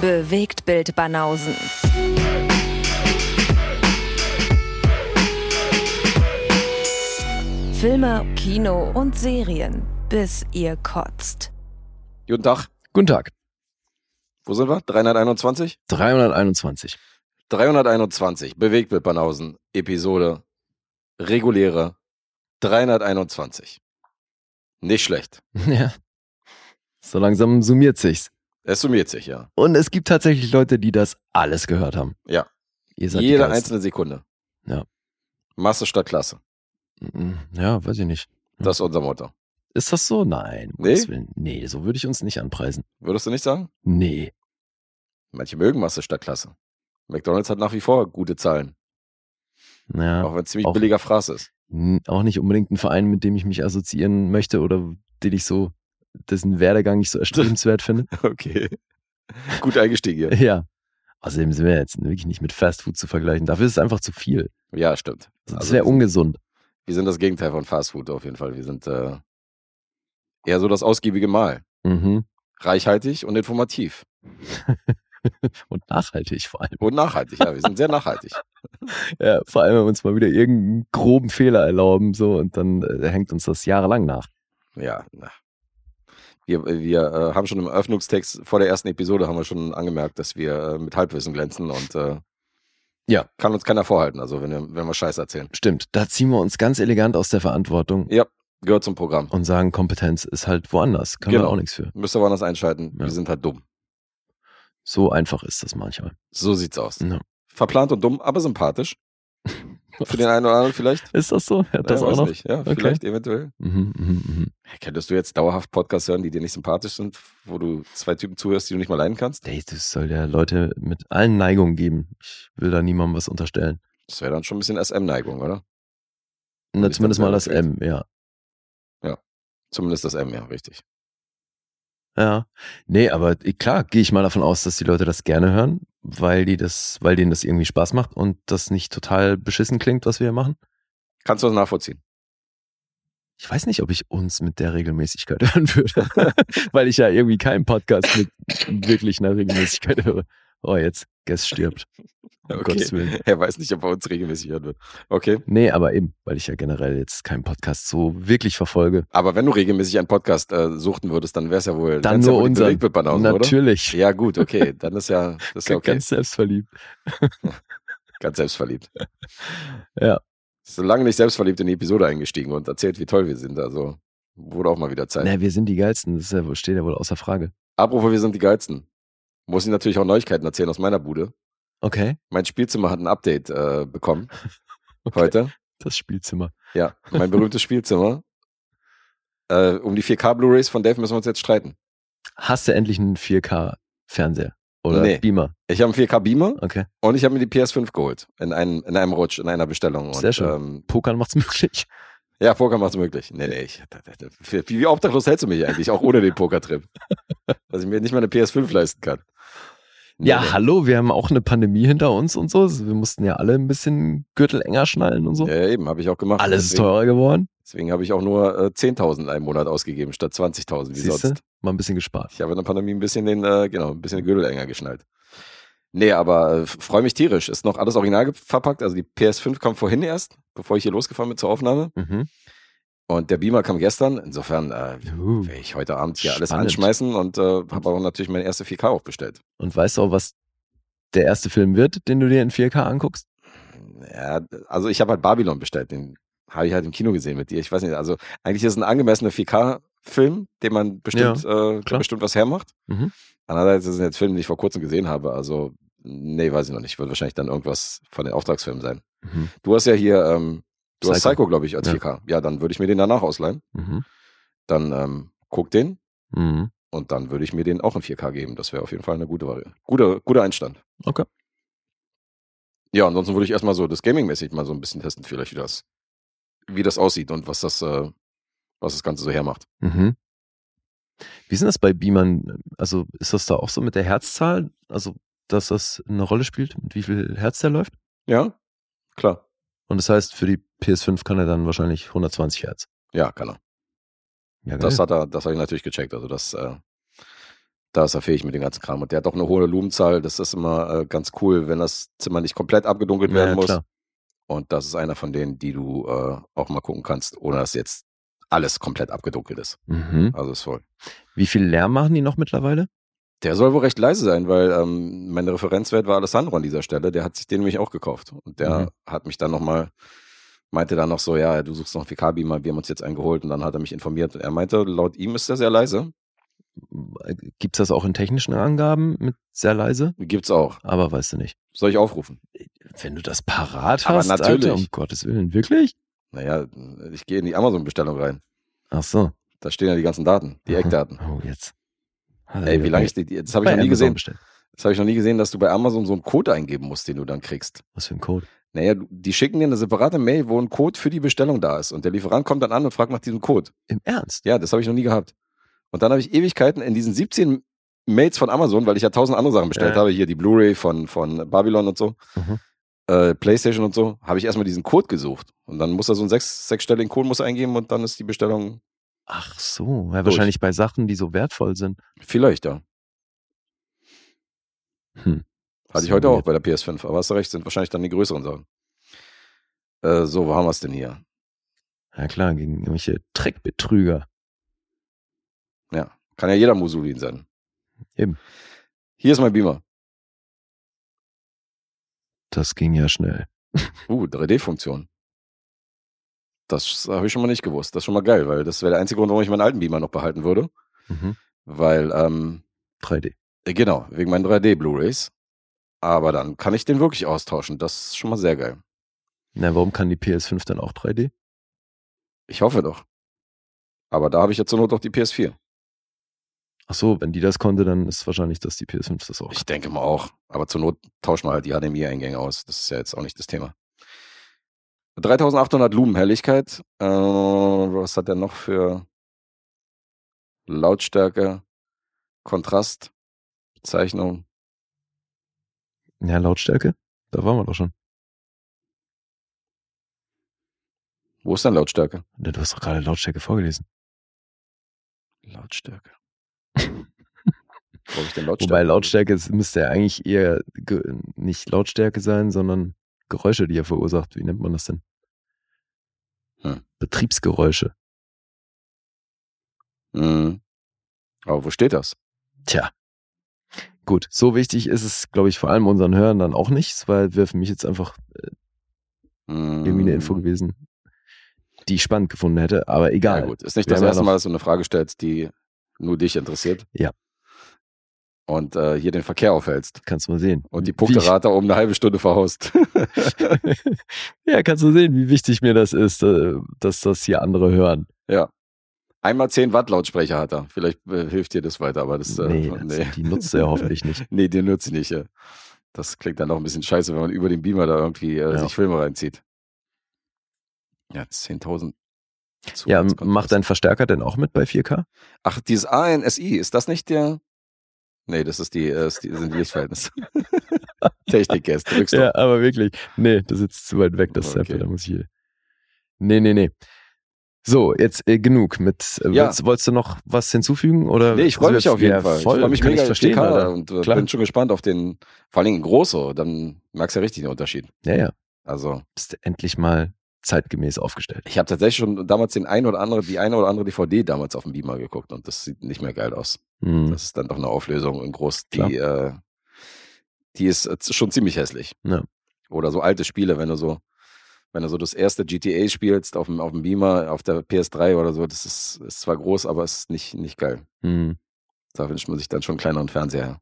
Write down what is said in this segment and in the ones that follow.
Bewegt Bild Banausen. Filme, Kino und Serien, bis ihr kotzt. Guten Tag. Guten Tag. Wo sind wir? 321? 321. 321. Bewegtbild Banausen. Episode. Reguläre. 321. Nicht schlecht. Ja. So langsam summiert sich's. Es summiert sich, ja. Und es gibt tatsächlich Leute, die das alles gehört haben. Ja. Jede einzelne Sekunde. Ja. Masse statt Klasse. Mm, Ja, weiß ich nicht. Das ist unser Motto. Ist das so? Nein. Nee? Nee, so würde ich uns nicht anpreisen. Würdest du nicht sagen? Nee. Manche mögen Masse statt Klasse. McDonalds hat nach wie vor gute Zahlen. Ja, Auch wenn es ziemlich auch- billiger Fraß ist. auch nicht unbedingt ein Verein, mit dem ich mich assoziieren möchte oder den ich so, dessen Werdegang ich so erstrebenswert finde. Okay. Gut eingestiegen hier. Ja. Außerdem sind wir jetzt wirklich nicht mit Fast Food zu vergleichen. Dafür ist es einfach zu viel. Ja, stimmt. Das Also wäre wir sind- ungesund. Wir sind das Gegenteil von Fast Food auf jeden Fall. Wir sind äh, eher so das ausgiebige Mahl. Mhm. Reichhaltig und informativ. Und nachhaltig vor allem. Und nachhaltig, ja. Wir sind sehr nachhaltig. Ja, vor allem, wenn wir uns mal wieder irgendeinen groben Fehler erlauben, so, und dann äh, hängt uns das jahrelang nach. Ja, na. Wir, wir äh, haben schon im Eröffnungstext vor der ersten Episode haben wir schon angemerkt, dass wir äh, mit Halbwissen glänzen und äh, Ja. kann uns keiner vorhalten, also wenn wir, wenn wir Scheiß erzählen. Stimmt, da ziehen wir uns ganz elegant aus der Verantwortung Ja, gehört zum Programm. und sagen, Kompetenz ist halt woanders. Können Genau. wir auch nichts für. Müsst ihr woanders einschalten. Ja. Wir sind halt dumm. So einfach ist das manchmal. So sieht's aus. Ja. Verplant und dumm, aber sympathisch. Für den einen oder anderen vielleicht. Ist das so? Ja, das ja, auch noch? nicht. Ja, Okay. vielleicht eventuell. Mhm, mhm, mhm. Könntest du jetzt dauerhaft Podcasts hören, die dir nicht sympathisch sind, wo du zwei Typen zuhörst, die du nicht mal leiden kannst? Ey, das soll ja Leute mit allen Neigungen geben. Ich will da niemandem was unterstellen. Das wäre dann schon ein bisschen SM-Neigung, oder? Na, zumindest mal das M, ja. Zumindest das M, ja, richtig. Ja. Nee, aber klar, gehe ich mal davon aus, dass die Leute das gerne hören, weil die das, weil denen das irgendwie Spaß macht und das nicht total beschissen klingt, was wir hier machen. Kannst du das nachvollziehen? Ich weiß nicht, ob ich uns mit der Regelmäßigkeit hören würde, weil ich ja irgendwie keinen Podcast mit wirklich einer Regelmäßigkeit höre. Oh, jetzt, Guess stirbt. Um Gottes Willen. Er weiß nicht, ob er uns regelmäßig hören wird. Okay. Nee, aber eben, weil ich ja generell jetzt keinen Podcast so wirklich verfolge. Aber wenn du regelmäßig einen Podcast äh, suchten würdest, dann wäre es ja wohl Dann ja nur die unseren. Bewegtbildbanausen, oder? Natürlich. Ja, gut, okay. Dann ist ja, das ist ja okay. Ganz selbstverliebt. Ganz selbstverliebt. Ja. Ist so lange nicht selbstverliebt in die Episode eingestiegen und erzählt, wie toll wir sind. Also wurde auch mal wieder Zeit. Na, wir sind die Geilsten, das ja, steht ja wohl außer Frage. Apropos, wir sind die Geilsten. Muss ich natürlich auch Neuigkeiten erzählen aus meiner Bude. Okay. Mein Spielzimmer hat ein Update äh, bekommen. Heute. Das Spielzimmer. Ja, mein berühmtes Spielzimmer. Äh, um die 4K Blu-Rays von Dave müssen wir uns jetzt streiten. Hast du endlich einen 4K-Fernseher? Oder Nee. Beamer? Ich habe einen 4K Beamer Okay. und ich habe mir die PS5 geholt. In einem, in einem Rutsch, in einer Bestellung. Sehr und, schön. Ähm, Pokern macht's möglich. ja, Poker macht's möglich. Nee, nee, ich, wie, wie obdachlos hältst du mich eigentlich, auch ohne den Pokertrip? Dass ich mir nicht mal eine PS5 leisten kann. Nee, Ja, nee. hallo, wir haben auch eine Pandemie hinter uns und so. Wir mussten ja alle ein bisschen Gürtel enger schnallen und so. Ja, eben, habe ich auch gemacht. Alles ist deswegen, teurer geworden. Deswegen habe ich auch nur äh, 10.000 in einem Monat ausgegeben, statt 20.000 wie Siehste? sonst. Mal ein bisschen gespart. Ich habe in der Pandemie ein bisschen den, äh, genau, ein bisschen Gürtel enger geschnallt. Nee, aber äh, freue mich tierisch. Ist noch alles original verpackt. Also die PS5 kam vorhin erst, bevor ich hier losgefahren bin zur Aufnahme. Mhm. Und der Beamer kam gestern. Insofern äh, Uh. werde ich heute Abend hier alles Spannend. anschmeißen und äh, habe auch natürlich meine erste 4K auch bestellt. Und weißt du auch, was der erste Film wird, den du dir in 4K anguckst? Ja, also ich habe halt Babylon bestellt. Den habe ich halt im Kino gesehen mit dir. Ich weiß nicht, also eigentlich ist es ein angemessener 4K-Film, den man bestimmt, äh, der klar. bestimmt was hermacht. Mhm. Andererseits ist es jetzt Film, den ich vor kurzem gesehen habe. Also, nee, weiß ich noch nicht. Wird wahrscheinlich dann irgendwas von den Auftragsfilmen sein. Mhm. Du hast ja hier, ähm, du hast Psycho. Psycho, glaube ich, als Ja. 4K. Ja, dann würde ich mir den danach ausleihen. Mhm. Dann ähm, guck den Mhm. und dann würde ich mir den auch in 4K geben. Das wäre auf jeden Fall eine gute Variante. Guter, guter Einstand. Okay. Ja, ansonsten würde ich erstmal so das Gaming-mäßig mal so ein bisschen testen, vielleicht wie das, wie das aussieht und was das, äh, was das Ganze so hermacht. Mhm. Wie ist denn das bei Beamern? Also ist das da auch so mit der Herzzahl? Also, dass das eine Rolle spielt, mit wie viel Herz der läuft? Ja, klar. Und das heißt, für die PS5 kann er dann wahrscheinlich 120 Hertz. Ja, kann er. Ja. Das hat er, das habe ich natürlich gecheckt. Also das, äh, Da ist er fähig mit dem ganzen Kram. Und der hat auch eine hohe Lumenzahl. Das ist immer äh, ganz cool, wenn das Zimmer nicht komplett abgedunkelt werden Ja, muss. klar. Und das ist einer von denen, die du äh, auch mal gucken kannst, ohne dass jetzt alles komplett abgedunkelt ist. Mhm. Also ist voll. Wie viel Lärm machen die noch mittlerweile? Der soll wohl recht leise sein, weil ähm, mein Referenzwert war Alessandro an dieser Stelle. Der hat sich den nämlich auch gekauft. Und der Mhm. hat mich dann nochmal, meinte dann noch so, ja, du suchst noch einen VK-Beamer, wir haben uns jetzt einen geholt. Und dann hat er mich informiert. Er meinte, laut ihm ist der sehr leise. Gibt es das auch in technischen Angaben mit sehr leise? Gibt's auch. Aber weißt du nicht. Soll ich aufrufen? Wenn du das parat Aber hast, natürlich. Alter, um Gottes Willen, wirklich? Naja, ich gehe in die Amazon-Bestellung rein. Ach so. Da stehen ja die ganzen Daten, die Aha. Eckdaten. Oh, jetzt. Ey, wie wieder lange ich die, das habe ich bei noch nie Amazon gesehen. bestellt. Das habe ich noch nie gesehen, dass du bei Amazon so einen Code eingeben musst, den du dann kriegst. Was für ein Code? Naja, die schicken dir eine separate Mail, wo ein Code für die Bestellung da ist. Und der Lieferant kommt dann an und fragt nach diesem Code. Im Ernst? Ja, das habe ich noch nie gehabt. Und dann habe ich Ewigkeiten in diesen 17 Mails von Amazon, weil ich ja tausend andere Sachen bestellt Ja. habe, hier die Blu-ray von, von Babylon und so, Mhm. äh, Playstation und so, habe ich erstmal diesen Code gesucht. Und dann muss er so einen sechs, sechsstelligen Code muss eingeben und dann ist die Bestellung Ach so. Ja, wahrscheinlich bei Sachen, die so wertvoll sind. vielleicht, ja. Hm. Hatte ich heute auch bei der PS5, aber hast du recht, sind wahrscheinlich dann die größeren Sachen. Äh, so, wo haben wir es denn hier? Ja klar, gegen irgendwelche Trickbetrüger. Ja, kann ja jeder Musulin sein. Eben. Hier ist mein Beamer. Das ging ja schnell. Uh, 3D-Funktion. Das habe ich schon mal nicht gewusst. Das ist schon mal geil, weil das wäre der einzige Grund, warum ich meinen alten Beamer noch behalten würde. Mhm. Weil, ähm, 3D. äh, genau, wegen meinen 3D-Blu-Rays. Aber dann kann ich den wirklich austauschen. Das ist schon mal sehr geil. Na, warum kann die PS5 dann auch 3D? Ich hoffe doch. Aber da habe ich ja zur Not auch die PS4. Ach so, wenn die das konnte, dann ist wahrscheinlich, dass die PS5 das auch. Ich denke mal auch. Aber zur Not tauschen wir halt die HDMI-Eingänge aus. Das ist ja jetzt auch nicht das Thema. 3800 Lumen Helligkeit. Äh, was hat der noch für Lautstärke, Kontrast, Bezeichnung? Ja, Lautstärke? Da waren wir doch schon. Wo ist denn Lautstärke? Ja, Du hast doch gerade Lautstärke vorgelesen. Lautstärke. Lautstärke? Wobei Lautstärke müsste ja eigentlich eher nicht Lautstärke sein, sondern Geräusche, die er verursacht. Wie nennt man das denn? Hm. Betriebsgeräusche. Mhm. Aber wo steht das? Tja. Gut, so wichtig ist es, glaube ich, vor allem unseren Hörern dann auch nicht, weil wäre für mich jetzt einfach irgendwie eine Info Mhm. gewesen, die ich spannend gefunden hätte, aber egal. Ja gut, ist nicht Wir das erste Mal, dass du eine Frage stellst, die nur dich interessiert. Ja. Und äh, hier den Verkehr aufhältst. Kannst du mal sehen. Und die Punkterate um eine halbe Stunde verhaust. ja, kannst du sehen, wie wichtig mir das ist, äh, dass das hier andere hören. ja. Einmal 10 Watt Lautsprecher hat er. Vielleicht äh, hilft dir das weiter, aber das, äh, nee, das, nee. die nutzt er hoffentlich nicht. nee, den nutze ich nicht. Ja. Das klingt dann auch ein bisschen scheiße, wenn man über den Beamer da irgendwie äh, Ja. sich Filme reinzieht. Ja, 10.000. Ja, macht dein Verstärker denn auch mit bei 4K? Ach, dieses ANSI, ist das nicht der? Nee, das ist die, äh, sind die Lichtverhältnisse. Technik jetzt, drückst du. Ja, aber wirklich. Nee, das ist zu weit weg, das Okay. Sample, da muss ich hier. Nee, nee, nee. So, jetzt äh, genug mit. Äh, Ja. wolltest, wolltest du noch was hinzufügen? Oder Nee, ich freue mich auf jeden ja, Fall. Voll, ich freue mich kann mega ich verstehen, 4K Alter. und äh, bin schon gespannt auf den, vor allen Dingen große, dann merkst du ja richtig den Unterschied. Ja, ja. Also, Bist du endlich mal zeitgemäß aufgestellt. ich habe tatsächlich schon damals den ein oder andere, die eine oder andere DVD damals auf dem Beamer geguckt und das sieht nicht mehr geil aus. Hm. Das ist dann doch eine Auflösung in groß, die, äh, die ist äh, schon ziemlich hässlich. Ja. Oder so alte Spiele, wenn du so, wenn du so das erste GTA spielst auf dem, auf dem Beamer, auf der PS3 oder so, das ist, ist zwar groß, aber ist nicht, nicht geil. Hm. Da wünscht man sich dann schon einen kleineren Fernseher.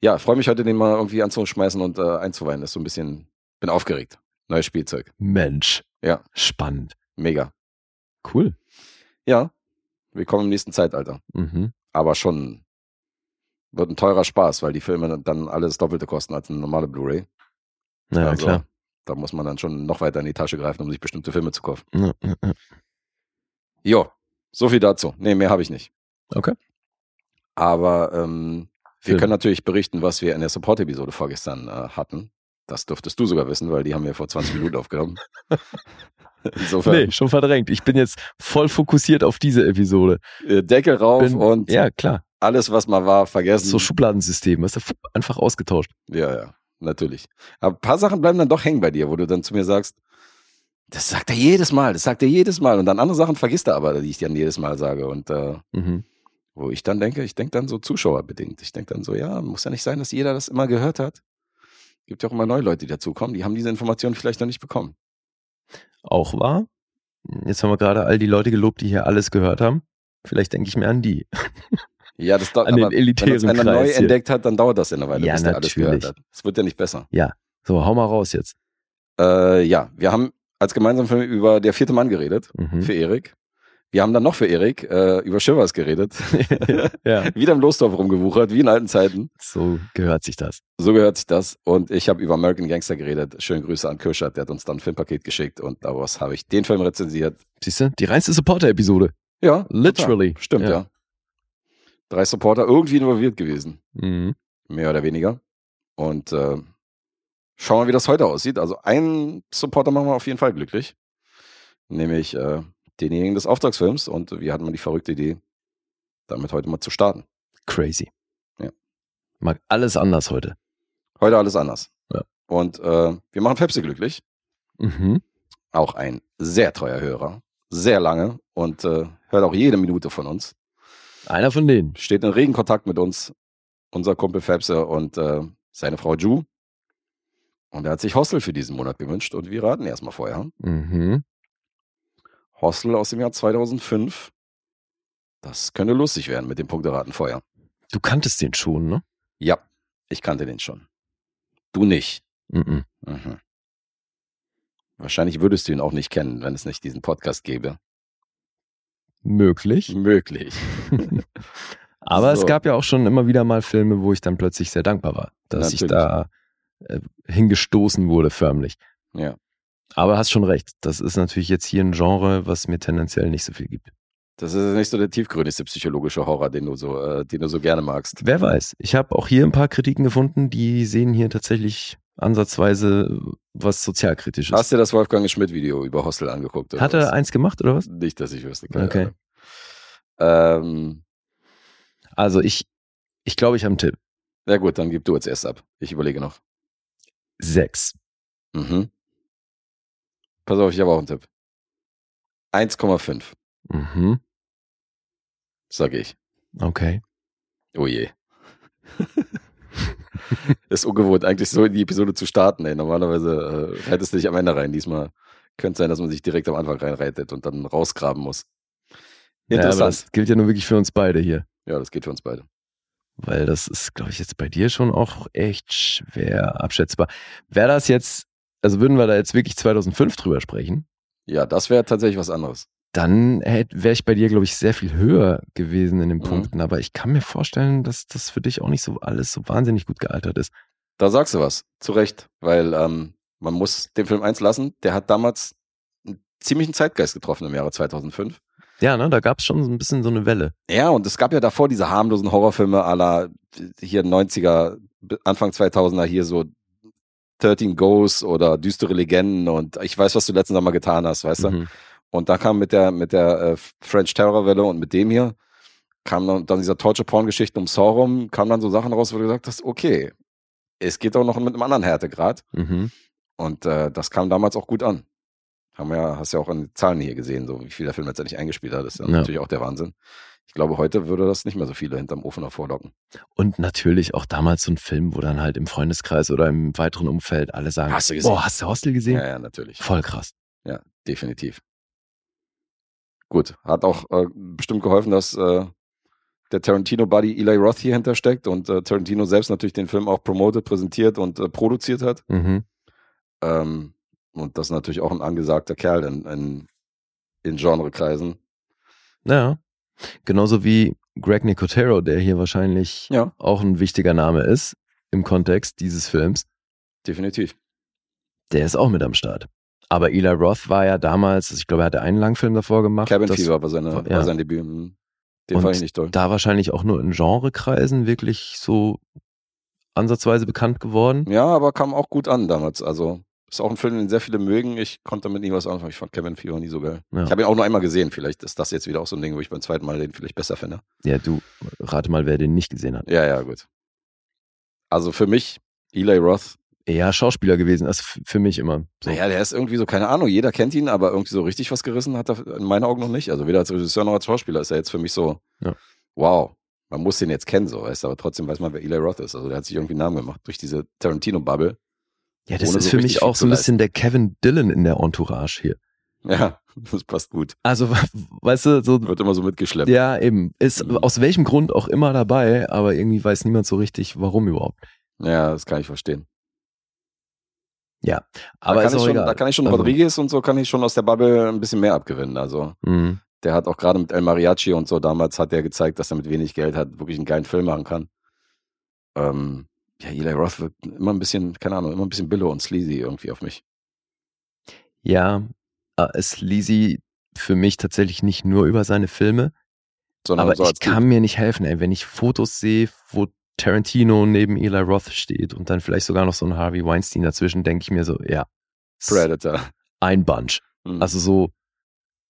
Ja, freue mich heute, den mal irgendwie anzuschmeißen und äh, einzuweihen. Das ist so ein bisschen, bin aufgeregt. Neues Spielzeug. Mensch. Ja. Spannend. Mega. Cool. Ja, willkommen im nächsten Zeitalter. Mhm. Aber schon wird ein teurer Spaß, weil die Filme dann alles Doppelte kosten als eine normale Blu-ray. Ja, also, klar. Da muss man dann schon noch weiter in die Tasche greifen, um sich bestimmte Filme zu kaufen. Ja, ja, ja. Jo, so viel dazu. Nee, mehr habe ich nicht. Okay. Aber ähm, wir Film. können natürlich berichten, was wir in der Support-Episode vorgestern äh, hatten. Das dürftest du sogar wissen, weil die haben wir vor 20 Minuten aufgenommen. Insofern, Nee, schon verdrängt. Ich bin jetzt voll fokussiert auf diese Episode. äh, Deckel rauf Bin, und ja, klar. alles, was mal war, vergessen. So Schubladensystem, hast du einfach ausgetauscht. Ja, ja, natürlich. Aber ein paar Sachen bleiben dann doch hängen bei dir, wo du dann zu mir sagst, das sagt er jedes Mal, das sagt er jedes Mal. Und dann andere Sachen vergisst er aber, die ich dann jedes Mal sage. Und äh, Mhm. wo ich dann denke, ich denke dann so zuschauerbedingt. Ich denke dann so, ja, muss ja nicht sein, dass jeder das immer gehört hat. Gibt ja auch immer neue Leute, die dazukommen, die haben diese Informationen vielleicht noch nicht bekommen. Auch wahr. Jetzt haben wir gerade all die Leute gelobt, die hier alles gehört haben. Vielleicht denke ich mir an die. Ja, das dauert, An den aber wenn elitären uns einer neu hier. entdeckt hat, dann dauert das ja eine Weile, Ja, bis der alles gehört natürlich. hat. Es wird ja nicht besser. So, hau mal raus jetzt. Äh, ja, wir haben als gemeinsamen Film über Der vierte Mann geredet, Mhm. für Erik. Wir haben dann noch für Erik äh, über Shivers geredet. ja, Wieder im Losdorf rumgewuchert, wie in alten Zeiten. so gehört sich das. So gehört sich das. Und ich habe über American Gangster geredet. Schöne Grüße an Kirschert, der hat uns dann ein Filmpaket geschickt und daraus habe ich den Film rezensiert. Siehst du, die reinste Supporter-Episode. Ja, Literally. total. Stimmt, Ja. ja. Drei Supporter irgendwie involviert gewesen. Mhm. Mehr oder weniger. Und äh, schauen wir, wie das heute aussieht. Also einen Supporter machen wir auf jeden Fall glücklich. Nämlich äh, denjenigen des Auftragsfilms. Und wir hatten mal die verrückte Idee, damit heute mal zu starten. Crazy. Ja. Mag alles anders heute. Heute alles anders. Ja. Und äh, wir machen Pepsi glücklich. Mhm. Auch ein sehr treuer Hörer. Sehr lange und äh, hört auch jede Minute von uns. Einer von denen. Steht in regen Kontakt mit uns. Unser Kumpel Fepse und äh, seine Frau Ju. Und er hat sich Hostel für diesen Monat gewünscht und wir raten erstmal vorher. Mhm. Hostel aus dem Jahr 2005. Das könnte lustig werden mit dem Punkteraten vorher. Du kanntest den schon, ne? Ja, ich kannte den schon. Du nicht. Mhm. Mhm. Wahrscheinlich würdest du ihn auch nicht kennen, wenn es nicht diesen Podcast gäbe. Möglich. Möglich. Aber So. es gab ja auch schon immer wieder mal Filme, wo ich dann plötzlich sehr dankbar war, dass ich Natürlich. da äh, hingestoßen wurde, förmlich. Ja. Aber hast schon recht. Das ist natürlich jetzt hier ein Genre, was mir tendenziell nicht so viel gibt. Das ist nicht so der tiefgründigste psychologische Horror, den du so, äh, den du so gerne magst. Wer weiß. Ich habe auch hier ein paar Kritiken gefunden, die sehen hier tatsächlich ansatzweise was sozialkritisches. Hast du das Wolfgang Schmidt-Video über Hostel angeguckt? Hat was? er eins gemacht oder was? Nicht, dass ich wüsste. keine Okay. Ähm, Also ich, ich glaube, ich habe einen Tipp. na gut, dann gib du jetzt erst ab. Ich überlege noch. Sechs. Mhm. Pass auf, ich habe auch einen Tipp. 1,5, Mhm. sage ich. Okay. Oh je. ist ungewohnt, eigentlich so in die Episode zu starten. Ey. Normalerweise äh, reitest du dich am Ende rein. Diesmal könnte sein, dass man sich direkt am Anfang reinreitet und dann rausgraben muss. Ja, Interessant. das gilt ja nur wirklich für uns beide hier. Ja, das geht für uns beide. Weil das ist, glaube ich, jetzt bei dir schon auch echt schwer abschätzbar. Wäre das jetzt, also würden wir da jetzt wirklich 2005 drüber sprechen, Ja, das wäre tatsächlich was anderes. dann wäre ich bei dir, glaube ich, sehr viel höher gewesen in den Mhm. Punkten. Aber ich kann mir vorstellen, dass das für dich auch nicht so alles so wahnsinnig gut gealtert ist. Da sagst du was. Zu Recht. Weil ähm, man muss den Film eins lassen. Der hat damals einen ziemlichen Zeitgeist getroffen im Jahre 2005. Ja, ne, da gab es schon so ein bisschen so eine Welle. Ja, und es gab ja davor diese harmlosen Horrorfilme aller hier 90er, Anfang 2000er hier so 13 Ghosts oder düstere Legenden und ich weiß, was du letzten Sommer getan hast, weißt du? Mhm. Und da kam mit der, mit der äh, French Terror Welle und mit dem hier, kam dann, dann dieser Torture Porn Geschichten um Saw rum, kamen dann so Sachen raus, wo du gesagt hast, okay, es geht auch noch mit einem anderen Härtegrad. Mhm. Und äh, das kam damals auch gut an. Haben wir ja, hast ja auch in den Zahlen hier gesehen, so wie viel der Film letztendlich eingespielt hat. Das ist Ja. natürlich auch der Wahnsinn. Ich glaube, heute würde das nicht mehr so viele hinterm Ofen hervorlocken. Und natürlich auch damals so ein Film, wo dann halt im Freundeskreis oder im weiteren Umfeld alle sagen, Hast du gesehen? boah, hast du Hostel gesehen? Ja, ja, natürlich. Voll krass. Ja, definitiv. Gut, hat auch äh, bestimmt geholfen, dass äh, der Tarantino-Buddy Eli Roth hier hintersteckt und äh, Tarantino selbst natürlich den Film auch promotet, präsentiert und äh, produziert hat. Mhm. Ähm, und das ist natürlich auch ein angesagter Kerl in, in, in Genrekreisen. Ja. Genauso wie Greg Nicotero, der hier wahrscheinlich Ja, auch ein wichtiger Name ist im Kontext dieses Films. definitiv. Der ist auch mit am Start. Aber Eli Roth war ja damals, ich glaube, er hatte einen Langfilm davor gemacht. Cabin das- Fever war, seine, ja. war sein Debüt. Mhm. Den Und fand ich nicht toll. Da wahrscheinlich auch nur in Genrekreisen wirklich so ansatzweise bekannt geworden. Ja, aber kam auch gut an damals. Also Ist auch ein Film, den sehr viele mögen. Ich konnte damit nie was anfangen. Ich fand Kevin Fever nie so geil. Ja. Ich habe ihn auch nur einmal gesehen. Vielleicht ist das jetzt wieder auch so ein Ding, wo ich beim zweiten Mal den vielleicht besser finde. Ja, du, rate mal, wer den nicht gesehen hat. Ja, ja, gut. Also für mich, Eli Roth. Ja, Schauspieler gewesen, das ist für mich immer so. Naja, der ist irgendwie so, keine Ahnung, jeder kennt ihn, aber irgendwie so richtig was gerissen hat er in meinen Augen noch nicht. Also weder als Regisseur noch als Schauspieler ist er jetzt für mich so, Ja. wow, man muss den jetzt kennen, so, weißt du, aber trotzdem weiß man, wer Eli Roth ist. Also der hat sich irgendwie einen Namen gemacht durch diese Tarantino-Bubble. Ja, das ist so für mich auch so ein bisschen der Kevin Dillon in der Entourage hier. Ja, das passt gut. Also, weißt du, so, Wird immer so mitgeschleppt. ja, eben, ist Mhm. aus welchem Grund auch immer dabei, aber irgendwie weiß niemand so richtig, warum überhaupt. Ja, das kann ich verstehen. Ja, Da aber kann ist ich schon. Da kann ich schon Also- Rodriguez und so kann ich schon aus der Bubble ein bisschen mehr abgewinnen. Also Mhm. der hat auch gerade mit El Mariachi und so damals hat er gezeigt, dass er mit wenig Geld hat wirklich einen geilen Film machen kann. Ähm, ja, Eli Roth wird immer ein bisschen, keine Ahnung, immer ein bisschen billow und sleazy irgendwie auf mich. Ja, äh, Lisi für mich tatsächlich nicht nur über seine Filme, Sondern aber so ich kann mir nicht helfen, ey, wenn ich Fotos sehe, wo Tarantino neben Eli Roth steht und dann vielleicht sogar noch so ein Harvey Weinstein dazwischen, denke ich mir so, ja, Predator. ein Bunch. Mhm. Also so,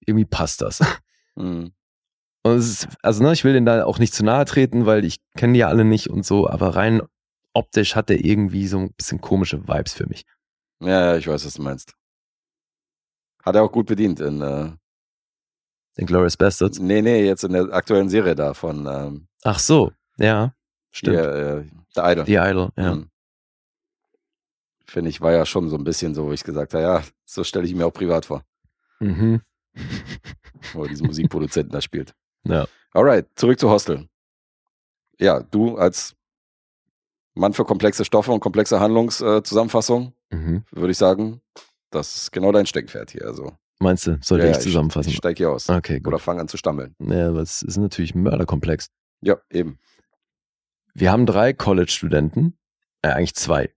irgendwie passt das. Mhm. Und es ist, also ne, ich will denen da auch nicht zu nahe treten, weil ich kenne die ja alle nicht und so, aber rein optisch hat der irgendwie so ein bisschen komische Vibes für mich. Ja, ja, ich weiß, was du meinst. Hat er auch gut bedient in, äh, Den Glorious Bastards. nee, nee, jetzt in der aktuellen Serie da von ähm, Ach so, ja, stimmt. hier, äh, The Idol. The Idol, ja. Mhm. Finde ich, war ja schon so ein bisschen so, wo ich gesagt habe, ja, so stelle ich mir auch privat vor, Mhm. wo er diesen Musikproduzenten da spielt. Ja. Alright, zurück zu Hostel. Ja, du als Mann für komplexe Stoffe und komplexe Handlungszusammenfassung, Mhm. würde ich sagen, das ist genau dein Steckenpferd hier. Also, Meinst du, sollte ja, ich zusammenfassen? Ich, ich steig hier aus. okay, gut. Oder fang an zu stammeln. Ja, aber es ist natürlich mörderkomplex. Ja, eben. Wir haben drei College-Studenten, äh, eigentlich zwei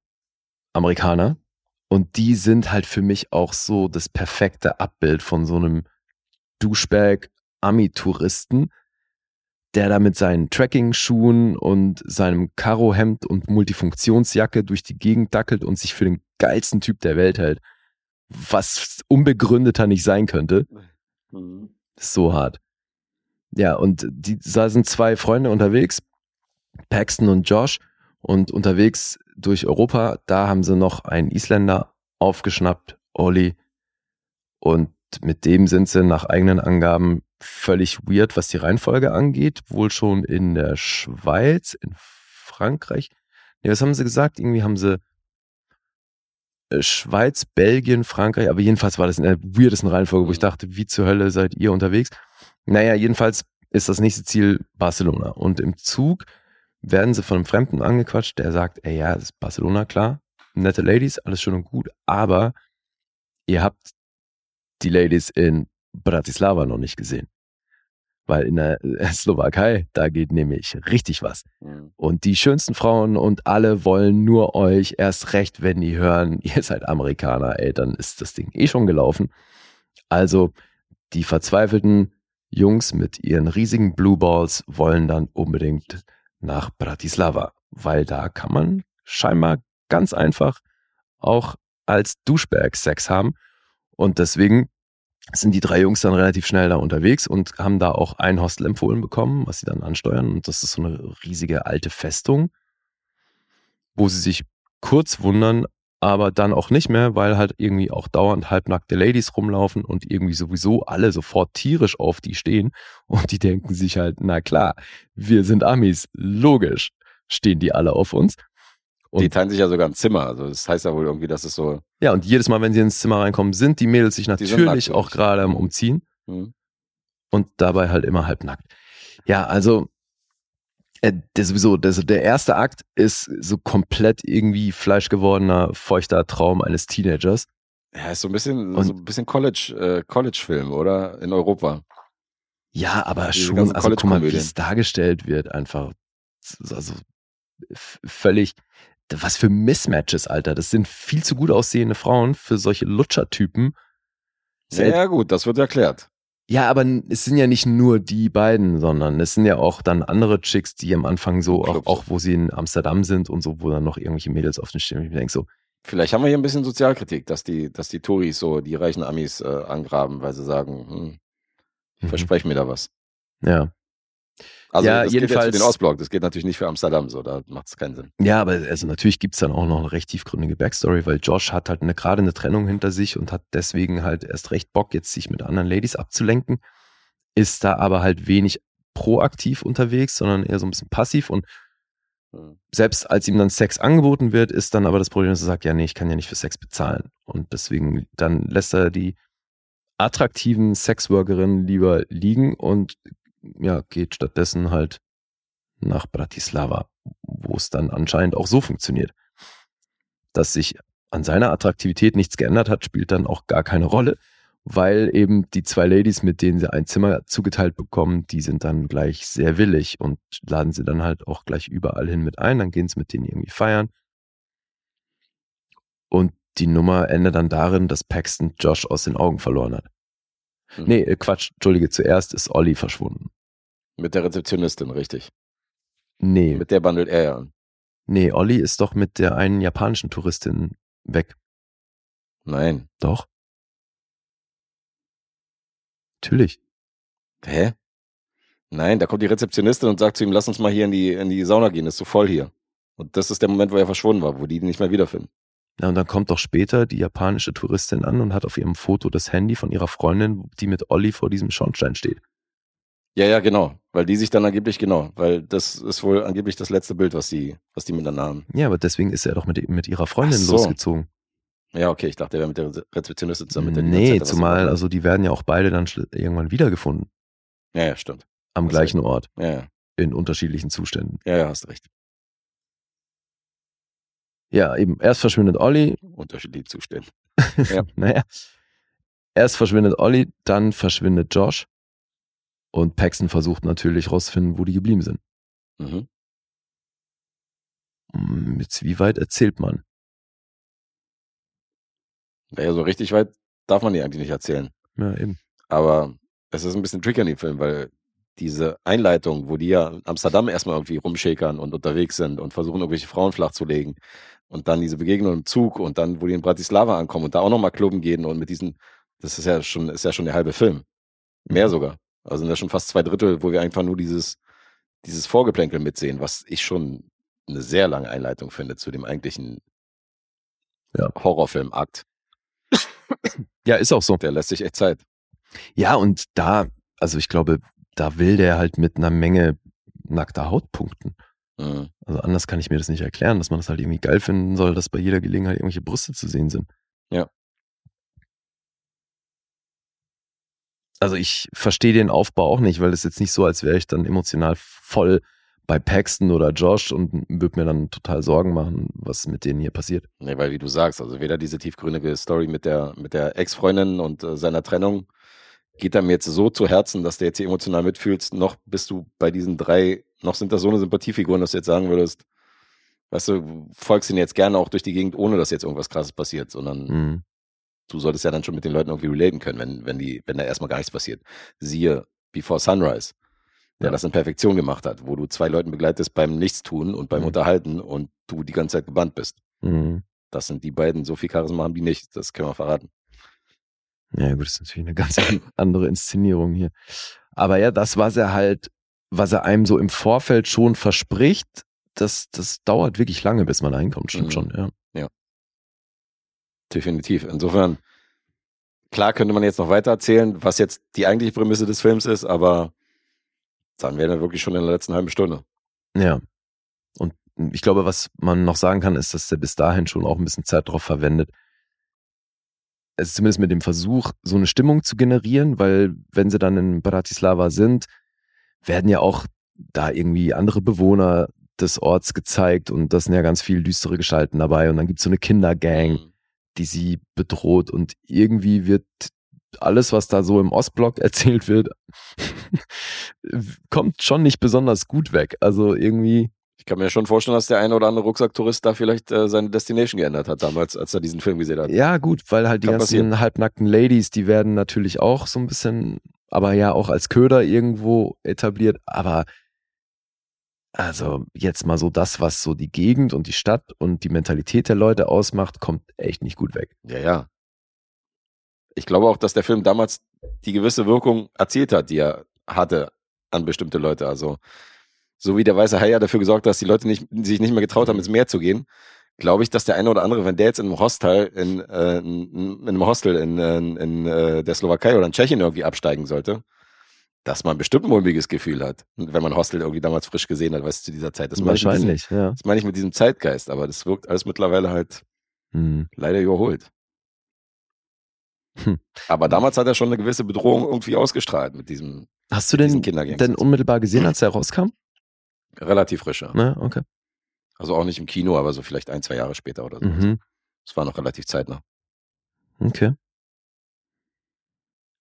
Amerikaner, und die sind halt für mich auch so das perfekte Abbild von so einem Douchebag-Ami-Touristen, der da mit seinen Trekking-Schuhen und seinem Karohemd und Multifunktionsjacke durch die Gegend dackelt und sich für den geilsten Typ der Welt hält. Was unbegründeter nicht sein könnte. Ist so hart. Ja, und die, da sind zwei Freunde unterwegs, Paxton und Josh, und unterwegs durch Europa, da haben sie noch einen Isländer aufgeschnappt, Olli, und mit dem sind sie nach eigenen Angaben völlig weird, was die Reihenfolge angeht, wohl schon in der Schweiz, in Frankreich. Nee, was haben sie gesagt? Irgendwie haben sie äh, Schweiz, Belgien, Frankreich, aber jedenfalls war das in der weirdesten Reihenfolge, wo ich Mhm. dachte, wie zur Hölle seid ihr unterwegs? Naja, jedenfalls ist das nächste Ziel Barcelona. Und im Zug werden sie von einem Fremden angequatscht, der sagt, ey, ja, das ist Barcelona, klar. Nette Ladies, alles schön und gut, aber ihr habt die Ladies in Bratislava noch nicht gesehen. Weil in der äh, Slowakei, da geht nämlich richtig was. Mhm. Und die schönsten Frauen und alle wollen nur euch erst recht, wenn die hören, ihr seid Amerikaner, ey, dann ist das Ding eh schon gelaufen. Also die verzweifelten Jungs mit ihren riesigen Blue Balls wollen dann unbedingt nach Bratislava, weil da kann man scheinbar ganz einfach auch als Duschberg Sex haben. Und deswegen sind die drei Jungs dann relativ schnell da unterwegs und haben da auch ein Hostel empfohlen bekommen, was sie dann ansteuern. Und das ist so eine riesige alte Festung, wo sie sich kurz wundern, aber dann auch nicht mehr, weil halt irgendwie auch dauernd halbnackte Ladies rumlaufen und irgendwie sowieso alle sofort tierisch auf die stehen. Und die denken sich halt, na klar, wir sind Amis, logisch stehen die alle auf uns. Und Die teilen sich ja sogar ein Zimmer. Also das heißt ja wohl irgendwie, dass es so. ja, und jedes Mal, wenn sie ins Zimmer reinkommen, sind die Mädels sich natürlich auch gerade am Umziehen Hm. und dabei halt immer halbnackt. Ja, also äh, der sowieso, der, der erste Akt ist so komplett irgendwie fleischgewordener, feuchter Traum eines Teenagers. Ja, ist so ein bisschen, Und- so ein bisschen College, äh, College-Film, oder? In Europa. Ja, aber Diese schon, also guck mal, wie es dargestellt wird, einfach also völlig, was für Mismatches, Alter. Das sind viel zu gut aussehende Frauen für solche Lutschertypen. Ja, ja, gut, das wird erklärt. Ja, aber es sind ja nicht nur die beiden, sondern es sind ja auch dann andere Chicks, die am Anfang so, auch, auch wo sie in Amsterdam sind und so, wo dann noch irgendwelche Mädels auf den. Und ich denke so, Vielleicht haben wir hier ein bisschen Sozialkritik, dass die, dass die Touris so die reichen Amis äh, angraben, weil sie sagen, hm, ich Mhm. verspreche mir da was. Ja. Also Ja, das geht jetzt für jedenfalls- den Ostblock, das geht natürlich nicht für Amsterdam so, da macht es keinen Sinn. Ja, aber also natürlich gibt's dann auch noch eine recht tiefgründige Backstory, weil Josh hat halt eine, gerade eine Trennung hinter sich und hat deswegen halt erst recht Bock, jetzt sich mit anderen Ladies abzulenken, ist da aber halt wenig proaktiv unterwegs, sondern eher so ein bisschen passiv und Hm. selbst als ihm dann Sex angeboten wird, ist dann aber das Problem, dass er sagt, ja, nee, ich kann ja nicht für Sex bezahlen. Und deswegen dann lässt er die attraktiven Sexworkerinnen lieber liegen und ja, geht stattdessen halt nach Bratislava, wo es dann anscheinend auch so funktioniert. Dass sich an seiner Attraktivität nichts geändert hat, spielt dann auch gar keine Rolle, weil eben die zwei Ladies, mit denen sie ein Zimmer zugeteilt bekommen, die sind dann gleich sehr willig und laden sie dann halt auch gleich überall hin mit ein, dann gehen sie mit denen irgendwie feiern. Und die Nummer endet dann darin, dass Paxton Josh aus den Augen verloren hat. Hm. Nee, äh, Quatsch, Entschuldige, zuerst ist Olli verschwunden. Mit der Rezeptionistin, richtig. Nee, Mit der bandelt er ja an. nee, Olli ist doch mit der einen japanischen Touristin weg. Nein. Doch. Natürlich. Hä? Nein, da kommt die Rezeptionistin und sagt zu ihm, lass uns mal hier in die, in die Sauna gehen, ist so voll hier. Und das ist der Moment, wo er verschwunden war, wo die ihn nicht mehr wiederfinden. Ja, und dann kommt doch später die japanische Touristin an und hat auf ihrem Foto das Handy von ihrer Freundin, die mit Olli vor diesem Schornstein steht. Ja, ja, genau. Weil die sich dann angeblich, genau, weil das ist wohl angeblich das letzte Bild, was die, was die miteinander haben. Ja, aber deswegen ist er doch mit, mit ihrer Freundin so. losgezogen. Ja, okay, ich dachte, er wäre mit der Re- Rezeptionistin zusammen. Mit der nee, zumal, also die werden ja auch beide dann irgendwann wiedergefunden. Ja, ja, stimmt. Am Hast gleichen Ort, Ja, ja, in unterschiedlichen Zuständen. ja, ja, hast recht. Ja, eben, erst verschwindet Olli, Unterschiedliche Zustände. naja, erst verschwindet Olli, dann verschwindet Josh. Und Paxton versucht natürlich rauszufinden, wo die geblieben sind. Mhm. Hm, Jetzt, wie weit erzählt man? Naja, so richtig weit darf man die eigentlich nicht erzählen. Ja, eben. Aber es ist ein bisschen tricky an dem Film, weil diese Einleitung, wo die ja in Amsterdam erstmal irgendwie rumschäkern und unterwegs sind und versuchen, irgendwelche Frauen flachzulegen und dann diese Begegnung im Zug und dann, wo die in Bratislava ankommen und da auch nochmal klubben gehen und mit diesen, das ist ja schon, ist ja schon der halbe Film. Mehr Mhm. sogar. Also sind ja schon fast zwei Drittel, wo wir einfach nur dieses, dieses Vorgeplänkel mitsehen, was ich schon eine sehr lange Einleitung finde zu dem eigentlichen Ja. Horrorfilm-Akt. Ja, ist auch so. Der lässt sich echt Zeit. Ja, und da, also ich glaube, da will der halt mit einer Menge nackter Haut punkten. Mhm. Also anders kann ich mir das nicht erklären, dass man das halt irgendwie geil finden soll, dass bei jeder Gelegenheit irgendwelche Brüste zu sehen sind. Ja. Also ich verstehe den Aufbau auch nicht, weil es jetzt nicht so, als wäre ich dann emotional voll bei Paxton oder Josh und würde mir dann total Sorgen machen, was mit denen hier passiert. Nee, weil wie du sagst, also weder diese tiefgründige Story mit der, mit der Ex-Freundin und äh, seiner Trennung geht einem jetzt so zu Herzen, dass du jetzt hier emotional mitfühlst, noch bist du bei diesen drei, noch sind das so eine Sympathiefiguren, dass du jetzt sagen würdest, weißt du, folgst ihnen jetzt gerne auch durch die Gegend, ohne dass jetzt irgendwas krasses passiert, sondern Mhm. Du solltest ja dann schon mit den Leuten irgendwie relaten können, wenn, wenn die, wenn da erstmal gar nichts passiert. Siehe Before Sunrise, der Ja. das in Perfektion gemacht hat, wo du zwei Leuten begleitest beim Nichtstun und beim Mhm. Unterhalten und du die ganze Zeit gebannt bist. Mhm. Das sind die beiden, so viel Charisma haben die nicht, das können wir verraten. Ja, gut, das ist natürlich eine ganz andere Inszenierung hier. Aber ja, das, was er halt, was er einem so im Vorfeld schon verspricht, das, das dauert wirklich lange, bis man da hinkommt, stimmt Mhm. schon, ja. Definitiv. Insofern, klar könnte man jetzt noch weiter erzählen, was jetzt die eigentliche Prämisse des Films ist, aber dann wären wir wirklich schon in der letzten halben Stunde. Ja. Und ich glaube, was man noch sagen kann, ist, dass er bis dahin schon auch ein bisschen Zeit darauf verwendet, es ist zumindest mit dem Versuch, so eine Stimmung zu generieren, weil wenn sie dann in Bratislava sind, werden ja auch da irgendwie andere Bewohner des Orts gezeigt und das sind ja ganz viele düstere Gestalten dabei und dann gibt's so eine Kindergang, Mhm. Die sie bedroht und irgendwie wird alles, was da so im Ostblock erzählt wird, kommt schon nicht besonders gut weg. Also irgendwie, Ich kann mir schon vorstellen, dass der eine oder andere Rucksacktourist da vielleicht äh, seine Destination geändert hat damals, als er diesen Film gesehen hat. ja gut, weil halt die Kann ganzen passieren. halbnackten Ladies, die werden natürlich auch so ein bisschen, aber ja auch als Köder irgendwo etabliert, aber Also jetzt mal so das, was so die Gegend und die Stadt und die Mentalität der Leute ausmacht, kommt echt nicht gut weg. Ja, ja. Ich glaube auch, dass der Film damals die gewisse Wirkung erzielt hat, die er hatte an bestimmte Leute. Also so wie der weiße Hai ja dafür gesorgt hat, dass die Leute nicht, sich nicht mehr getraut haben, ins Meer zu gehen, glaube ich, dass der eine oder andere, wenn der jetzt in einem Hostel in, äh, in, in einem Hostel in, in, in äh, der Slowakei oder in Tschechien irgendwie absteigen sollte, dass man bestimmt ein mulmiges Gefühl hat, wenn man Hostel irgendwie damals frisch gesehen hat, weißt du, zu dieser Zeit. Das meine Wahrscheinlich, diesem, ja. Das meine ich mit diesem Zeitgeist, aber das wirkt alles mittlerweile halt Hm. leider überholt. Hm. Aber damals hat er schon eine gewisse Bedrohung irgendwie ausgestrahlt mit diesem Hast du den denn unmittelbar gesehen, als der rauskam? relativ frischer. Ne, okay. Also auch nicht im Kino, aber so vielleicht ein, zwei Jahre später oder so. Mhm. Das war noch relativ zeitnah. Okay.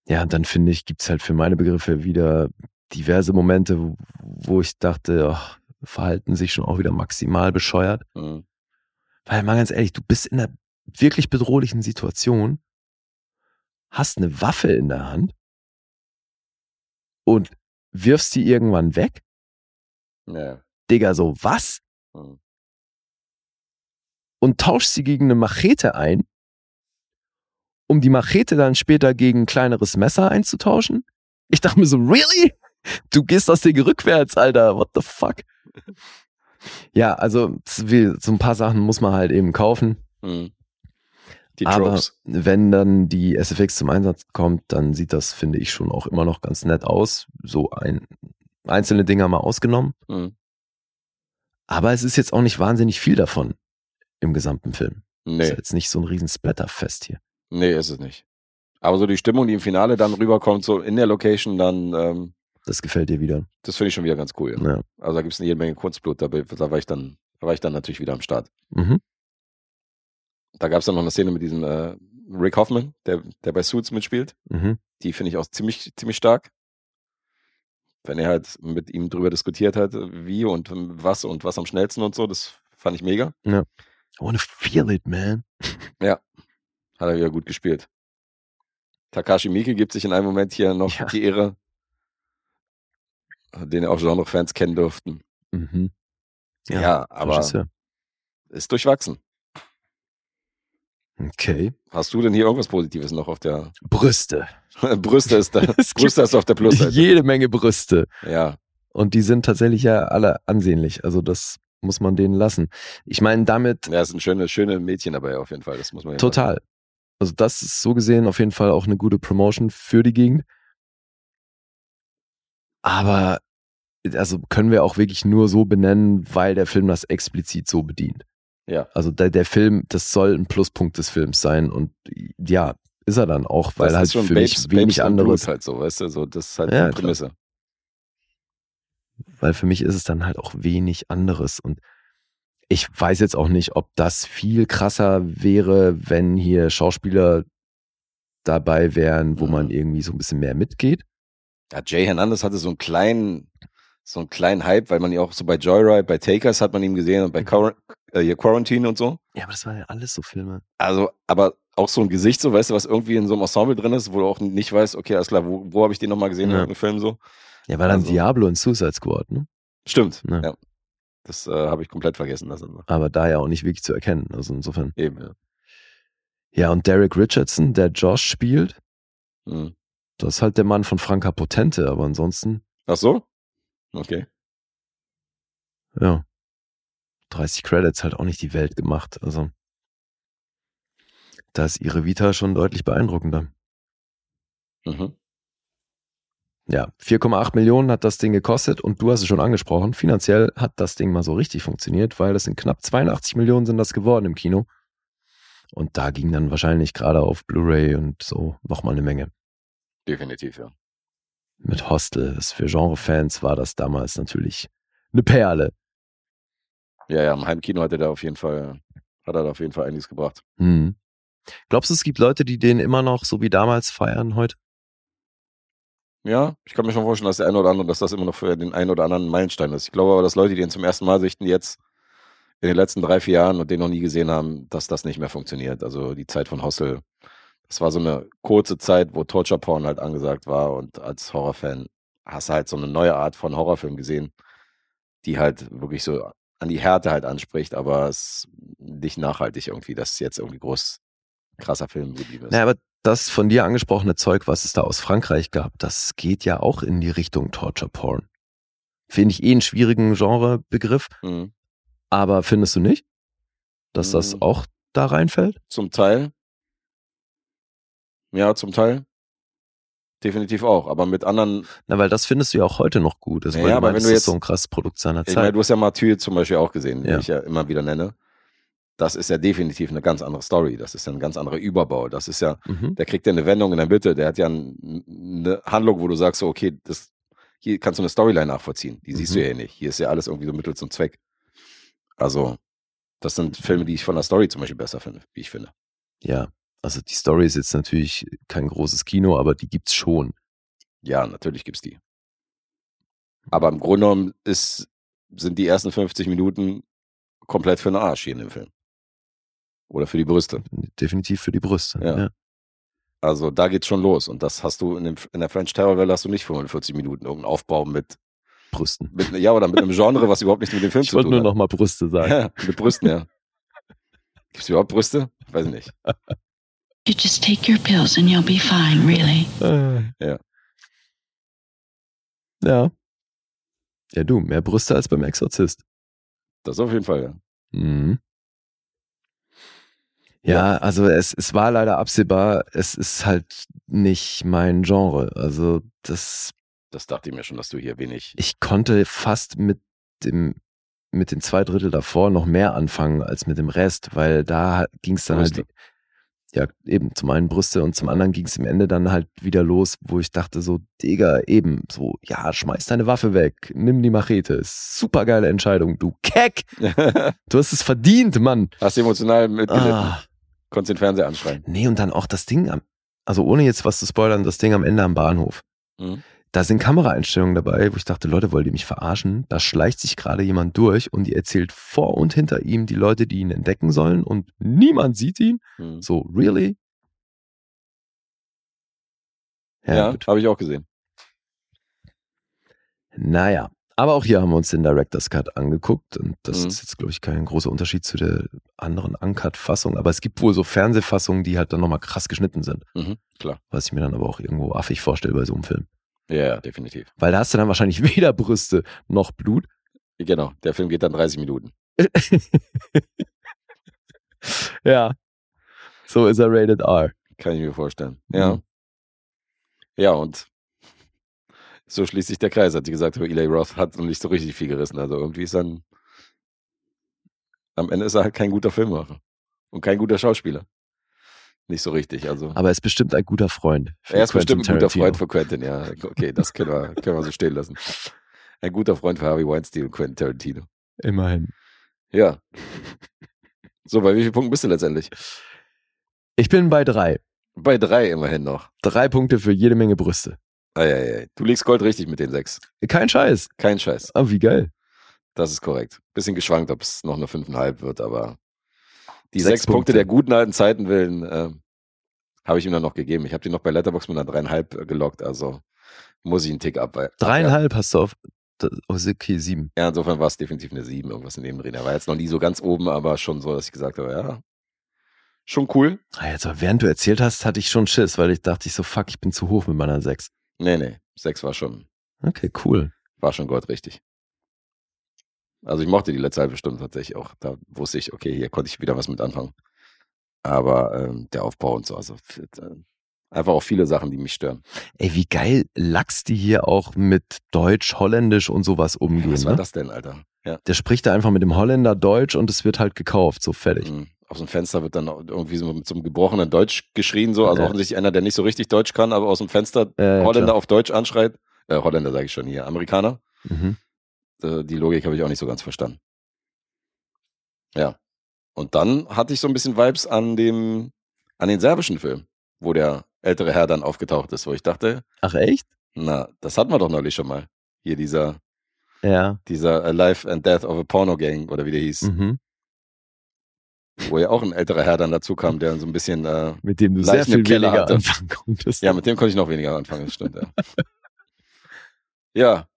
Ja, und dann finde ich, gibt's halt für meine Begriffe wieder diverse Momente, wo, wo ich dachte, ach, verhalten sich schon auch wieder maximal bescheuert. Mhm. Weil mal ganz ehrlich, du bist in einer wirklich bedrohlichen Situation, hast eine Waffe in der Hand und wirfst die irgendwann weg. Ja. Digga, so was? Mhm. Und tauschst sie gegen eine Machete ein, um die Machete dann später gegen ein kleineres Messer einzutauschen? Ich dachte mir so, really? Du gehst das Ding rückwärts, Alter. What the fuck? Ja, also so ein paar Sachen muss man halt eben kaufen. Mhm. Die Aber wenn dann die SFX zum Einsatz kommt, dann sieht das, finde ich, schon auch immer noch ganz nett aus. So ein, einzelne Dinger mal ausgenommen. Mhm. Aber es ist jetzt auch nicht wahnsinnig viel davon im gesamten Film. Ist Nee, jetzt nicht so ein riesen Splatterfest hier. Nee, ist es nicht. Aber so die Stimmung, die im Finale dann rüberkommt, so in der Location, dann, ähm, Das gefällt dir wieder. das finde ich schon wieder ganz cool. Ja. Also da gibt es eine jede Menge Kunstblut, da, da war ich dann, da war ich dann natürlich wieder am Start. Mhm. Da gab es dann noch eine Szene mit diesem äh, Rick Hoffman, der, der bei Suits mitspielt. Mhm. Die finde ich auch ziemlich, ziemlich stark. Wenn er halt mit ihm drüber diskutiert hat, wie und was und was am schnellsten und so, das fand ich mega. I wanna feel it, man. Hat er wieder gut gespielt. Takashi Miike gibt sich in einem Moment hier noch Ja. die Ehre, den auch Genre-Fans kennen durften. Mhm. Ja, aber Regisseur. ist durchwachsen. Okay. Hast du denn hier irgendwas Positives noch auf der Brüste. Brüste ist da, Brüste ist auf der Plusseite. jede Menge Brüste. Ja, Und die sind tatsächlich ja alle ansehnlich. Also das muss man denen lassen. Ich meine, damit ja, es sind schöne, schöne Mädchen dabei auf jeden Fall. Das muss man ja total. Also das ist so gesehen auf jeden Fall auch eine gute Promotion für die Gegend. Aber also können wir auch wirklich nur so benennen, weil der Film das explizit so bedient. Ja. Also der, der Film, das soll ein Pluspunkt des Films sein und ja, ist er dann auch, weil das halt für Babes, mich wenig Babes anderes, halt so, weißt du, so, das ist halt Ja, die klar. Prämisse. weil für mich ist es dann halt auch wenig anderes und ich weiß jetzt auch nicht, ob das viel krasser wäre, wenn hier Schauspieler dabei wären, wo Mhm. man irgendwie so ein bisschen mehr mitgeht. Ja, Jay Hernandez hatte so einen kleinen, so einen kleinen Hype, weil man ihn auch so bei Joyride, bei Takers hat man ihn gesehen und bei Mhm. Quar äh, Quarantine und so. Ja, aber das waren ja alles so Filme. Also, aber auch so ein Gesicht, so, weißt du, was irgendwie in so einem Ensemble drin ist, wo du auch nicht weißt, okay, alles klar, wo, wo habe ich den nochmal gesehen Ja. in irgendeinem Film so? Ja, war dann Also- Diablo und Suicide Squad, ne? Stimmt, Ja. ja. Das äh, habe ich komplett vergessen lassen. Aber da ja auch nicht wirklich zu erkennen. Also insofern. Eben, ja. Ja, und Derek Richardson, der Josh spielt, Mhm. das ist halt der Mann von Franka Potente, aber ansonsten, Ach so? Okay. ja. 30 Credits halt auch nicht die Welt gemacht. Also da ist ihre Vita schon deutlich beeindruckender. Mhm. Ja, 4,8 Millionen hat das Ding gekostet und du hast es schon angesprochen, finanziell hat das Ding mal so richtig funktioniert, weil das sind knapp 82 Millionen sind das geworden im Kino. Und da ging dann wahrscheinlich gerade auf Blu-ray und so nochmal eine Menge. Definitiv, ja. Mit Hostel, für Genrefans war das damals natürlich eine Perle. Ja, ja, im Heimkino hat er da auf jeden Fall, hat er da auf jeden Fall einiges gebracht. Hm. Glaubst du, es gibt Leute, die den immer noch so wie damals feiern heute? Ja, ich kann mir schon vorstellen, dass der eine oder andere, dass das immer noch für den einen oder anderen ein Meilenstein ist. Ich glaube aber, dass Leute, die den zum ersten Mal sichten, jetzt in den letzten drei, vier Jahren und den noch nie gesehen haben, dass das nicht mehr funktioniert. Also die Zeit von Hostel, das war so eine kurze Zeit, wo Torture Porn halt angesagt war und als Horrorfan hast du halt so eine neue Art von Horrorfilm gesehen, die halt wirklich so an die Härte halt anspricht, aber es nicht nachhaltig irgendwie, dass jetzt irgendwie groß krasser Film geblieben ist. Naja, aber das von dir angesprochene Zeug, was es da aus Frankreich gab, das geht ja auch in die Richtung Torture Porn. Finde ich eh einen schwierigen Genrebegriff, Mhm. aber findest du nicht, dass das Mhm. auch da reinfällt? Zum Teil. Ja, zum Teil. Definitiv auch, aber mit anderen, Na, weil das findest du ja auch heute noch gut. Also, Ja, ja, aber wenn meinst, du das ist jetzt- so ein krasses Produkt seiner ich meine, Zeit. du hast ja Mathieu zum Beispiel auch gesehen, Ja. den ich ja immer wieder nenne. Das ist ja definitiv eine ganz andere Story. Das ist ja ein ganz anderer Überbau. Das ist ja, Mhm. der kriegt ja eine Wendung in der Mitte. Der hat ja ein, eine Handlung, wo du sagst, so, okay, das, hier kannst du eine Storyline nachvollziehen. Die siehst Mhm. du ja hier nicht. Hier ist ja alles irgendwie so Mittel zum Zweck. Also, das sind Filme, die ich von der Story zum Beispiel besser finde, wie ich finde. Ja, also die Story ist jetzt natürlich kein großes Kino, aber die gibt's schon. Ja, natürlich gibt's die. Aber im Grunde genommen ist, sind die ersten 50 Minuten komplett für den Arsch hier in dem Film. Oder für die Brüste. Definitiv für die Brüste. Ja. Ja. Also da geht's schon los. Und das hast du in, dem, in der French Terror Welle hast du nicht 45 Minuten irgendeinen Aufbau mit, Brüsten. mit ja, oder mit einem Genre, was überhaupt nichts mit dem Film Ich zu wollte tun nur hat. noch mal Brüste sagen. Ja, mit Brüsten, ja. Gibt's überhaupt Brüste? Weiß ich nicht. You just take your pills and you'll be fine, really. Ja. Ja. Ja, du, mehr Brüste als beim Exorzist. Das auf jeden Fall, ja. Mhm. Ja, also es, es war leider absehbar, es ist halt nicht mein Genre. Also das, Das dachte ich mir schon, dass du hier wenig. ich konnte fast mit dem, mit den zwei Drittel davor noch mehr anfangen als mit dem Rest, weil da ging es dann Brüste. halt, ja, eben zum einen Brüste und zum anderen ging es im Ende dann halt wieder los, wo ich dachte so, Digga, eben, so, ja, schmeiß deine Waffe weg, nimm die Machete, super geile Entscheidung, du Keck, du hast es verdient, Mann. Hast emotional mitgelitten. Ah. Konntest den Fernseher anschreien. Nee, und dann auch das Ding am, also ohne jetzt was zu spoilern, das Ding am Ende am Bahnhof. Mhm. Da sind Kameraeinstellungen dabei, wo ich dachte, Leute, wollt ihr mich verarschen? Da schleicht sich gerade jemand durch und die erzählt vor und hinter ihm die Leute, die ihn entdecken sollen und niemand sieht ihn. Mhm. So, really? Ja, Ja, gut. habe ich auch gesehen. Naja. Aber auch hier haben wir uns den Director's Cut angeguckt und das Mhm. ist jetzt, glaube ich, kein großer Unterschied zu der anderen Uncut-Fassung. Aber es gibt wohl so Fernsehfassungen, die halt dann nochmal krass geschnitten sind. Mhm, klar. Was ich mir dann aber auch irgendwo affig vorstelle bei so einem Film. Ja, definitiv. Weil da hast du dann wahrscheinlich weder Brüste noch Blut. Genau. Der Film geht dann 30 Minuten. ja. So ist er rated R. Kann ich mir vorstellen. Mhm. Ja. Ja, und so schließt sich der Kreis, hat sie gesagt, Eli Roth hat noch nicht so richtig viel gerissen. Also irgendwie ist dann. Am Ende ist er halt kein guter Filmemacher. Und kein guter Schauspieler. Nicht so richtig. Also. Aber er ist bestimmt ein guter Freund. er ist Quentin bestimmt ein guter. Freund für Quentin, ja. Okay, das können wir, können wir so stehen lassen. Ein guter Freund für Harvey Weinstein und Quentin Tarantino. Immerhin. Ja. So, bei wie vielen Punkten bist du letztendlich? Ich bin bei drei. Bei drei immerhin noch. Drei Punkte für jede Menge Brüste. Eieiei. Du legst Gold richtig mit den sechs. Kein Scheiß. Kein Scheiß. Aber wie geil. Das ist korrekt. Bisschen geschwankt, ob es noch eine 5,5 wird, aber die Sechs sechs, Punkte. Punkte. der guten alten Zeiten willen äh, habe ich ihm dann noch gegeben. Ich habe die noch bei Letterbox mit einer dreieinhalb äh, gelockt, also muss ich einen Tick ab. Dreieinhalb hast du auf. Oh, okay, sieben. Ja, insofern war es definitiv eine sieben, irgendwas in dem Dreh. Er war jetzt noch nie so ganz oben, aber schon so, dass ich gesagt habe, ja, schon cool. Ah, Jetzt, aber während du erzählt hast, hatte ich schon Schiss, weil ich dachte ich so, fuck, ich bin zu hoch mit meiner sechs. Nee, nee, sechs war schon, Okay, cool. war schon Gold richtig. Also ich mochte die letzte halbe Stunde tatsächlich auch. Da wusste ich, okay, hier konnte ich wieder was mit anfangen. Aber ähm, der Aufbau und so, also äh, einfach auch viele Sachen, die mich stören. Ey, wie geil Lachs die hier auch mit Deutsch, Holländisch und sowas umgehen. Was war ne? das denn, Alter? Ja. Der spricht da einfach mit dem Holländer Deutsch und es wird halt gekauft, so fertig. Mhm. Aus dem Fenster wird dann irgendwie so mit so einem gebrochenen Deutsch geschrien, so. Also Ja. offensichtlich einer, der nicht so richtig Deutsch kann, aber aus dem Fenster ja, Holländer klar. auf Deutsch anschreit. Äh, Holländer sage ich schon hier, Amerikaner. Mhm. Äh, die Logik habe ich auch nicht so ganz verstanden. Ja. Und dann hatte ich so ein bisschen Vibes an dem, an den serbischen Film, wo der ältere Herr dann aufgetaucht ist, wo ich dachte, Ach echt? na, das hatten wir doch neulich schon mal. Hier dieser, Ja. dieser Life and Death of a Porno Gang oder wie der hieß, Mhm. Wo ja auch ein älterer Herr dann dazu kam, der so ein bisschen, äh, Mit dem du sehr viel Keller weniger hatte. anfangen konntest. ja, mit dem konnte ich noch weniger anfangen, das stimmt, ja. ja.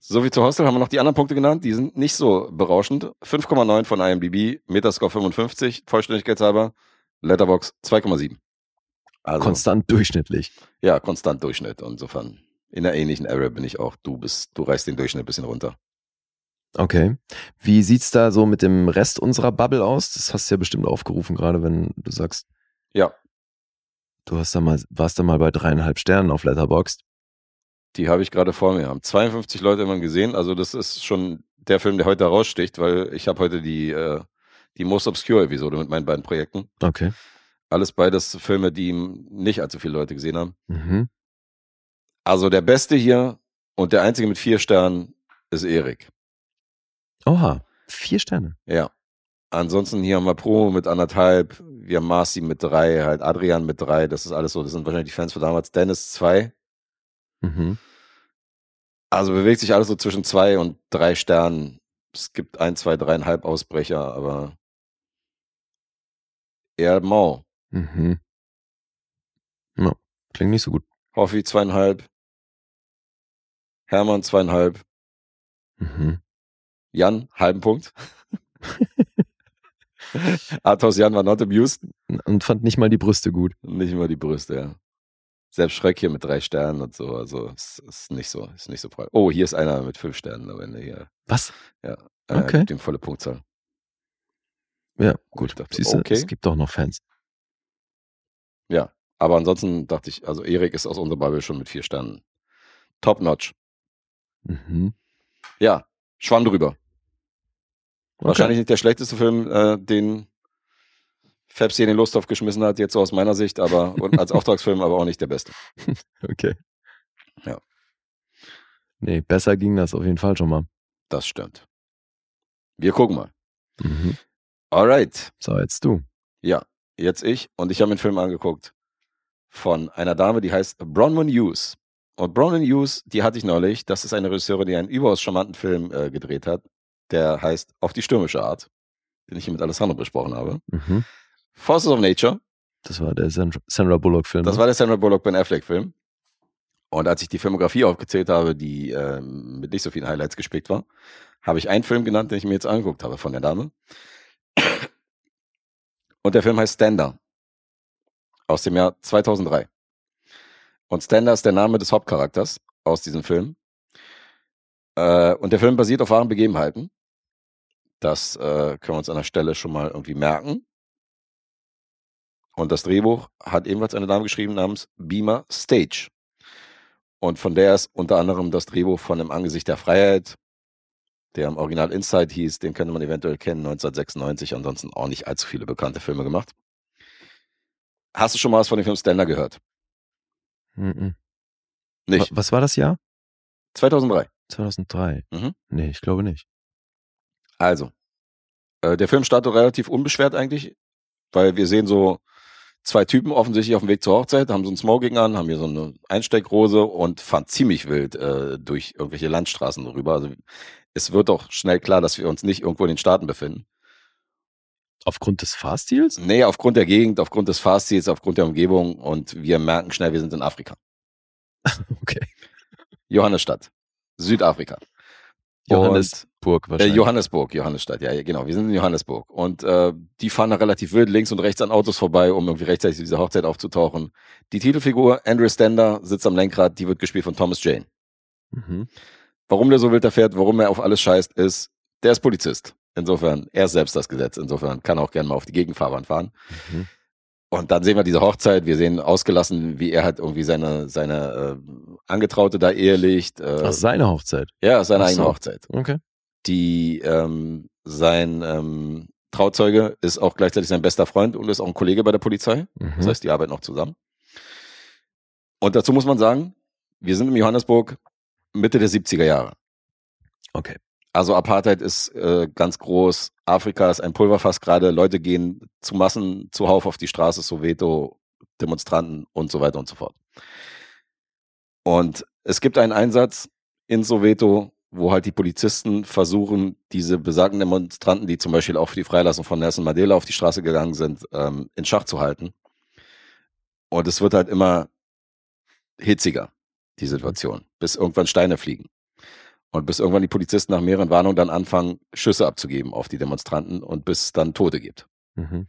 So wie zu Hostel haben wir noch die anderen Punkte genannt. Die sind nicht so berauschend. 5,9 von IMDb, Metascore 55, Vollständigkeitshalber, Letterbox 2,7. Also, Konstant durchschnittlich. ja, konstant Durchschnitt. Insofern, in einer ähnlichen Area bin ich auch. Du bist, du reißt den Durchschnitt ein bisschen runter. Okay. Wie sieht's da so mit dem Rest unserer Bubble aus? Das hast du ja bestimmt aufgerufen, gerade wenn du sagst, Ja, du hast da mal, warst da mal bei dreieinhalb Sternen auf Letterboxd. die habe ich gerade vor mir. Haben 52 Leute immer gesehen. Also das ist schon der Film, der heute heraussticht, weil ich habe heute die, äh, die Most Obscure Episode mit meinen beiden Projekten. Okay. Alles beides Filme, die nicht allzu viele Leute gesehen haben. Mhm. Also der Beste hier und der Einzige mit vier Sternen ist Erik. Oha. Vier Sterne. Ja. Ansonsten hier haben wir Pro mit anderthalb, wir haben Marci mit drei, halt Adrian mit drei, das ist alles so, das sind wahrscheinlich die Fans von damals. Dennis zwei. Mhm. Also bewegt sich alles so zwischen zwei und drei Sternen. Es gibt ein, zwei, dreieinhalb Ausbrecher, aber eher mau. Mhm. Ja, klingt nicht so gut. Hoffi zweieinhalb. Hermann zweieinhalb. Mhm. Jan, halben Punkt. Athos Jan war not amused. Und fand nicht mal die Brüste gut. Nicht immer die Brüste, ja. Selbst Schreck hier mit drei Sternen und so, also es ist nicht so, ist nicht so voll. Oh, hier ist einer mit fünf Sternen am Ende hier. Was? Äh, Okay. ihm volle Punktzahl. Ja, gut. dachte, Siehst du, okay. es gibt doch noch Fans. Ja, aber ansonsten dachte ich, also Erik ist aus unserer Bubble schon mit vier Sternen. Top notch. Mhm. Ja, Schwamm drüber. Okay. Wahrscheinlich nicht der schlechteste Film, äh, den Fabs hier in den Losthof geschmissen hat, jetzt so aus meiner Sicht, aber und als Auftragsfilm aber auch nicht der beste. Okay. Ja. Nee, besser ging das auf jeden Fall schon mal. Das stimmt. Wir gucken mal. Mhm. Alright. So, jetzt du. Ja, jetzt ich und ich habe mir einen Film angeguckt von einer Dame, die heißt Bronwyn Hughes. Und Bronwyn Hughes, die hatte ich neulich. Das ist eine Regisseurin, die einen überaus charmanten Film äh, gedreht hat. Der heißt Auf die stürmische Art, den ich hier mit Alessandro besprochen habe. Mhm. Forces of Nature. Das war der Sandra, Sandra Bullock-Film. Das ne? war der Sandra Bullock Ben Affleck Film. Und als ich die Filmografie aufgezählt habe, die ähm, mit nicht so vielen Highlights gespickt war, habe ich einen Film genannt, den ich mir jetzt angeguckt habe von der Dame. Und der Film heißt Stander. Aus dem Jahr 2003. Und Stander ist der Name des Hauptcharakters aus diesem Film. Äh, und der Film basiert auf wahren Begebenheiten. Das äh, können wir uns an der Stelle schon mal irgendwie merken. Und das Drehbuch hat ebenfalls eine Dame geschrieben namens Beamer Stage. Und von der ist unter anderem das Drehbuch von Im Angesicht der Freiheit, der im Original Inside hieß, den könnte man eventuell kennen, 1996, ansonsten auch nicht allzu viele bekannte Filme gemacht. Hast du schon mal was von dem Film Stender gehört? Mhm. Nicht. Wa- Was war das Jahr? 2003. 2003. Mhm. Nee, ich glaube nicht. Also, äh, der Film startet relativ unbeschwert eigentlich, weil wir sehen so zwei Typen offensichtlich auf dem Weg zur Hochzeit, haben so ein Smoking an, haben hier so eine Einsteckrose und fahren ziemlich wild äh, durch irgendwelche Landstraßen rüber. Also es wird doch schnell klar, dass wir uns nicht irgendwo in den Staaten befinden. Aufgrund des Fahrstils? Nee, aufgrund der Gegend, aufgrund des Fahrstils, aufgrund der Umgebung und wir merken schnell, wir sind in Afrika. Okay. Johannesstadt, Südafrika. Johannesburg Äh, wahrscheinlich. Johannesburg, Johannesstadt, ja, ja, genau. Wir sind in Johannesburg. Und äh, die fahren da relativ wild links und rechts an Autos vorbei, um irgendwie rechtzeitig zu dieser Hochzeit aufzutauchen. Die Titelfigur, Andrew Stender, sitzt am Lenkrad, die wird gespielt von Thomas Jane. mhm. Warum der so wild fährt, warum er auf alles scheißt, ist, der ist Polizist. Insofern, er ist selbst das Gesetz. Insofern kann auch gerne mal auf die Gegenfahrbahn fahren. Mhm. Und dann sehen wir diese Hochzeit, wir sehen ausgelassen, wie er halt irgendwie seine, seine äh, Angetraute da ehelicht. Äh, Ach, seine Hochzeit. ja, seine Ach eigene so. Hochzeit. Okay. die ähm, sein ähm, Trauzeuge ist auch gleichzeitig sein bester Freund und ist auch ein Kollege bei der Polizei. Mhm. Das heißt, die arbeiten auch zusammen. Und dazu muss man sagen, wir sind in Johannesburg Mitte der 70er Jahre. Okay. Also Apartheid ist äh, ganz groß. Afrika ist ein Pulverfass gerade. Leute gehen zu Massen zuhauf auf die Straße, Soweto, Demonstranten und so weiter und so fort. Und es gibt einen Einsatz in Soweto, wo halt die Polizisten versuchen, diese besagten Demonstranten, die zum Beispiel auch für die Freilassung von Nelson Mandela auf die Straße gegangen sind, ähm, in Schach zu halten. Und es wird halt immer hitziger, die Situation, bis irgendwann Steine fliegen. Und bis irgendwann die Polizisten nach mehreren Warnungen dann anfangen, Schüsse abzugeben auf die Demonstranten und bis es dann Tote gibt. Mhm.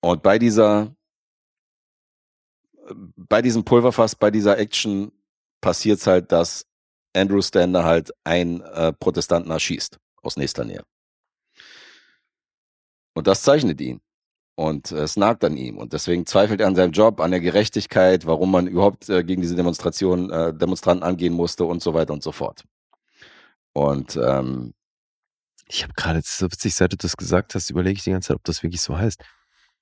Und bei dieser, bei diesem Pulverfass, bei dieser Action passiert es halt, dass Andrew Stander halt einen äh, Protestanten erschießt aus nächster Nähe. Und das zeichnet ihn. Und äh, es nagt an ihm. Und deswegen zweifelt er an seinem Job, an der Gerechtigkeit, warum man überhaupt äh, gegen diese Demonstration, äh, Demonstranten angehen musste und so weiter und so fort. Und ähm, Ich habe gerade, es ist so witzig, seit du das gesagt hast, überlege ich die ganze Zeit, ob das wirklich so heißt.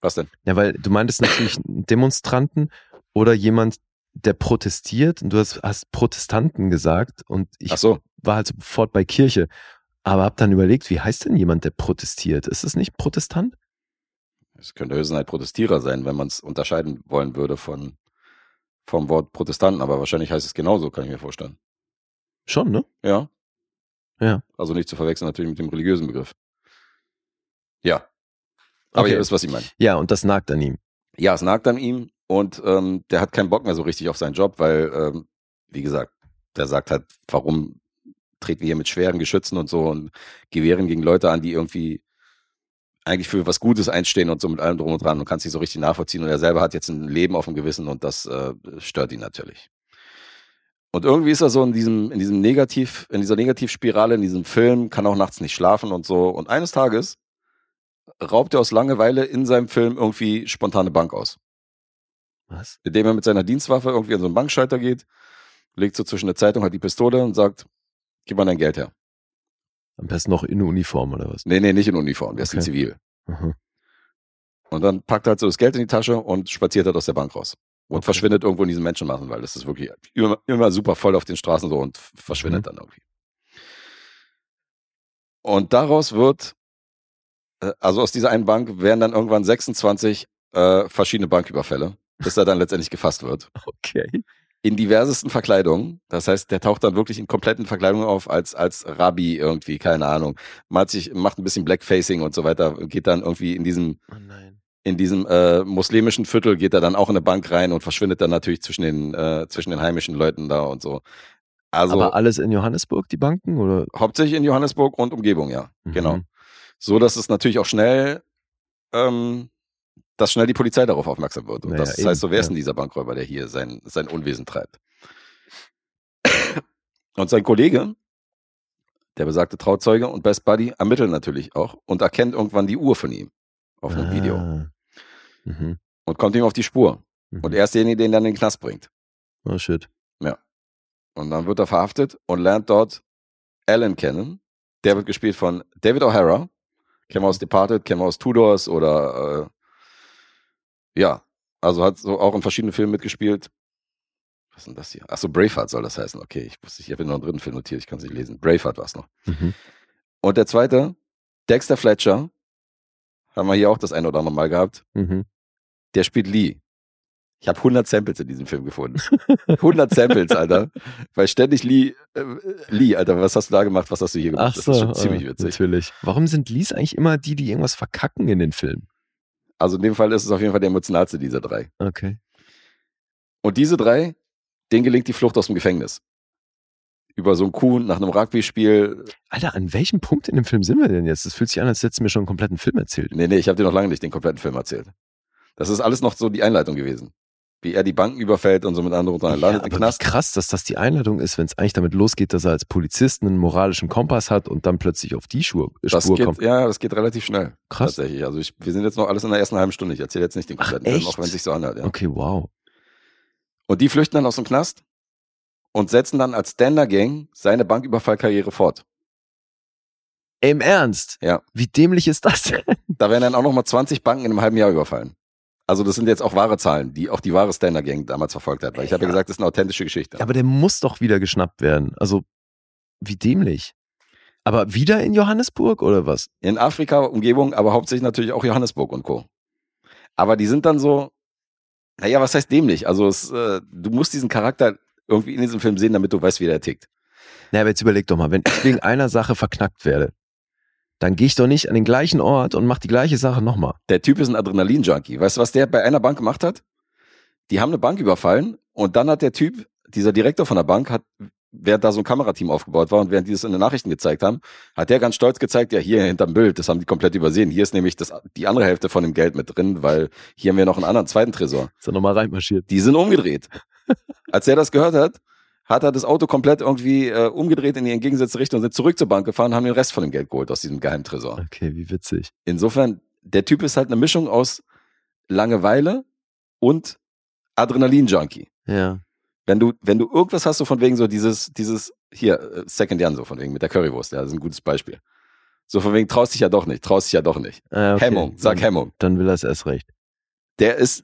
was denn? Ja, weil du meintest natürlich einen Demonstranten oder jemand, der protestiert und du hast, hast Protestanten gesagt und ich so, war halt sofort bei Kirche. Aber hab dann überlegt, wie heißt denn jemand, der protestiert? Ist es nicht Protestant? es könnte höchstens ein Protestierer sein, wenn man es unterscheiden wollen würde von vom Wort Protestanten, aber wahrscheinlich heißt es genauso, kann ich mir vorstellen. Schon, ne? Ja. Ja. Also nicht zu verwechseln natürlich mit dem religiösen Begriff. Ja. Aber Okay. ihr wisst, was ich meine. Ja, und das nagt an ihm. Ja, es nagt an ihm und ähm, der hat keinen Bock mehr so richtig auf seinen Job, weil, ähm, wie gesagt, der sagt halt, warum treten wir hier mit schweren Geschützen und so und Gewehren gegen Leute an, die irgendwie eigentlich für was Gutes einstehen und so mit allem drum und dran und kannst nicht so richtig nachvollziehen und er selber hat jetzt ein Leben auf dem Gewissen und das äh, stört ihn natürlich. Und irgendwie ist er so in diesem, in diesem Negativ, in dieser Negativspirale, in diesem Film, kann auch nachts nicht schlafen und so. Und eines Tages raubt er aus Langeweile in seinem Film irgendwie spontane Bank aus Was? indem er mit seiner Dienstwaffe irgendwie an so einen Bankschalter geht, legt so zwischen der Zeitung halt die Pistole und sagt, gib mal dein Geld her. Am besten noch in Uniform oder was? Nee, nee, nicht in Uniform, der ist in Okay. Zivil. Mhm. Und dann packt er halt so das Geld in die Tasche und spaziert halt aus der Bank raus. Und Okay. verschwindet irgendwo in diesen Menschenmassen, weil das ist wirklich immer, immer super voll auf den Straßen so und verschwindet Mhm. dann irgendwie. Und daraus wird, äh, also aus dieser einen Bank werden dann irgendwann 26 äh, verschiedene Banküberfälle, bis er dann letztendlich gefasst wird. Okay. in diversesten Verkleidungen. Das heißt, der taucht dann wirklich in kompletten Verkleidungen auf als als Rabbi irgendwie, keine Ahnung. Malt sich, macht ein bisschen Blackfacing und so weiter, geht dann irgendwie in diesem Oh nein. In diesem äh, muslimischen Viertel geht er dann auch in eine Bank rein und verschwindet dann natürlich zwischen den äh, zwischen den heimischen Leuten da und so. Also Aber alles in Johannesburg, die Banken? Oder? hauptsächlich in Johannesburg und Umgebung, ja, Mhm. genau. So, dass es natürlich auch schnell ähm, dass schnell die Polizei darauf aufmerksam wird. Und Naja, das eben, heißt so, wer ist ja. denn dieser Bankräuber, der hier sein, sein Unwesen treibt? Und sein Kollege, der besagte Trauzeuge und Best Buddy, ermittelt natürlich auch und erkennt irgendwann die Uhr von ihm auf einem Video Ah. Mhm. und kommt ihm auf die Spur. Mhm. Und er ist derjenige, der ihn dann in den Knast bringt. Oh shit. Und dann wird er verhaftet und lernt dort Alan kennen. Der wird gespielt von David O'Hara. Kennen wir aus Departed, kennen wir aus Tudors oder äh, ja, also hat so auch in verschiedenen Filmen mitgespielt. Was ist denn das hier? Achso, Braveheart soll das heißen. Okay, ich wusste, ich habe noch einen dritten Film notiert, ich kann es nicht lesen. Braveheart war es noch. Mhm. Und der zweite, Dexter Fletcher, haben wir hier auch das ein oder andere Mal gehabt. Mhm. Der spielt Lee. Ich habe 100 Samples in diesem Film gefunden. 100 Samples, Alter. Weil ständig Lee, äh, Lee, Alter, was hast du da gemacht? Was hast du hier gemacht? Ach das so, ist schon ziemlich äh, witzig. Natürlich. Warum sind Lies eigentlich immer die, die irgendwas verkacken in den Filmen? Also in dem Fall ist es auf jeden Fall der emotionalste dieser drei. Okay. Und diese drei, denen gelingt die Flucht aus dem Gefängnis. Über so einen Kuh nach einem Rugby-Spiel. Alter, an welchem Punkt in dem Film sind wir denn jetzt? Das fühlt sich an, als hättest du mir schon einen kompletten Film erzählt. Nee, nee, ich habe dir noch lange nicht den kompletten Film erzählt. Das ist alles noch so die Einleitung gewesen. Wie er die Banken überfällt und so mit anderen. Ja, landet im aber Knast. krass, dass das die Einladung ist, wenn es eigentlich damit losgeht, dass er als Polizist einen moralischen Kompass hat und dann plötzlich auf die Spur, Das Spur geht, kommt. ja, das geht relativ schnell. Krass. Tatsächlich. Also ich, wir sind jetzt noch alles in der ersten halben Stunde. Ich erzähle jetzt nicht den kompletten Film, auch wenn es sich so anhört. Ja. Okay, wow. Und die flüchten dann aus dem Knast und setzen dann als Stander Gang seine Banküberfallkarriere fort. Im Ernst? Ja. Wie dämlich ist das denn? Da werden dann auch nochmal 20 Banken in einem halben Jahr überfallen. Also das sind jetzt auch wahre Zahlen, die auch die wahre Stander Gang damals verfolgt hat. Weil ich habe ja Ja. gesagt, das ist eine authentische Geschichte. Aber der muss doch wieder geschnappt werden. Also, wie dämlich. Aber wieder in Johannesburg oder was? In Afrika, Umgebung, aber hauptsächlich natürlich auch Johannesburg und Co. Aber die sind dann so, naja, was heißt dämlich? Also es, äh, du musst diesen Charakter irgendwie in diesem Film sehen, damit du weißt, wie der tickt. Na, aber jetzt überleg doch mal, wenn ich wegen einer Sache verknackt werde, dann gehe ich doch nicht an den gleichen Ort und mache die gleiche Sache nochmal. Der Typ ist ein Adrenalin-Junkie. Weißt du, was der bei einer Bank gemacht hat? Die haben eine Bank überfallen und dann hat der Typ, dieser Direktor von der Bank, hat während da so ein Kamerateam aufgebaut war und während die das in den Nachrichten gezeigt haben, hat der ganz stolz gezeigt, ja, hier hinterm Bild, das haben die komplett übersehen. Hier ist nämlich das, die andere Hälfte von dem Geld mit drin, weil hier haben wir noch einen anderen zweiten Tresor. Ist er nochmal reinmarschiert. Die sind umgedreht. Als er das gehört hat, hat er das Auto komplett irgendwie äh, umgedreht in die entgegengesetzte Richtung und sind zurück zur Bank gefahren und haben den Rest von dem Geld geholt aus diesem Geheimtresor. Okay, wie witzig. Insofern, der Typ ist halt eine Mischung aus Langeweile und Adrenalin-Junkie. Ja. Wenn du, wenn du irgendwas hast, so von wegen so dieses, dieses, hier, äh, Second Jan, so von wegen mit der Currywurst, ja, das ist ein gutes Beispiel. So von wegen, traust dich ja doch nicht, traust dich ja doch nicht. Äh, okay. Hemmung, sag Dann- Hemmung. Dann will er es erst recht. Der ist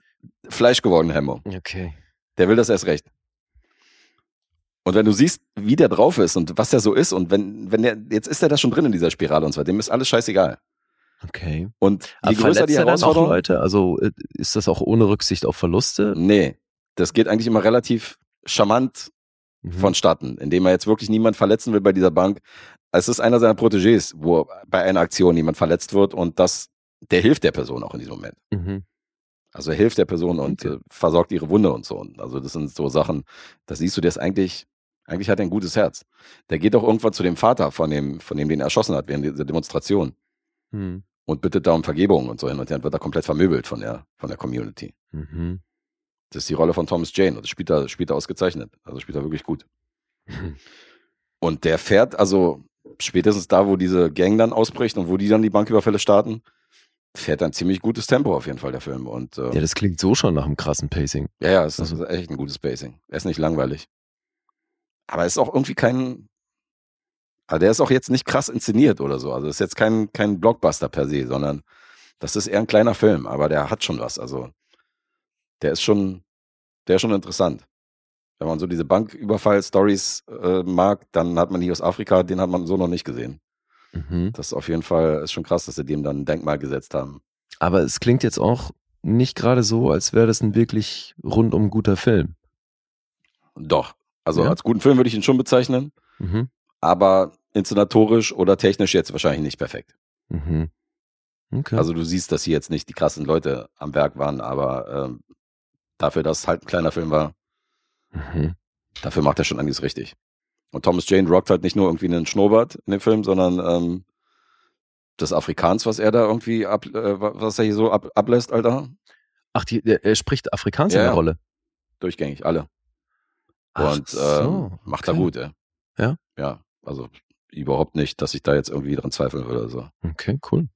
Fleisch geworden, Hemmung. Okay. Der will das erst recht. Und wenn du siehst, wie der drauf ist und was der so ist und wenn, wenn der, jetzt ist er da schon drin in dieser Spirale und zwar, dem ist alles scheißegal. Okay. Und Aber je größer verletzt die er dann auch Herausforderung, Leute? Also äh, ist das auch ohne Rücksicht auf Verluste? nee, das geht eigentlich immer relativ charmant Mhm. vonstatten, indem er jetzt wirklich niemand verletzen will bei dieser Bank. Es ist einer seiner Protégés, wo bei einer Aktion jemand verletzt wird und das, der hilft der Person auch in diesem Moment. Mhm. Also er hilft der Person und Okay. äh, versorgt ihre Wunde und so. Also das sind so Sachen, da siehst du, der ist eigentlich, eigentlich hat er ein gutes Herz. Der geht auch irgendwann zu dem Vater von dem, von dem den er erschossen hat während dieser Demonstration Mhm. und bittet da um Vergebung und so hin und dann wird er komplett vermöbelt von der, von der Community. Mhm. Das ist die Rolle von Thomas Jane und das spielt er, spielt er ausgezeichnet. Also spielt er wirklich gut. Mhm. Und der fährt also spätestens da, wo diese Gang dann ausbricht und wo die dann die Banküberfälle starten, fährt ein ziemlich gutes Tempo auf jeden Fall der Film. Und äh, Ja, das klingt so schon nach einem krassen Pacing. ja, ja, es ist Also- echt ein gutes Pacing. Er ist nicht langweilig. Aber er ist auch irgendwie kein. Also der ist auch jetzt nicht krass inszeniert oder so. Also ist jetzt kein, kein Blockbuster per se, sondern das ist eher ein kleiner Film, aber der hat schon was. Also der ist schon, der ist schon interessant. Wenn man so diese Banküberfall-Stories äh, mag, dann hat man die aus Afrika, den hat man so noch nicht gesehen. Mhm. Das ist auf jeden Fall ist schon krass, dass sie dem dann ein Denkmal gesetzt haben. Aber es klingt jetzt auch nicht gerade so, als wäre das ein wirklich rundum guter Film. Doch. Also Ja? als guten Film würde ich ihn schon bezeichnen. Mhm. aber inszenatorisch oder technisch jetzt wahrscheinlich nicht perfekt. Mhm. Okay. Also du siehst, dass hier jetzt nicht die krassen Leute am Werk waren, aber ähm, dafür, dass es halt ein kleiner Film war, mhm. dafür macht er schon einiges richtig. Und Thomas Jane rockt halt nicht nur irgendwie einen Schnurrbart in dem Film, sondern ähm, das Afrikaans, was er da irgendwie ab, äh, was er hier so ab, ablässt, Alter, Ach, die, der, er spricht Afrikaans Ja, in der ja. Rolle. durchgängig, alle. Und so, ähm, macht er okay. gut, ey. Ja? Ja, also überhaupt nicht, dass ich da jetzt irgendwie dran zweifeln würde. Also. Okay, cool.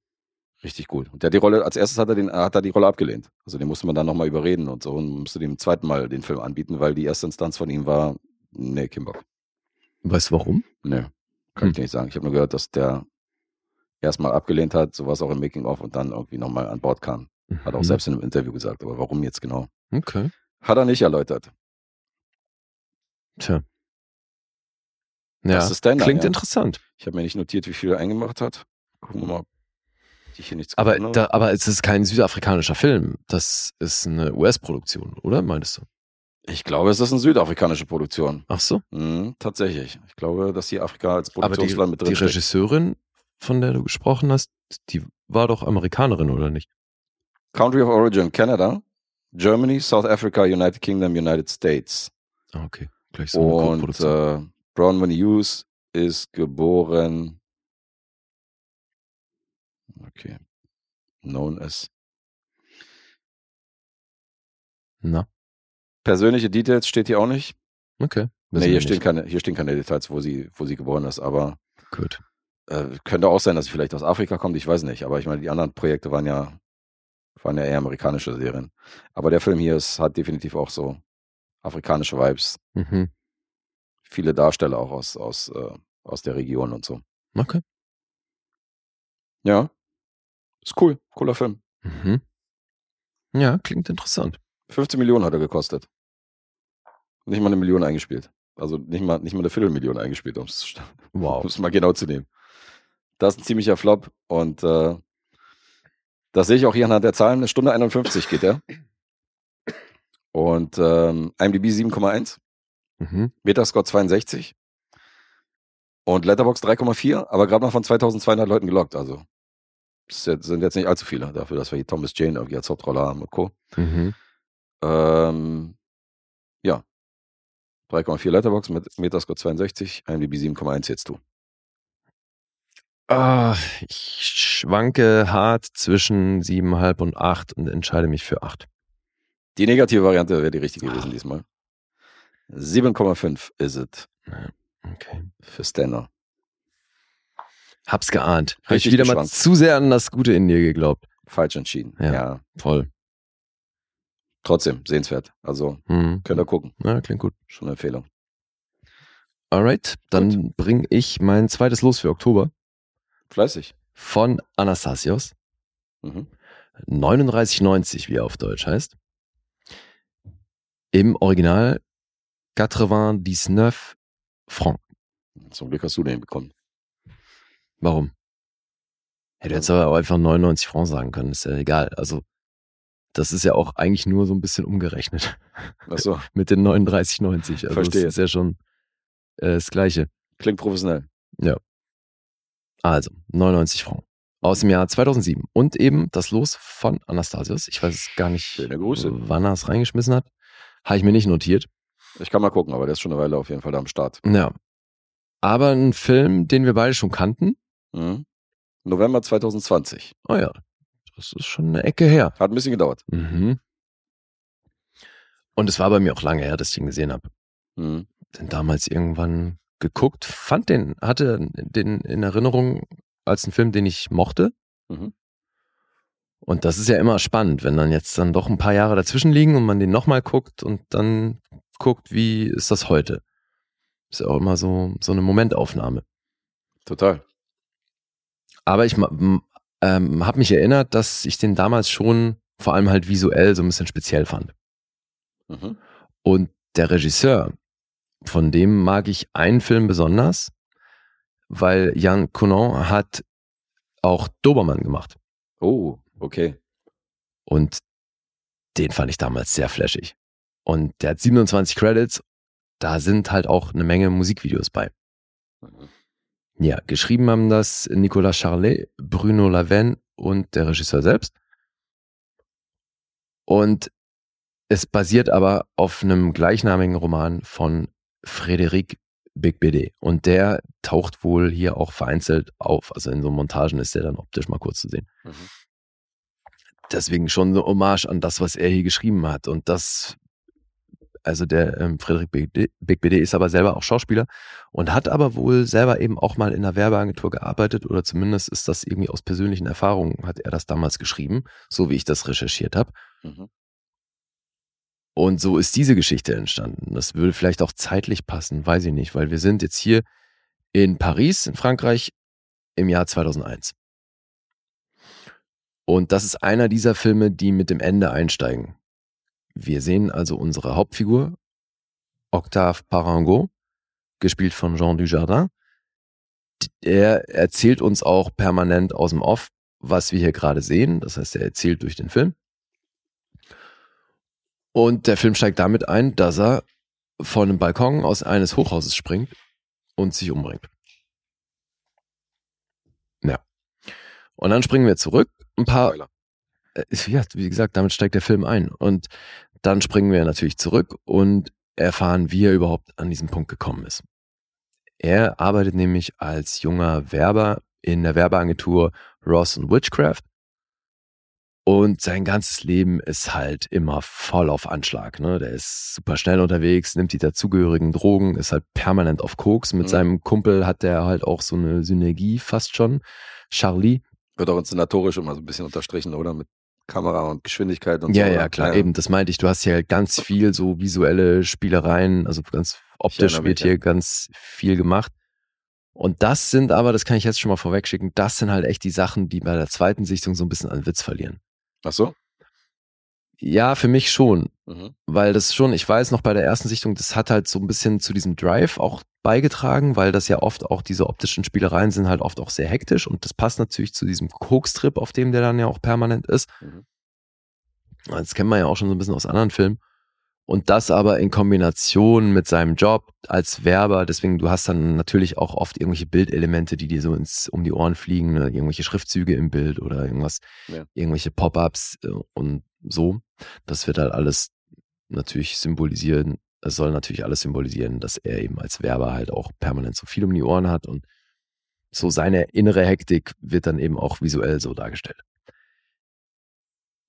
Richtig gut. Und der hat die Rolle, als erstes hat er, den, hat er die Rolle abgelehnt. Also den musste man dann nochmal überreden und so und musste dem zweiten Mal den Film anbieten, weil die erste Instanz von ihm war, nee, Kim Bock. Weißt du warum? Nee, kann ich Hm. dir nicht sagen. Ich habe nur gehört, dass der erstmal abgelehnt hat, sowas auch im Making-of und dann irgendwie nochmal an Bord kam. Hat auch Mhm. selbst in einem Interview gesagt, aber warum jetzt genau? Okay. Hat er nicht erläutert. Tja. Ja, Das ist deiner, klingt ja. interessant. Ich habe mir nicht notiert, wie viel er eingemacht hat. Gucken wir mal, ob ich hier nichts Aber, da, aber es ist kein südafrikanischer Film. Das ist eine US-Produktion, oder? Meinst du? Ich glaube, es ist eine südafrikanische Produktion. Ach so. Mhm, tatsächlich. Ich glaube, dass hier Afrika als Aber die, Produktionsland mit die drin steckt. Regisseurin, von der du gesprochen hast, die war doch Amerikanerin, oder nicht? Country of Origin, Canada, Germany, South Africa, United Kingdom, United States. Ah, okay. Gleich so Und äh, Bronwyn Hughes ist geboren. Okay. Known as. Na, Persönliche Details steht hier auch nicht. okay. Nee, hier stehen, nicht. keine, hier stehen keine Details, wo sie, wo sie geboren ist, aber Gut. äh, könnte auch sein, dass sie vielleicht aus Afrika kommt, ich weiß nicht. Aber ich meine, die anderen Projekte waren ja, waren ja eher amerikanische Serien. Aber der Film hier ist, hat definitiv auch so afrikanische Vibes. Mhm. Viele Darsteller auch aus, aus, äh, aus der Region und so. Okay. Ja. Ist cool. Cooler Film. Mhm. Ja, klingt interessant. 15 Millionen hat er gekostet. Nicht mal eine Million eingespielt. Also nicht mal, nicht mal eine Viertelmillion eingespielt, um es Wow. mal genau zu nehmen. Das ist ein ziemlicher Flop und äh, das sehe ich auch hier anhand der Zahlen. Eine Stunde 51 geht der. Und ähm, IMDb 7,1, Mhm. Metascore 62 und Letterbox 3,4, aber gerade mal von 2200 Leuten gelockt. Also das sind jetzt nicht allzu viele dafür, dass wir hier Thomas Jane irgendwie als Hauptrolle haben und Co. Mhm. Ähm, ja. 3,4 Letterbox mit Metascore 62, IMDb 7,1 jetzt du. Ah, ich schwanke hart zwischen 7,5 und 8 und entscheide mich für 8. Die negative Variante wäre die richtige gewesen diesmal. 7,5 ist es Okay. für Stanner. Hab's geahnt. Habe ich wieder mal geschwankt. zu sehr an das Gute in dir geglaubt. Falsch entschieden. Ja. Ja. Voll. Trotzdem, sehenswert. Also, Mhm. könnt ihr gucken. Ja, klingt gut. Schon eine Empfehlung. Alright, dann bringe ich mein zweites Los für Oktober Fleißig. von Anastasios. Mhm. 39,90, wie er auf Deutsch heißt. Im Original 99 Francs. Zum Glück hast du den bekommen. Warum? Hätte jetzt aber auch einfach 99 Francs sagen können, ist ja egal. Also, das ist ja auch eigentlich nur so ein bisschen umgerechnet Achso, mit den 39,90. Also, Verstehe. das ist ja schon äh, das Gleiche. klingt professionell. Also, 99 Francs. Aus dem Jahr 2007. Und eben das Los von Anastasios. Ich weiß gar nicht, wann er es reingeschmissen hat. Habe ich mir nicht notiert. Ich kann mal gucken, aber der ist schon eine Weile auf jeden Fall da am Start. Ja. Aber ein Film, den wir beide schon kannten. Mhm. November 2020. Oh ja, das ist schon eine Ecke her. Hat ein bisschen gedauert. Mhm. Und es war bei mir auch lange her, dass ich ihn gesehen habe. Mhm. Den damals irgendwann geguckt, fand den, hatte den in Erinnerung als einen Film, den ich mochte. Mhm. Und das ist ja immer spannend, wenn dann jetzt dann doch ein paar Jahre dazwischen liegen und man den nochmal guckt und dann guckt, wie ist das heute. Ist ja auch immer so, so eine Momentaufnahme. Total. Aber ich ähm, habe mich erinnert, dass ich den damals schon vor allem halt visuell so ein bisschen speziell fand. Mhm. Und der Regisseur, von dem mag ich einen Film besonders, weil Jan Conan hat auch Dobermann gemacht. Oh, okay. Und den fand ich damals sehr flashig. Und der hat 27 Credits, da sind halt auch eine Menge Musikvideos bei. Mhm. Ja, geschrieben haben das Nicolas Charlet, Bruno Lavenne und der Regisseur selbst. Und es basiert aber auf einem gleichnamigen Roman von Frédéric Beigbeder. Und der taucht wohl hier auch vereinzelt auf. Also in so Montagen ist der dann optisch mal kurz zu sehen. Mhm. Deswegen schon so Hommage an das, was er hier geschrieben hat. Und das, also der ähm, Frédéric Beigbeder Beigbeder ist aber selber auch Schauspieler und hat aber wohl selber eben auch mal in einer Werbeagentur gearbeitet oder zumindest ist das irgendwie aus persönlichen Erfahrungen, hat er das damals geschrieben, so wie ich das recherchiert habe. Mhm. Und so ist diese Geschichte entstanden. Das würde vielleicht auch zeitlich passen, weiß ich nicht, weil wir sind jetzt hier in Paris, in Frankreich, im Jahr 2001. Und das ist einer dieser Filme, die mit dem Ende einsteigen. Wir sehen also unsere Hauptfigur, Octave Parango, gespielt von Jean Dujardin. Er erzählt uns auch permanent aus dem Off, was wir hier gerade sehen. Das heißt, er erzählt durch den Film. Und der Film steigt damit ein, dass er von einem Balkon aus eines Hochhauses springt und sich umbringt. Ja. Und dann springen wir zurück. Ein paar, Spoiler. äh, ja, wie gesagt, damit steigt der Film ein. Und dann springen wir natürlich zurück und erfahren, wie er überhaupt an diesen Punkt gekommen ist. Er arbeitet nämlich als junger Werber in der Werbeagentur Ross Witchcraft. Und sein ganzes Leben ist halt immer voll auf Anschlag. Ne? Der ist super schnell unterwegs, nimmt die dazugehörigen Drogen, ist halt permanent auf Koks. Mit Mhm. seinem Kumpel hat er halt auch so eine Synergie fast schon. Charlie, Wird auch inszenatorisch immer so ein bisschen unterstrichen, oder? Mit Kamera und Geschwindigkeit und ja, so. ja, oder? klar, eben, das meinte ich. Du hast hier halt ganz viel so visuelle Spielereien, also ganz optisch wird hier ja. ganz viel gemacht. Und das sind aber, das kann ich jetzt schon mal vorwegschicken, das sind halt echt die Sachen, die bei der zweiten Sichtung so ein bisschen an Witz verlieren. Ach so? Ja, für mich schon, Mhm. weil das schon, ich weiß noch bei der ersten Sichtung, das hat halt so ein bisschen zu diesem Drive auch beigetragen, weil das ja oft auch diese optischen Spielereien sind halt oft auch sehr hektisch und das passt natürlich zu diesem Kokstrip, auf dem der dann ja auch permanent ist. Mhm. Das kennt man ja auch schon so ein bisschen aus anderen Filmen. Und das aber in Kombination mit seinem Job als Werber, deswegen du hast dann natürlich auch oft irgendwelche Bildelemente, die dir so ins, um die Ohren fliegen, ne? irgendwelche Schriftzüge im Bild oder irgendwas, Ja. irgendwelche Pop-ups äh, und so. Das wird halt alles natürlich symbolisieren, es soll natürlich alles symbolisieren, dass er eben als Werber halt auch permanent so viel um die Ohren hat und so seine innere Hektik wird dann eben auch visuell so dargestellt.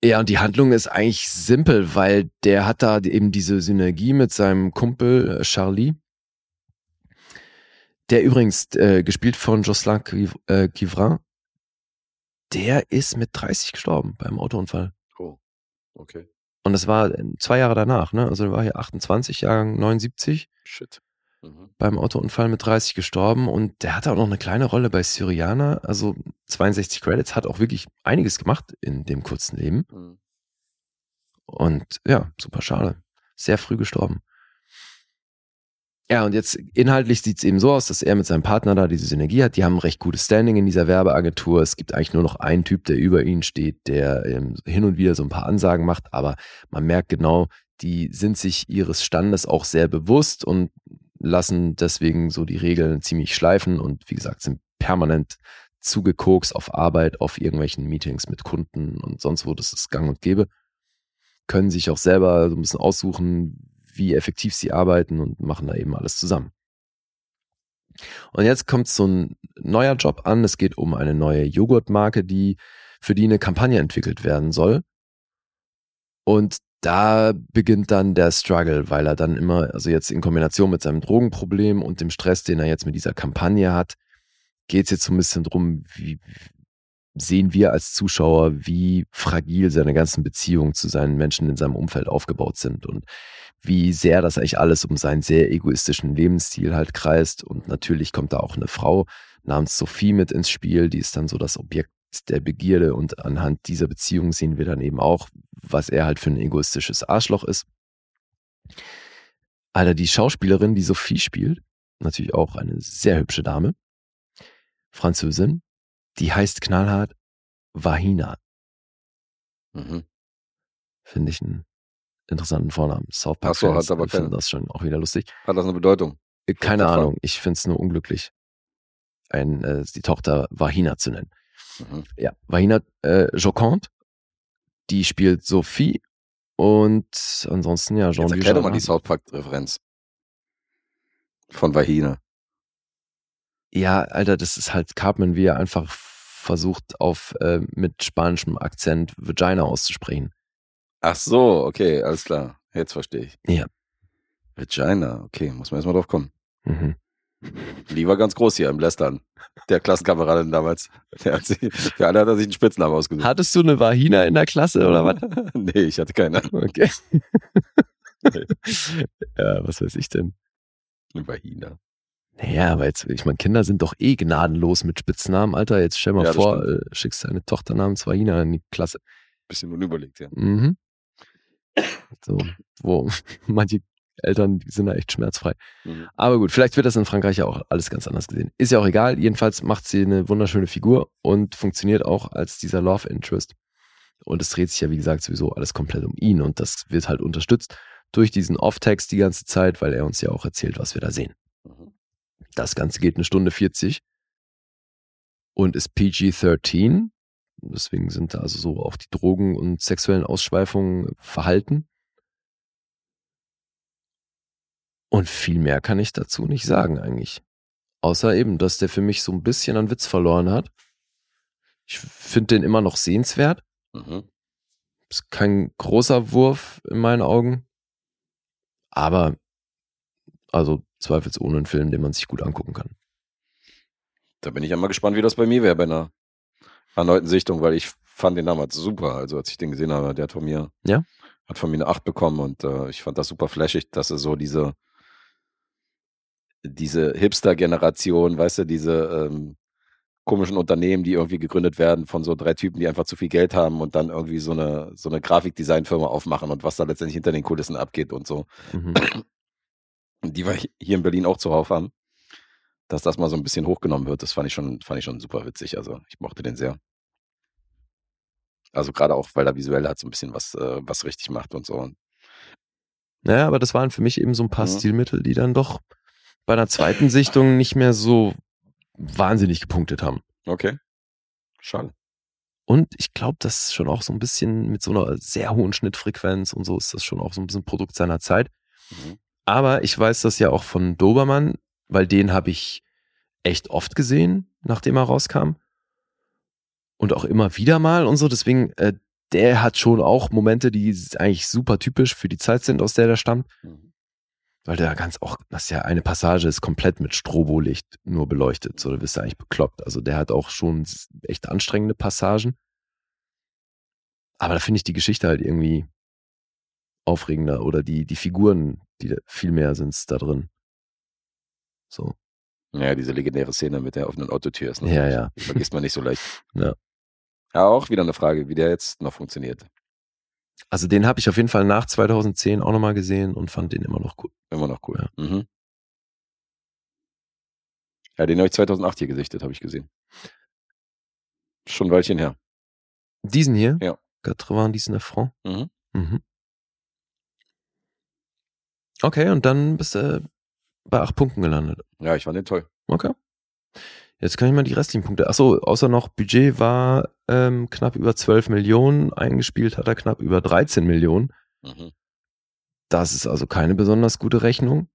Ja, und die Handlung ist eigentlich simpel, weil der hat da eben diese Synergie mit seinem Kumpel äh, Charlie, der übrigens äh, gespielt von Jocelyn äh, Quivrin, der ist mit 30 gestorben beim Autounfall. Okay. Und das war äh, zwei Jahre danach, ne? Also er war hier 28, Jahrgang 79. Shit. Mhm. Beim Autounfall mit 30 gestorben und der hatte auch noch eine kleine Rolle bei Syriana. Also 62 Credits, hat auch wirklich einiges gemacht in dem kurzen Leben. Mhm. Und ja, super schade. Sehr früh gestorben. Ja, und jetzt inhaltlich sieht es eben so aus, dass er mit seinem Partner da diese Synergie hat. Die haben ein recht gutes Standing in dieser Werbeagentur. Es gibt eigentlich nur noch einen Typ, der über ihnen steht, der ähm, hin und wieder so ein paar Ansagen macht, aber man merkt genau, die sind sich ihres Standes auch sehr bewusst und lassen deswegen so die Regeln ziemlich schleifen und wie gesagt, sind permanent zugekokst auf Arbeit, auf irgendwelchen Meetings mit Kunden und sonst wo, das ist gang und gäbe. Können sich auch selber so ein bisschen aussuchen, wie effektiv sie arbeiten und machen da eben alles zusammen. Und jetzt kommt so ein neuer Job an. Es geht um eine neue Joghurtmarke, die für die eine Kampagne entwickelt werden soll. Und da beginnt dann der Struggle, weil er dann immer, also jetzt in Kombination mit seinem Drogenproblem und dem Stress, den er jetzt mit dieser Kampagne hat, geht es jetzt so ein bisschen drum, wie sehen wir als Zuschauer, wie fragil seine ganzen Beziehungen zu seinen Menschen in seinem Umfeld aufgebaut sind und wie sehr das eigentlich alles um seinen sehr egoistischen Lebensstil halt kreist. Und natürlich kommt da auch eine Frau namens Sophie mit ins Spiel, die ist dann so das Objekt der Begierde und anhand dieser Beziehung sehen wir dann eben auch, was er halt für ein egoistisches Arschloch ist. Alter, die Schauspielerin, die Sophie spielt, natürlich auch eine sehr hübsche Dame, Französin, die heißt knallhart Vahina. Mhm. Finde ich einen interessanten Vornamen. South Park Ach so, hat aber keine- das schon auch wieder lustig. Hat das eine Bedeutung? Äh, Keine Ahnung, ich finde es nur unglücklich, ein, äh, die Tochter Vahina zu nennen. Mhm. Ja, Vahina äh, Joconde, die spielt Sophie und ansonsten ja Jetzt Jean-Luc erklär doch mal die. South Park-Referenz. Von Vahina. Ja, Alter, das ist halt Cartman, wie er einfach versucht, auf äh, mit spanischem Akzent Vagina auszusprechen. Ach so, okay, alles klar. Jetzt verstehe ich. Ja. Vagina, okay, muss man erstmal drauf kommen. Mhm. Die war ganz groß hier im Lästern. Der Klassenkameradin damals. Der hat sie, für alle hat er sich einen Spitznamen ausgesucht. Hattest du eine Vagina in der Klasse oder was? nee, ich hatte keine. Okay. ja, was weiß ich denn? Eine Vagina. Naja, aber jetzt, ich meine, Kinder sind doch eh gnadenlos mit Spitznamen, Alter. Jetzt stell mal Ja, vor, stimmt. äh, schickst deine Tochter namens Vagina in die Klasse. Bisschen unüberlegt, ja. Mhm. So, wo manche Eltern, die sind da echt schmerzfrei. Mhm. Aber gut, vielleicht wird das in Frankreich ja auch alles ganz anders gesehen. Ist ja auch egal. Jedenfalls macht sie eine wunderschöne Figur und funktioniert auch als dieser Love Interest. Und es dreht sich ja, wie gesagt, sowieso alles komplett um ihn. Und das wird halt unterstützt durch diesen Off-Text die ganze Zeit, weil er uns ja auch erzählt, was wir da sehen. Das Ganze geht eine Stunde 40 und ist PG-13. Deswegen sind da also so auch die Drogen und sexuellen Ausschweifungen verhalten. Und viel mehr kann ich dazu nicht sagen eigentlich. Außer eben, dass der für mich so ein bisschen an Witz verloren hat. Ich finde den immer noch sehenswert. Mhm. Ist kein großer Wurf in meinen Augen. Aber, also zweifelsohne ein Film, den man sich gut angucken kann. Da bin ich ja mal gespannt, wie das bei mir wäre bei einer erneuten Sichtung, weil ich fand den damals super. Also als ich den gesehen habe, der hat von mir, Ja? hat von mir eine 8 bekommen und äh, ich fand das super flashig, dass er so diese, diese Hipster-Generation, weißt du, diese ähm, komischen Unternehmen, die irgendwie gegründet werden von so drei Typen, die einfach zu viel Geld haben und dann irgendwie so eine, so eine Grafikdesignfirma aufmachen und was da letztendlich hinter den Kulissen abgeht und so. Mhm. Die wir hier in Berlin auch zuhauf haben. Dass das mal so ein bisschen hochgenommen wird, das fand ich schon, fand ich schon super witzig. Also ich mochte den sehr. Also gerade auch, weil er visuell hat so ein bisschen was, äh, was richtig macht und so. Naja, aber das waren für mich eben so ein paar Mhm. Stilmittel, die dann doch bei einer zweiten Sichtung nicht mehr so wahnsinnig gepunktet haben. Okay. Schade. Und ich glaube, das ist schon auch so ein bisschen mit so einer sehr hohen Schnittfrequenz und so ist das schon auch so ein bisschen Produkt seiner Zeit. Mhm. Aber ich weiß das ja auch von Dobermann, weil den habe ich echt oft gesehen, nachdem er rauskam. Und auch immer wieder mal und so. Deswegen, äh, der hat schon auch Momente, die eigentlich super typisch für die Zeit sind, aus der der stammt. Mhm. Weil der ganz auch, das ist ja eine Passage ist komplett mit Strobolicht nur beleuchtet. So, da bist du eigentlich bekloppt. Also der hat auch schon echt anstrengende Passagen. Aber da finde ich die Geschichte halt irgendwie aufregender oder die, die Figuren, die viel mehr sind da drin. So. Ja, diese legendäre Szene mit der offenen Autotür ist Ja, natürlich- ja. die vergisst man nicht so leicht. Ja. Ja, auch wieder eine Frage, wie der jetzt noch funktioniert. Also den habe ich auf jeden Fall nach 2010 auch nochmal gesehen und fand den immer noch cool. Immer noch cool. Mhm. Ja, den habe ich 2008 hier gesichtet, habe ich gesehen. Schon ein Weilchen her. Diesen hier? Ja. Quatre-vingt diesen Franc. Mhm. Mhm. Okay, und dann bist du bei acht Punkten gelandet. Ja, ich fand den toll. Okay. Jetzt kann ich mal die restlichen Punkte. Achso, außer noch Budget war ähm, knapp über 12 Millionen, eingespielt hat er knapp über 13 Millionen. Mhm. Das ist also keine besonders gute Rechnung.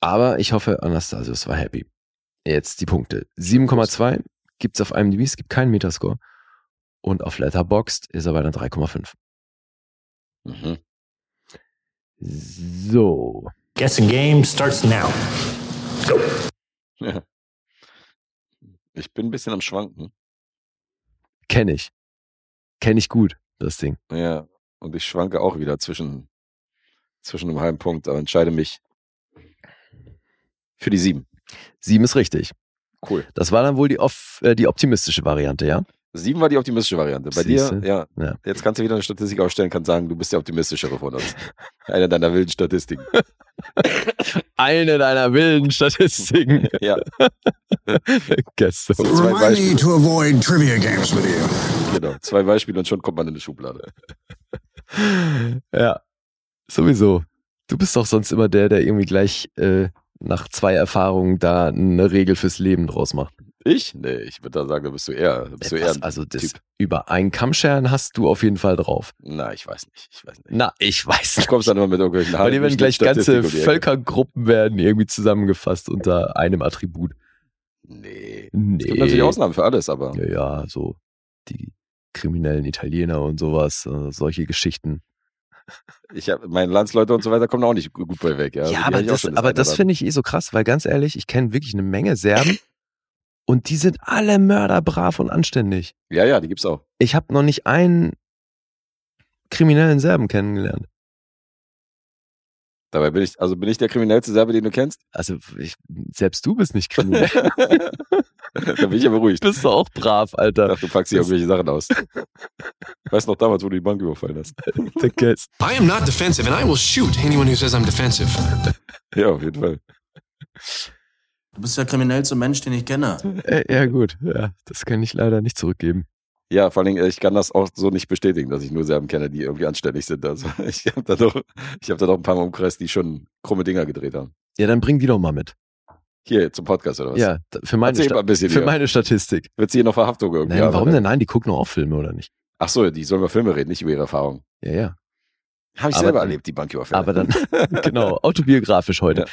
Aber ich hoffe, Anastasius war happy. Jetzt die Punkte. 7,2 gibt's auf IMDb, es gibt keinen Metascore. Und auf Letterboxd ist er bei einer 3,5. Mhm. So. Guessing game starts now. Ja. Ich bin ein bisschen am Schwanken. Kenne ich. Kenne ich gut, das Ding. Ja. Und ich schwanke auch wieder zwischen, zwischen einem halben Punkt, aber entscheide mich für die sieben. Sieben ist richtig. Cool. Das war dann wohl die, off, äh, die optimistische Variante, ja? Sieben war die optimistische Variante. Bei Siehste? dir, ja, Ja. Jetzt kannst du wieder eine Statistik aufstellen, kannst sagen, du bist der optimistischere von uns. Einer deiner wilden Statistiken. Eine deiner wilden Statistiken. Ja, Gäste. zwei Remind me Beispiele. to avoid trivia games with you. Genau. Zwei Beispiele und schon kommt man in eine Schublade. Ja, sowieso. Du bist doch sonst immer der, der irgendwie gleich äh, nach zwei Erfahrungen da eine Regel fürs Leben draus macht. Ich? Nee, ich würde da sagen, da bist du eher, bist du eher Was, ein also das Typ. über einen Kammscheren hast du auf jeden Fall drauf. Na, ich weiß nicht. Ich weiß nicht. Na, ich weiß Du nicht. kommst dann immer mit irgendwelchen Bei dir werden gleich ganze. Völkergruppen werden irgendwie zusammengefasst unter einem Attribut. Nee. Nee. Es gibt natürlich Ausnahmen für alles, aber Ja, ja, so die kriminellen Italiener und sowas, äh, solche Geschichten. ich hab, meine Landsleute und so weiter kommen auch nicht gut bei weg. Ja, Ja, Also aber das, das oder finde ich eh so krass, weil ganz ehrlich, ich kenne wirklich eine Menge Serben und die sind alle mörderbrav und anständig. Ja, ja, die gibt's auch. Ich habe noch nicht einen kriminellen Serben kennengelernt. Dabei bin ich, also bin ich der kriminellste Serbe, den du kennst? Also ich, selbst du bist nicht kriminell. da bin ich ja beruhigt. bist du auch brav, Ich Alter. dachte, du packst hier irgendwelche Sachen aus. Weißt noch damals, wo du die Bank überfallen hast? Der Guest. I am not defensive, and I will shoot anyone who says I'm defensive. Ja, auf jeden Fall. Du bist der kriminellste Mensch, den ich kenne. Äh, ja gut, ja, das kann ich leider nicht zurückgeben. Ja, vor allen Dingen, ich kann das auch so nicht bestätigen, dass ich nur Serben kenne, die irgendwie anständig sind. Also ich habe da doch, ich habe da doch ein paar Mal umkreist, die schon krumme Dinger gedreht haben. Ja, dann bring die doch mal mit. Hier zum Podcast oder was? Ja, für meine, Sta ein bisschen für hier. meine Statistik. Wird sie hier noch Verhaftung irgendwie Nein, haben, warum oder? denn? Nein, die gucken doch auch Filme, oder nicht? Ach so, die sollen über Filme reden, nicht über ihre Erfahrungen. Ja, ja. Habe ich Aber selber erlebt, die Banküberfälle. Aber dann, genau, autobiografisch heute. Ja.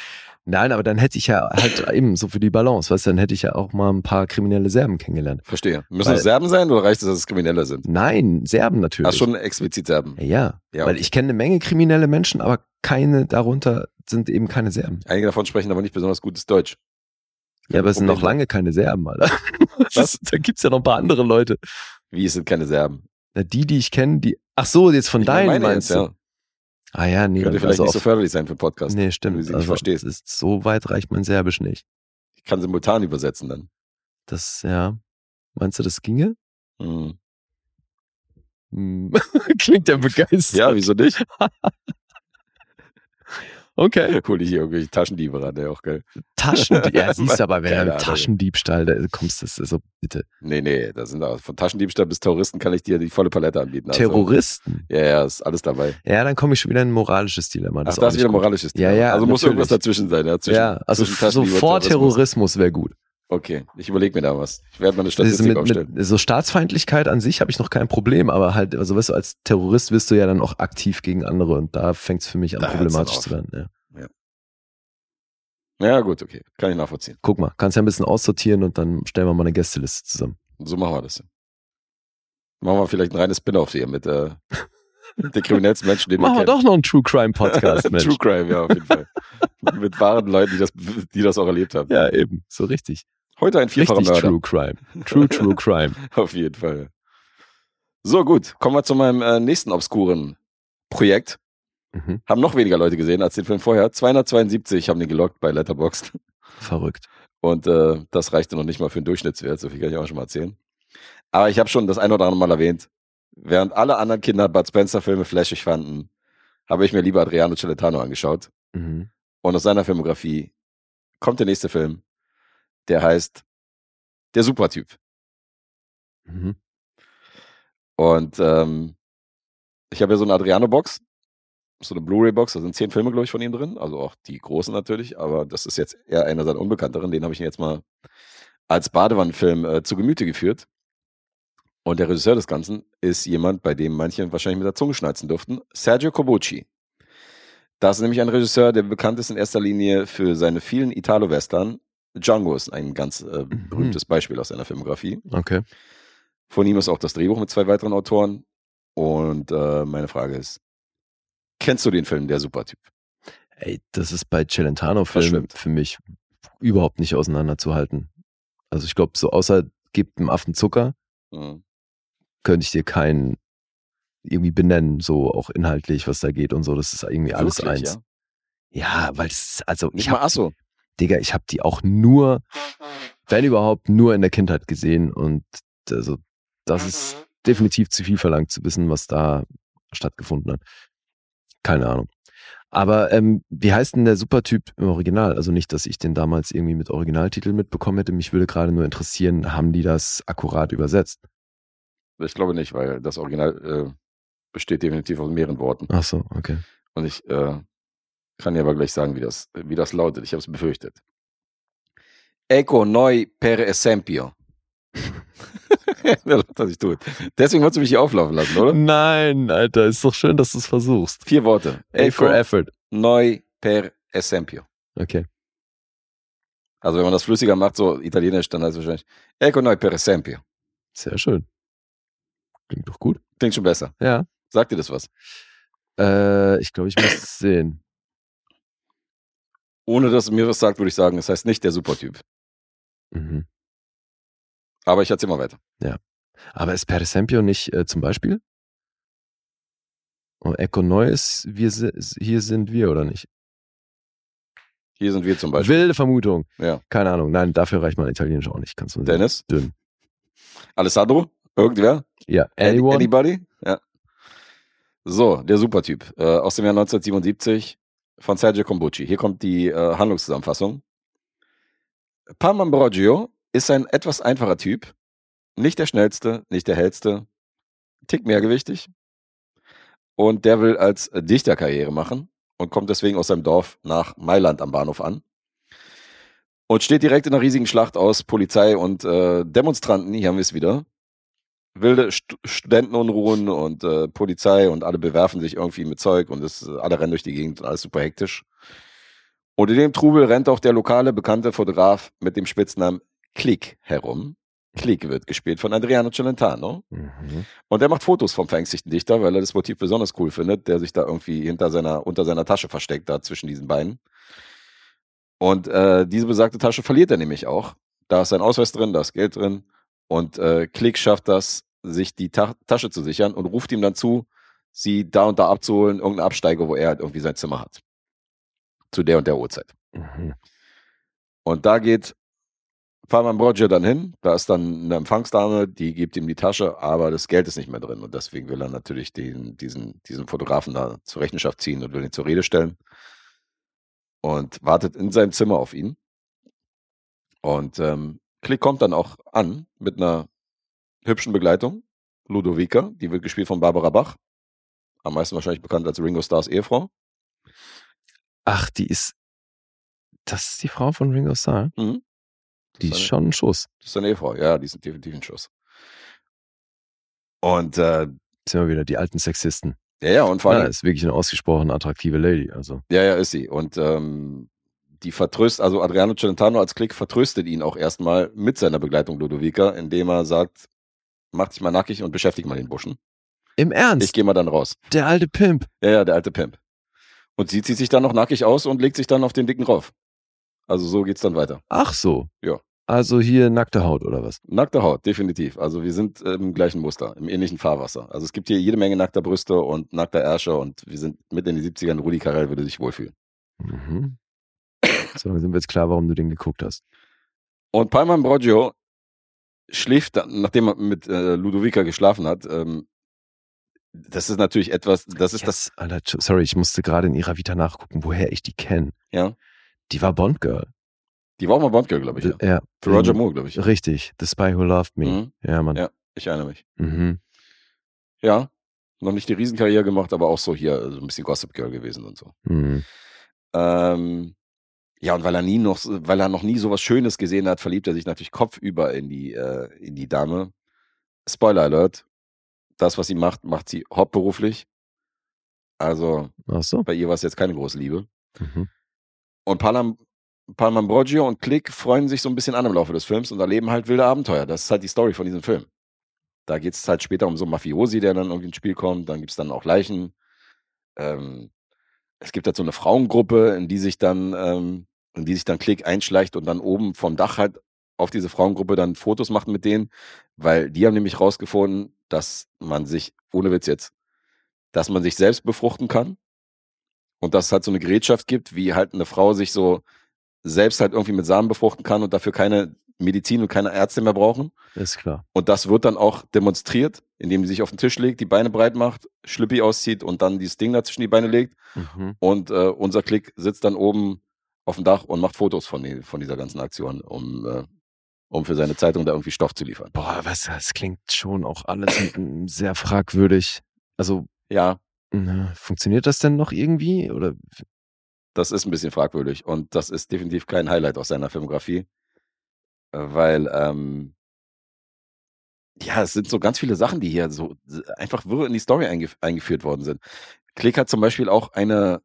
Nein, aber dann hätte ich ja halt eben so für die Balance, weißt du, dann hätte ich ja auch mal ein paar kriminelle Serben kennengelernt. Verstehe. Müssen es Serben sein oder reicht es, dass es Kriminelle sind? Nein, Serben natürlich. Ach, schon explizit Serben. Ja, ja. Weil okay. ich kenne eine Menge kriminelle Menschen, aber keine darunter sind eben keine Serben. Einige davon sprechen aber nicht besonders gutes Deutsch. Ja, aber es sind noch lange keine Serben, Alter. Das, da gibt's ja noch ein paar andere Leute. Wie, es sind keine Serben? Na, die, die ich kenne, die. Ach so, jetzt von Ich deinen meine meinst jetzt, du? ja. Ah ja, nee, Könnte vielleicht also nicht so förderlich sein für einen Podcast. Nee, wenn du stimmt. sie nicht Also, verstehst. es ist, so weit reicht mein Serbisch nicht. Ich kann simultan übersetzen dann. Das, ja. Meinst du, das ginge? Hm. Hm. Klingt ja begeistert. Ja, wieso nicht? Okay. Hol ich hier irgendwelche Taschendiebe ran, der auch geil. Taschendieb. Ja, siehst du aber, wenn du. Taschendiebstahl, da kommst, das ist so, bitte. Nee, nee, da sind auch, von Taschendiebstahl bis Terroristen kann ich dir die volle Palette anbieten. Also, Terroristen. Ja, ja, ist alles dabei. Ja, dann komme ich schon wieder in ein moralisches Dilemma. Ach, Das da ist wieder gut. moralisches Ja, Thema. ja, Also muss natürlich. irgendwas dazwischen sein. Ja, zwischen, Ja, also so vor Terrorismus. Terrorismus wäre gut. Okay, ich überlege mir da was. Ich werde mal eine ist Statistik mit, aufstellen. mit so Staatsfeindlichkeit an sich habe ich noch kein Problem, aber halt, also weißt du, als Terrorist wirst du ja dann auch aktiv gegen andere und da fängt es für mich an Da problematisch zu werden. Ja. Ja, gut, okay. Kann ich nachvollziehen. Guck mal, kannst ja ein bisschen aussortieren und dann stellen wir mal eine Gästeliste zusammen. So machen wir das. Machen wir vielleicht ein reines Spin-off hier mit äh, den kriminellsten Menschen, den Machen wir wir doch noch einen True Crime Podcast, Mensch. True Crime, ja, auf jeden Fall. mit wahren Leuten, die das, die das auch erlebt haben. Ja, eben, so richtig. Heute ein vierfacher Richtig Mörder. True Crime. True True Crime. Auf jeden Fall. So, gut. Kommen wir zu meinem äh, nächsten obskuren Projekt. Mhm. Haben noch weniger Leute gesehen als den Film vorher. 272 haben den gelockt bei Letterboxd. Verrückt. Und äh, das reichte noch nicht mal für einen Durchschnittswert. So viel kann ich auch schon mal erzählen. Aber ich habe schon das ein oder andere Mal erwähnt. Während alle anderen Kinder Bud Spencer Filme flashig fanden, habe ich mir lieber Adriano Celentano angeschaut. Mhm. Und aus seiner Filmografie kommt der nächste Film. Der heißt Der Supertyp. Mhm. Und ähm, ich habe ja so eine Adriano-Box, so eine Blu-ray-Box, da sind zehn Filme, glaube ich, von ihm drin, also auch die großen natürlich, aber das ist jetzt eher einer seiner unbekannteren, den habe ich jetzt mal als Badewannenfilm äh, zu Gemüte geführt. Und der Regisseur des Ganzen ist jemand, bei dem manche wahrscheinlich mit der Zunge schnalzen durften, Sergio Cobucci. Das ist nämlich ein Regisseur, der bekannt ist in erster Linie für seine vielen Italo-Western. Django ist ein ganz äh, berühmtes Beispiel aus seiner Filmografie. Okay. Von ihm ist auch das Drehbuch mit zwei weiteren Autoren. Und äh, meine Frage ist, kennst du den Film Der Supertyp? Ey, das ist bei Celentano-Filmen für mich überhaupt nicht auseinanderzuhalten. Also ich glaube, so außer gibt dem Affen Zucker, Mhm. könnte ich dir keinen irgendwie benennen, so auch inhaltlich, was da geht und so. Das ist irgendwie alles Wirklich, eins. Ja, weil es also Nicht ich mal hab, Asso. Digga, ich habe die auch nur, wenn überhaupt, nur in der Kindheit gesehen und also das ist definitiv zu viel verlangt zu wissen, was da stattgefunden hat. Keine Ahnung. Aber ähm, wie heißt denn der Supertyp im Original? Also nicht, dass ich den damals irgendwie mit Originaltitel mitbekommen hätte. Mich würde gerade nur interessieren, haben die das akkurat übersetzt? Ich glaube nicht, weil das Original äh, besteht definitiv aus mehreren Worten. Ach so, okay. Und ich äh, kann dir aber gleich sagen, wie das, wie das lautet. Ich habe es befürchtet. Ecco noi per esempio. das was ich tue. Deswegen wolltest du mich hier auflaufen lassen, oder? Nein, Alter, ist doch schön, dass du es versuchst. Vier Worte. A for effort. noi per esempio. Okay. Also wenn man das flüssiger macht, so italienisch, dann heißt es wahrscheinlich Ecco noi per esempio. Sehr schön. Klingt doch gut. Klingt schon besser. Ja. Sagt dir das was? Äh, ich glaube, ich muss es sehen. Ohne dass es mir was sagt, würde ich sagen, es heißt nicht der Supertyp. Mhm. Aber ich erzähl mal weiter. Aber ist Per Esempio nicht äh, zum Beispiel? Und Echo Neu ist, wir, hier sind wir oder nicht? Hier sind wir zum Beispiel. Wilde Vermutung. Ja. Keine Ahnung. Nein, dafür reicht mein Italienisch auch nicht. Kannst du. Dennis? Dünn. Alessandro? Irgendwer? Ja. Any- Anyone? Anybody? Ja. So, der Supertyp. Äh, aus dem Jahr 1977 von Sergio Combucci. Hier kommt die äh, Handlungszusammenfassung. Pam Ambrogio ist ein etwas einfacher Typ. Nicht der schnellste, nicht der hellste. Tick mehrgewichtig. Und der will als Dichter Karriere machen und kommt deswegen aus seinem Dorf nach Mailand am Bahnhof an. Und steht direkt in einer riesigen Schlacht aus Polizei und äh, Demonstranten. Hier haben wir es wieder wilde St Studentenunruhen und äh, Polizei und alle bewerfen sich irgendwie mit Zeug und es, alle rennen durch die Gegend und alles super hektisch. Und in dem Trubel rennt auch der lokale bekannte Fotograf mit dem Spitznamen Click herum. Click wird gespielt von Adriano Celentano. Mhm. Und er macht Fotos vom verängstigten Dichter, weil er das Motiv besonders cool findet, der sich da irgendwie hinter seiner, unter seiner Tasche versteckt, da zwischen diesen Beinen. Und äh, diese besagte Tasche verliert er nämlich auch. Da ist sein Ausweis drin, da ist Geld drin. Und äh, Klick schafft das, sich die Ta Tasche zu sichern und ruft ihm dann zu, sie da und da abzuholen, irgendeine Absteige, wo er halt irgendwie sein Zimmer hat. Zu der und der Uhrzeit. Mhm. Und da geht Farman Brogio dann hin, da ist dann eine Empfangsdame, die gibt ihm die Tasche, aber das Geld ist nicht mehr drin. Und deswegen will er natürlich den, diesen, diesen Fotografen da zur Rechenschaft ziehen und will ihn zur Rede stellen. Und wartet in seinem Zimmer auf ihn. Und ähm, Klick kommt dann auch an mit einer hübschen Begleitung. Ludovica, die wird gespielt von Barbara Bach. Am meisten wahrscheinlich bekannt als Ringo Stars Ehefrau. Ach, die ist. Das ist die Frau von Ringo Starr? Mhm. Die ist seine- schon ein Schuss. Das ist seine Ehefrau, ja, die sind definitiv ein Schuss. Und äh, Sind wir wieder die alten Sexisten. ja, ja, und vor Ja, allem, ist wirklich eine ausgesprochen attraktive Lady. Also, ja, ja, ist sie. Und ähm, die vertröstet, also Adriano Celentano als Klick vertröstet ihn auch erstmal mit seiner Begleitung Ludovica, indem er sagt, mach dich mal nackig und beschäftige mal den Buschen. Im Ernst? Ich gehe mal dann raus. der alte Pimp. Ja, ja, der alte Pimp. Und sie zieht sich dann noch nackig aus und legt sich dann auf den dicken rauf. Also so geht's dann weiter. Ach so. Ja. Also hier nackte Haut oder was? Nackte Haut, definitiv. Also wir sind im gleichen Muster, im ähnlichen Fahrwasser. Also es gibt hier jede Menge nackter Brüste und nackter Ärsche und wir sind mit in die 70ern. Rudi Carell würde sich wohlfühlen. Mhm. So, dann sind wir jetzt klar, warum du den geguckt hast. Und Palma Ambrogio schläft nachdem er mit äh, Ludovica geschlafen hat. Ähm, das ist natürlich etwas, das ist das, Yes, Alter, tsch- sorry, ich musste gerade in ihrer Vita nachgucken, woher ich die kenne. ja. Die war Bond Girl. Die war auch mal Bondgirl, glaube ich. Ja. Ja. Für Roger Mhm. Moore, glaube ich. Richtig. The Spy Who Loved Me. Mhm. Ja, Mann. Ja. Ich erinnere mich. Mhm. Ja. Noch nicht die Riesenkarriere gemacht, aber auch so hier so ein bisschen Gossip Girl gewesen und so. Mhm. Ähm, ja, und weil er nie noch, weil er noch nie sowas Schönes gesehen hat, verliebt er sich natürlich kopfüber in die, äh, in die Dame. Spoiler Alert. Das, was sie macht, macht sie hauptberuflich. Also so. bei ihr war es jetzt keine große Liebe. Mhm. Und Palam, Palmambrogio und Click freuen sich so ein bisschen an im Laufe des Films und erleben halt wilde Abenteuer. Das ist halt die Story von diesem Film. Da geht es halt später um so einen Mafiosi, der dann irgendwie ins Spiel kommt. Dann gibt es dann auch Leichen. Ähm, es gibt halt so eine Frauengruppe, in die sich dann, ähm, in die sich dann Click einschleicht und dann oben vom Dach halt auf diese Frauengruppe dann Fotos macht mit denen, weil die haben nämlich rausgefunden, dass man sich, ohne Witz jetzt, dass man sich selbst befruchten kann und dass es halt so eine Gerätschaft gibt, wie halt eine Frau sich so selbst halt irgendwie mit Samen befruchten kann und dafür keine Medizin und keine Ärzte mehr brauchen. Ist klar. Und das wird dann auch demonstriert, indem die sich auf den Tisch legt, die Beine breit macht, Schlüppi auszieht und dann dieses Ding da zwischen die Beine legt. Mhm. Und äh, unser Klick sitzt dann oben auf dem Dach und macht Fotos von, die, von dieser ganzen Aktion, um, äh, um für seine Zeitung da irgendwie Stoff zu liefern. Boah, was, das klingt schon auch alles sehr fragwürdig. Also, Ja, na, funktioniert das denn noch irgendwie? Oder das ist ein bisschen fragwürdig und das ist definitiv kein Highlight aus seiner Filmografie, weil ähm, ja, es sind so ganz viele Sachen, die hier so einfach wirr in die Story eingef eingeführt worden sind. Klick hat zum Beispiel auch eine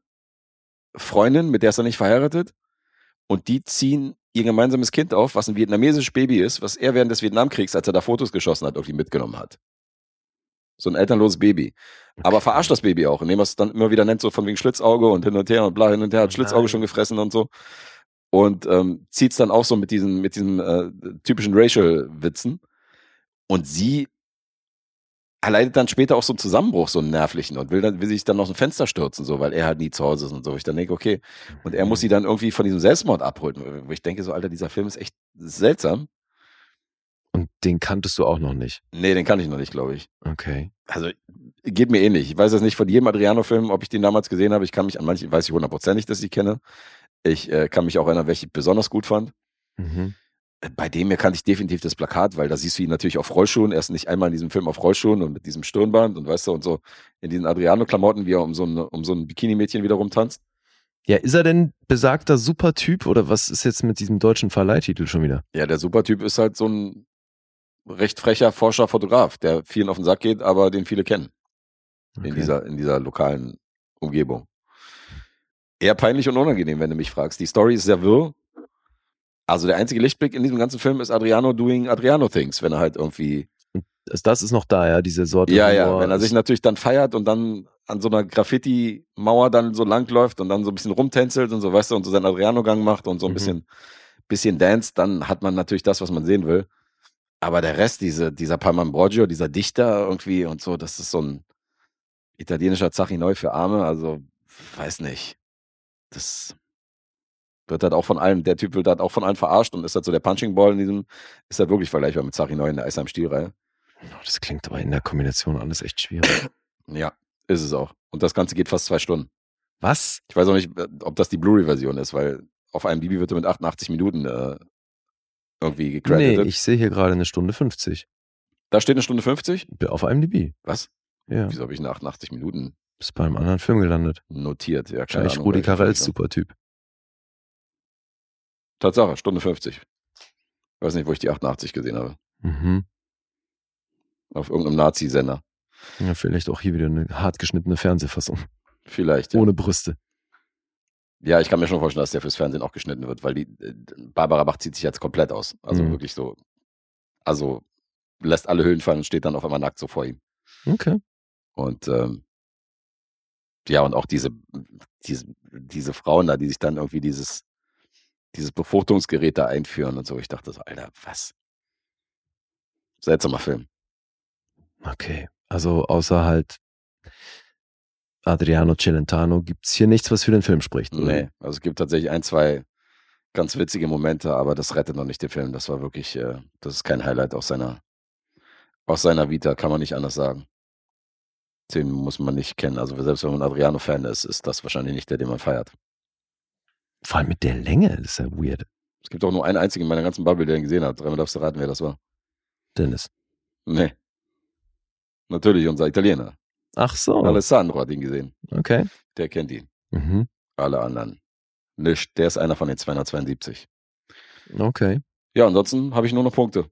Freundin, mit der ist er nicht verheiratet und die ziehen ihr gemeinsames Kind auf, was ein vietnamesisches Baby ist, was er während des Vietnamkriegs, als er da Fotos geschossen hat, irgendwie mitgenommen hat. So ein elternloses Baby. Aber verarscht das Baby auch, indem er es dann immer wieder nennt, so von wegen Schlitzauge und hin und her und bla hin und her, hat Oh Schlitzauge nein. schon gefressen und so. Und ähm, zieht's dann auch so mit diesen, mit diesen äh, typischen Racial-Witzen. Und sie erleidet dann später auch so einen Zusammenbruch, so einen nervlichen, und will dann, will sich dann aus dem Fenster stürzen, so, weil er halt nie zu Hause ist und so. Ich dann denke, okay. Und er muss sie dann irgendwie von diesem Selbstmord abholen. Wo ich denke, so, Alter, dieser Film ist echt seltsam. Und den kanntest du auch noch nicht. Nee, den kann ich noch nicht, glaube ich. Okay. Also geht mir ähnlich. Ich weiß jetzt nicht von jedem Adriano-Film, ob ich den damals gesehen habe. Ich kann mich an manchen, weiß ich hundertprozentig, dass ich die kenne. Ich äh, kann mich auch erinnern, welche ich besonders gut fand. Mhm. Äh, Bei dem hier kannte ich definitiv das Plakat, weil da siehst du ihn natürlich auf Rollschuhen. Er ist nicht einmal in diesem Film auf Rollschuhen und mit diesem Stirnband und weißt du, und so in diesen Adriano-Klamotten, wie er um so ein, um so ein Bikini-Mädchen wieder rumtanzt. Ja, ist er denn besagter Supertyp oder was ist jetzt mit diesem deutschen Verleihtitel schon wieder? Ja, der Supertyp ist halt so ein recht frecher Forscher, Fotograf, der vielen auf den Sack geht, aber den viele kennen. in, Okay. dieser, in dieser lokalen Umgebung. Eher peinlich und unangenehm, wenn du mich fragst. Die Story ist sehr wirr. Also der einzige Lichtblick in diesem ganzen Film ist Adriano doing Adriano Things, wenn er halt irgendwie. Das- ist noch da, ja, diese Sorte. Ja, ja, wenn er sich natürlich dann feiert und dann an so einer Graffiti-Mauer dann so langläuft und dann so ein bisschen rumtänzelt und so, weißt du, und so seinen Adriano-Gang macht und so ein Mhm. bisschen, bisschen dance, dann hat man natürlich das, was man sehen will. Aber der Rest, diese, dieser Palmambrogio, dieser Dichter irgendwie und so, das ist so ein italienischer Zachinoi für Arme, also weiß nicht. Das wird halt auch von allen, der Typ wird halt auch von allen verarscht und ist halt so der Punching Ball in diesem, ist halt wirklich vergleichbar mit Zachinoi in der Eisheim Stilreihe. Oh, Das klingt aber in der Kombination alles echt schwierig. Ja, ist es auch. Und das Ganze geht fast zwei Stunden. Was? Ich weiß auch nicht, äh, ob das die Blu-ray-Version ist, weil auf einem Bibi wird er mit 88 Minuten äh, irgendwie Nee, gecredited. ich sehe hier gerade eine Stunde 50. da steht eine Stunde 50. Auf IMDb. Was? Ja, Wieso habe ich eine 88 Minuten ist bei einem anderen Film gelandet. notiert? Ja, keine Wahrscheinlich Rudi Carells. Supertyp. Tatsache, Stunde 50. Weiß nicht, wo ich die 88 gesehen habe. Mhm. Auf irgendeinem Nazi-Sender. Ja, vielleicht auch hier wieder eine hart geschnittene Fernsehfassung. Vielleicht. Ja. Ohne Brüste. ja, ich kann mir schon vorstellen, dass der fürs Fernsehen auch geschnitten wird, weil die äh, Barbara Bach zieht sich jetzt komplett aus. Also Mhm. wirklich so. Also lässt alle Hüllen fallen und steht dann auf einmal nackt so vor ihm. Okay. Und ähm, ja, und auch diese, diese, diese Frauen da, die sich dann irgendwie dieses, dieses Befruchtungsgerät da einführen und so. Ich dachte so, Alter, was? Seltsamer Film. Okay. Also außer halt Adriano Celentano gibt's hier nichts, was für den Film spricht. oder? Nee, also es gibt tatsächlich ein, zwei ganz witzige Momente, aber das rettet noch nicht den Film. Das war wirklich, äh, das ist kein Highlight aus seiner, aus seiner Vita, kann man nicht anders sagen. Den muss man nicht kennen. Also selbst wenn man Adriano-Fan ist, ist das wahrscheinlich nicht der, den man feiert. Vor allem mit der Länge, das ist ja weird. Es gibt auch nur einen einzigen in meiner ganzen Bubble, der ihn gesehen hat. Dreimal darfst du raten, wer das war. Dennis. Nee. Natürlich, unser Italiener. Ach so. Alessandro hat ihn gesehen. Okay. Der kennt ihn. Mhm. Alle anderen. Nicht. Der ist einer von den 272. Okay. Ja, ansonsten habe ich nur noch Punkte.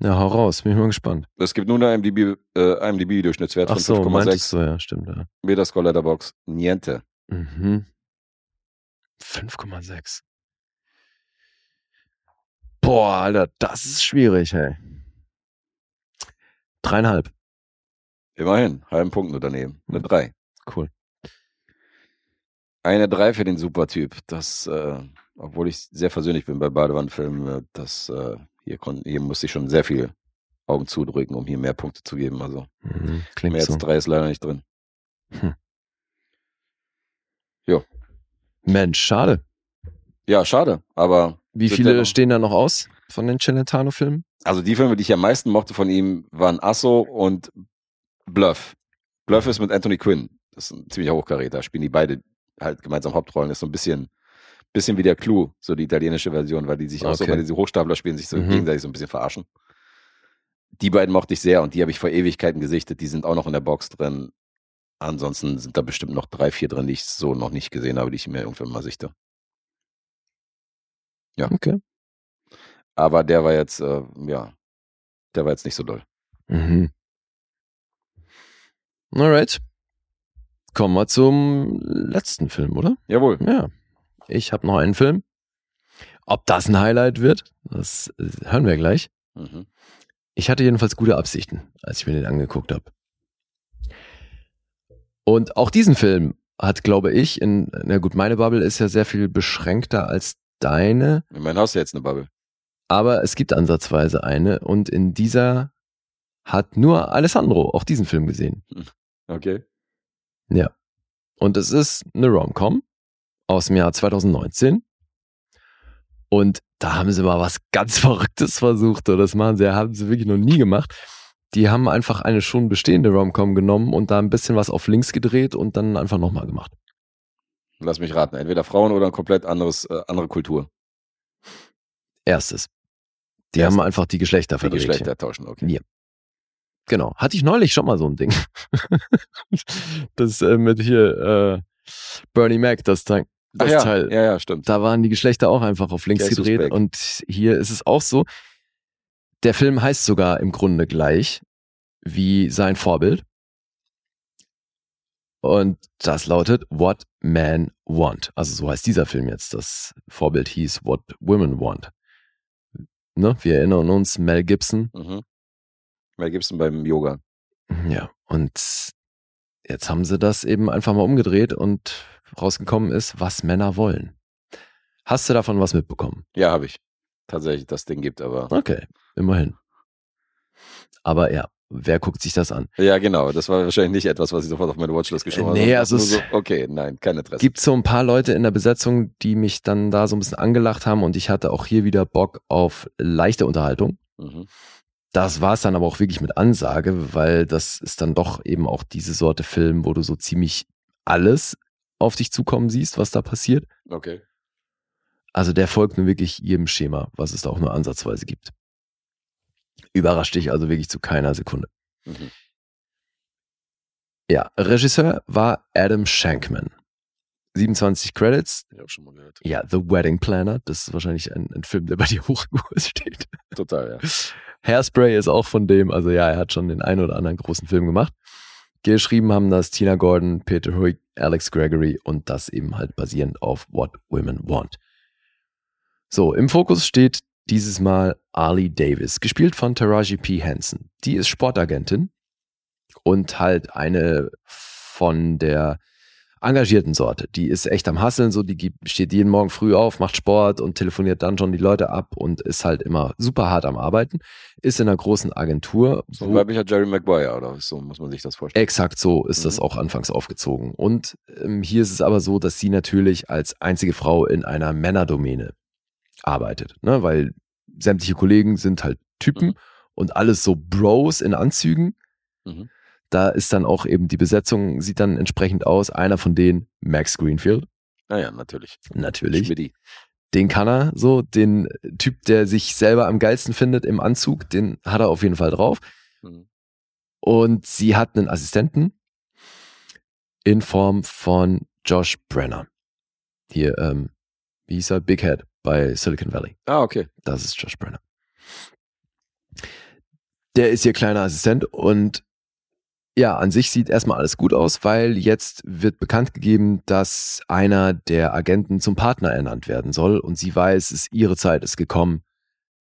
Ja, hau raus, bin ich mal gespannt. Es gibt nur eine IMDb, äh, IMDb-Durchschnittswert Ach von so, meintest 5,6. du, ja, stimmt, ja. Metascore Letterbox, niente. Mhm. 5,6. Boah, Alter, das ist schwierig, hey. Dreieinhalb. Immerhin, halben Punkt nur daneben. Eine Mhm. 3. Cool. Eine 3 für den Supertyp. Das, äh, obwohl ich sehr versöhnlich bin bei Badewannenfilmen, äh, das, äh, hier, kon, hier musste ich schon sehr viel Augen zudrücken, um hier mehr Punkte zu geben. Also Mhm. Klingt mehr als so. drei ist leider nicht drin. Mensch, schade. Ja, schade, aber Wie viele noch- stehen da noch aus von den Celentano-Filmen? also die Filme, die ich am meisten mochte von ihm, waren Asso und Bluff. Bluff ist mit Anthony Quinn. Das ist ein ziemlicher Hochkaräter. Spielen die beide halt gemeinsam Hauptrollen. Ist so ein bisschen, bisschen wie der Clou, so die italienische Version, weil die sich auch so, Okay. weil diese Hochstapler spielen, sich so Mhm. gegenseitig so ein bisschen verarschen. Die beiden mochte ich sehr und die habe ich vor Ewigkeiten gesichtet. Die sind auch noch in der Box drin. Ansonsten sind da bestimmt noch drei, vier drin, die ich so noch nicht gesehen habe, die ich mir irgendwann mal sichte. Okay. Aber der war jetzt, äh, ja, der war jetzt nicht so doll. Mhm. Alright. Kommen wir zum letzten Film, oder? Jawohl. Ja. Ich habe noch einen Film. Ob das ein Highlight wird, das äh, hören wir gleich. Mhm. Ich hatte jedenfalls gute Absichten, als ich mir den angeguckt habe. Und auch diesen Film hat, glaube ich, in, na gut, meine Bubble ist ja sehr viel beschränkter als deine, In meinem Haus ist jetzt eine Bubble. aber es gibt ansatzweise eine und in dieser hat nur Alessandro auch diesen Film gesehen. Okay. Ja. Und es ist eine Rom-Com aus dem Jahr 2019. Und da haben sie mal was ganz Verrücktes versucht. Oder das machen sie, haben sie wirklich noch nie gemacht. Die haben einfach eine schon bestehende Rom-Com genommen und da ein bisschen was auf links gedreht und dann einfach nochmal gemacht. Lass mich raten. Entweder Frauen oder ein komplett anderes, äh, andere Kultur. Erstes. Die Erstes. haben einfach die Geschlechter Die verdreht. Geschlechter tauschen, okay. Ja. Genau. Hatte ich neulich schon mal so ein Ding. das äh, mit hier äh, Bernie Mac, das, Teil- Ach das ja, Teil. ja, ja, stimmt. da waren die Geschlechter auch einfach auf links Jesus gedreht Beck. und hier ist es auch so. Der Film heißt sogar im Grunde gleich wie sein Vorbild. Und das lautet What Men Want. Also so heißt dieser Film jetzt. Das Vorbild hieß What Women Want. Ne? Wir erinnern uns, Mel Gibson. Mhm. Mel Gibson beim Yoga. Ja, und jetzt haben sie das eben einfach mal umgedreht und rausgekommen ist, was Männer wollen. Hast du davon was mitbekommen? Ja, habe ich. Tatsächlich das Ding gibt, aber. Okay, immerhin. Aber ja, wer guckt sich das an? Ja, genau. Das war wahrscheinlich nicht etwas, was ich sofort auf meine Watchlist geschoben habe. Nee, sondern also so, okay, nein, kein Interesse. Gibt so ein paar Leute in der Besetzung, die mich dann da so ein bisschen angelacht haben und ich hatte auch hier wieder Bock auf leichte Unterhaltung. Mhm. Das war es dann aber auch wirklich mit Ansage, weil das ist dann doch eben auch diese Sorte Film, wo du so ziemlich alles auf dich zukommen siehst, was da passiert. Okay. Also der folgt nur wirklich jedem Schema, was es da auch nur ansatzweise gibt. Überrascht dich also wirklich zu keiner Sekunde. Mhm. Ja, Regisseur war Adam Shankman. 27 Credits. Ja, schon mal gehört. Ja, The Wedding Planner. Das ist wahrscheinlich ein, ein Film, der bei dir hoch im Kurs steht. Total, ja. Hairspray ist auch von dem. Also ja, er hat schon den einen oder anderen großen Film gemacht. Geschrieben haben das Tina Gordon, Peter Hoyk, Alex Gregory und das eben halt basierend auf What Women Want. So, im Fokus steht dieses Mal Ali Davis, gespielt von Taraji P. Henson. Die ist Sportagentin und halt eine von der engagierten Sorte. Die ist echt am Hasseln, so die steht jeden Morgen früh auf, macht Sport und telefoniert dann schon die Leute ab und ist halt immer super hart am Arbeiten. Ist in einer großen Agentur. So ein weiblicher Jerry Maguire, oder so muss man sich das vorstellen. Exakt so ist das Mhm. auch anfangs aufgezogen. Und ähm, hier ist es aber so, dass sie natürlich als einzige Frau in einer Männerdomäne arbeitet, ne? weil sämtliche Kollegen sind halt Typen Mhm. und alles so Bros in Anzügen. Mhm. Da ist dann auch eben die Besetzung, sieht dann entsprechend aus. Einer von denen, Max Greenfield, Naja, natürlich. natürlich. Schmidti. Den kann er so, den Typ, der sich selber am geilsten findet im Anzug, den hat er auf jeden Fall drauf. Mhm. Und sie hat einen Assistenten in Form von Josh Brenner. Hier, ähm, wie hieß er? Big Head bei Silicon Valley. Ah, okay. Das ist Josh Brenner. Der ist ihr kleiner Assistent und ja, an sich sieht erstmal alles gut aus, weil jetzt wird bekannt gegeben, dass einer der Agenten zum Partner ernannt werden soll und sie weiß, es ihre Zeit ist gekommen.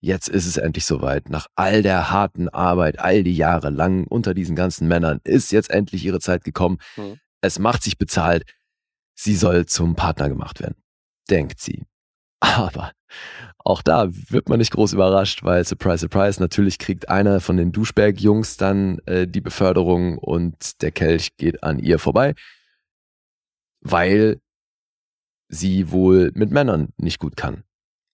Jetzt ist es endlich soweit. Nach all der harten Arbeit, all die Jahre lang unter diesen ganzen Männern ist jetzt endlich ihre Zeit gekommen. Mhm. Es macht sich bezahlt. Sie soll zum Partner gemacht werden. Denkt sie. Aber auch da wird man nicht groß überrascht, weil surprise, surprise, natürlich kriegt einer von den Duschberg-Jungs dann äh, die Beförderung und der Kelch geht an ihr vorbei, weil sie wohl mit Männern nicht gut kann.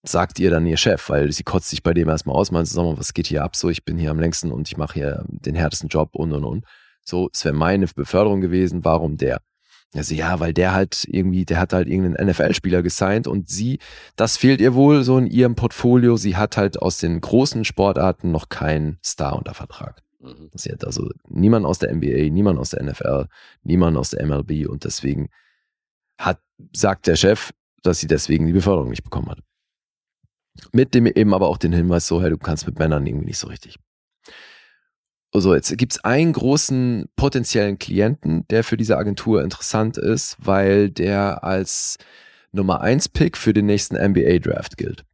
Sagt ihr dann ihr Chef, weil sie kotzt sich bei dem erstmal aus, meint, sag mal, was geht hier ab? So, ich bin hier am längsten und ich mache hier den härtesten Job und und und. So, es wäre meine Beförderung gewesen, warum der? Also ja, weil der halt irgendwie, der hat halt irgendeinen NFL-Spieler gesigned und sie, das fehlt ihr wohl so in ihrem Portfolio. Sie hat halt aus den großen Sportarten noch keinen Star unter Vertrag. Mhm. Sie hat also niemand aus der NBA, niemand aus der NFL, niemand aus der MLB und deswegen hat, sagt der Chef, dass sie deswegen die Beförderung nicht bekommen hat. Mit dem eben aber auch den Hinweis so, hey, du kannst mit Männern irgendwie nicht so richtig. Also jetzt gibt's einen großen potenziellen Klienten, der für diese Agentur interessant ist, weil der als Nummer 1 Pick für den nächsten NBA Draft gilt.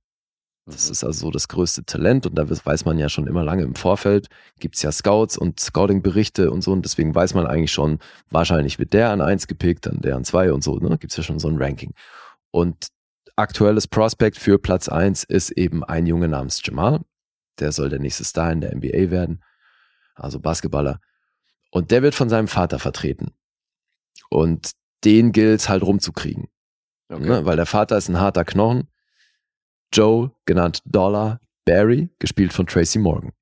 Das Mhm. ist also so das größte Talent und da weiß man ja schon immer lange im Vorfeld, gibt's ja Scouts und Scouting-Berichte und so und deswegen weiß man eigentlich schon, wahrscheinlich wird der an 1 gepickt, dann der an 2 und so, ne? Gibt's ja schon so ein Ranking. Und aktuelles Prospect für Platz 1 ist eben ein Junge namens Jamal. Der soll der nächste Star in der NBA werden, also Basketballer. Und der wird von seinem Vater vertreten. Und den gilt's halt rumzukriegen. Okay. Ne? Weil der Vater ist ein harter Knochen. Joe, genannt Dollar Barry, gespielt von Tracy Morgan.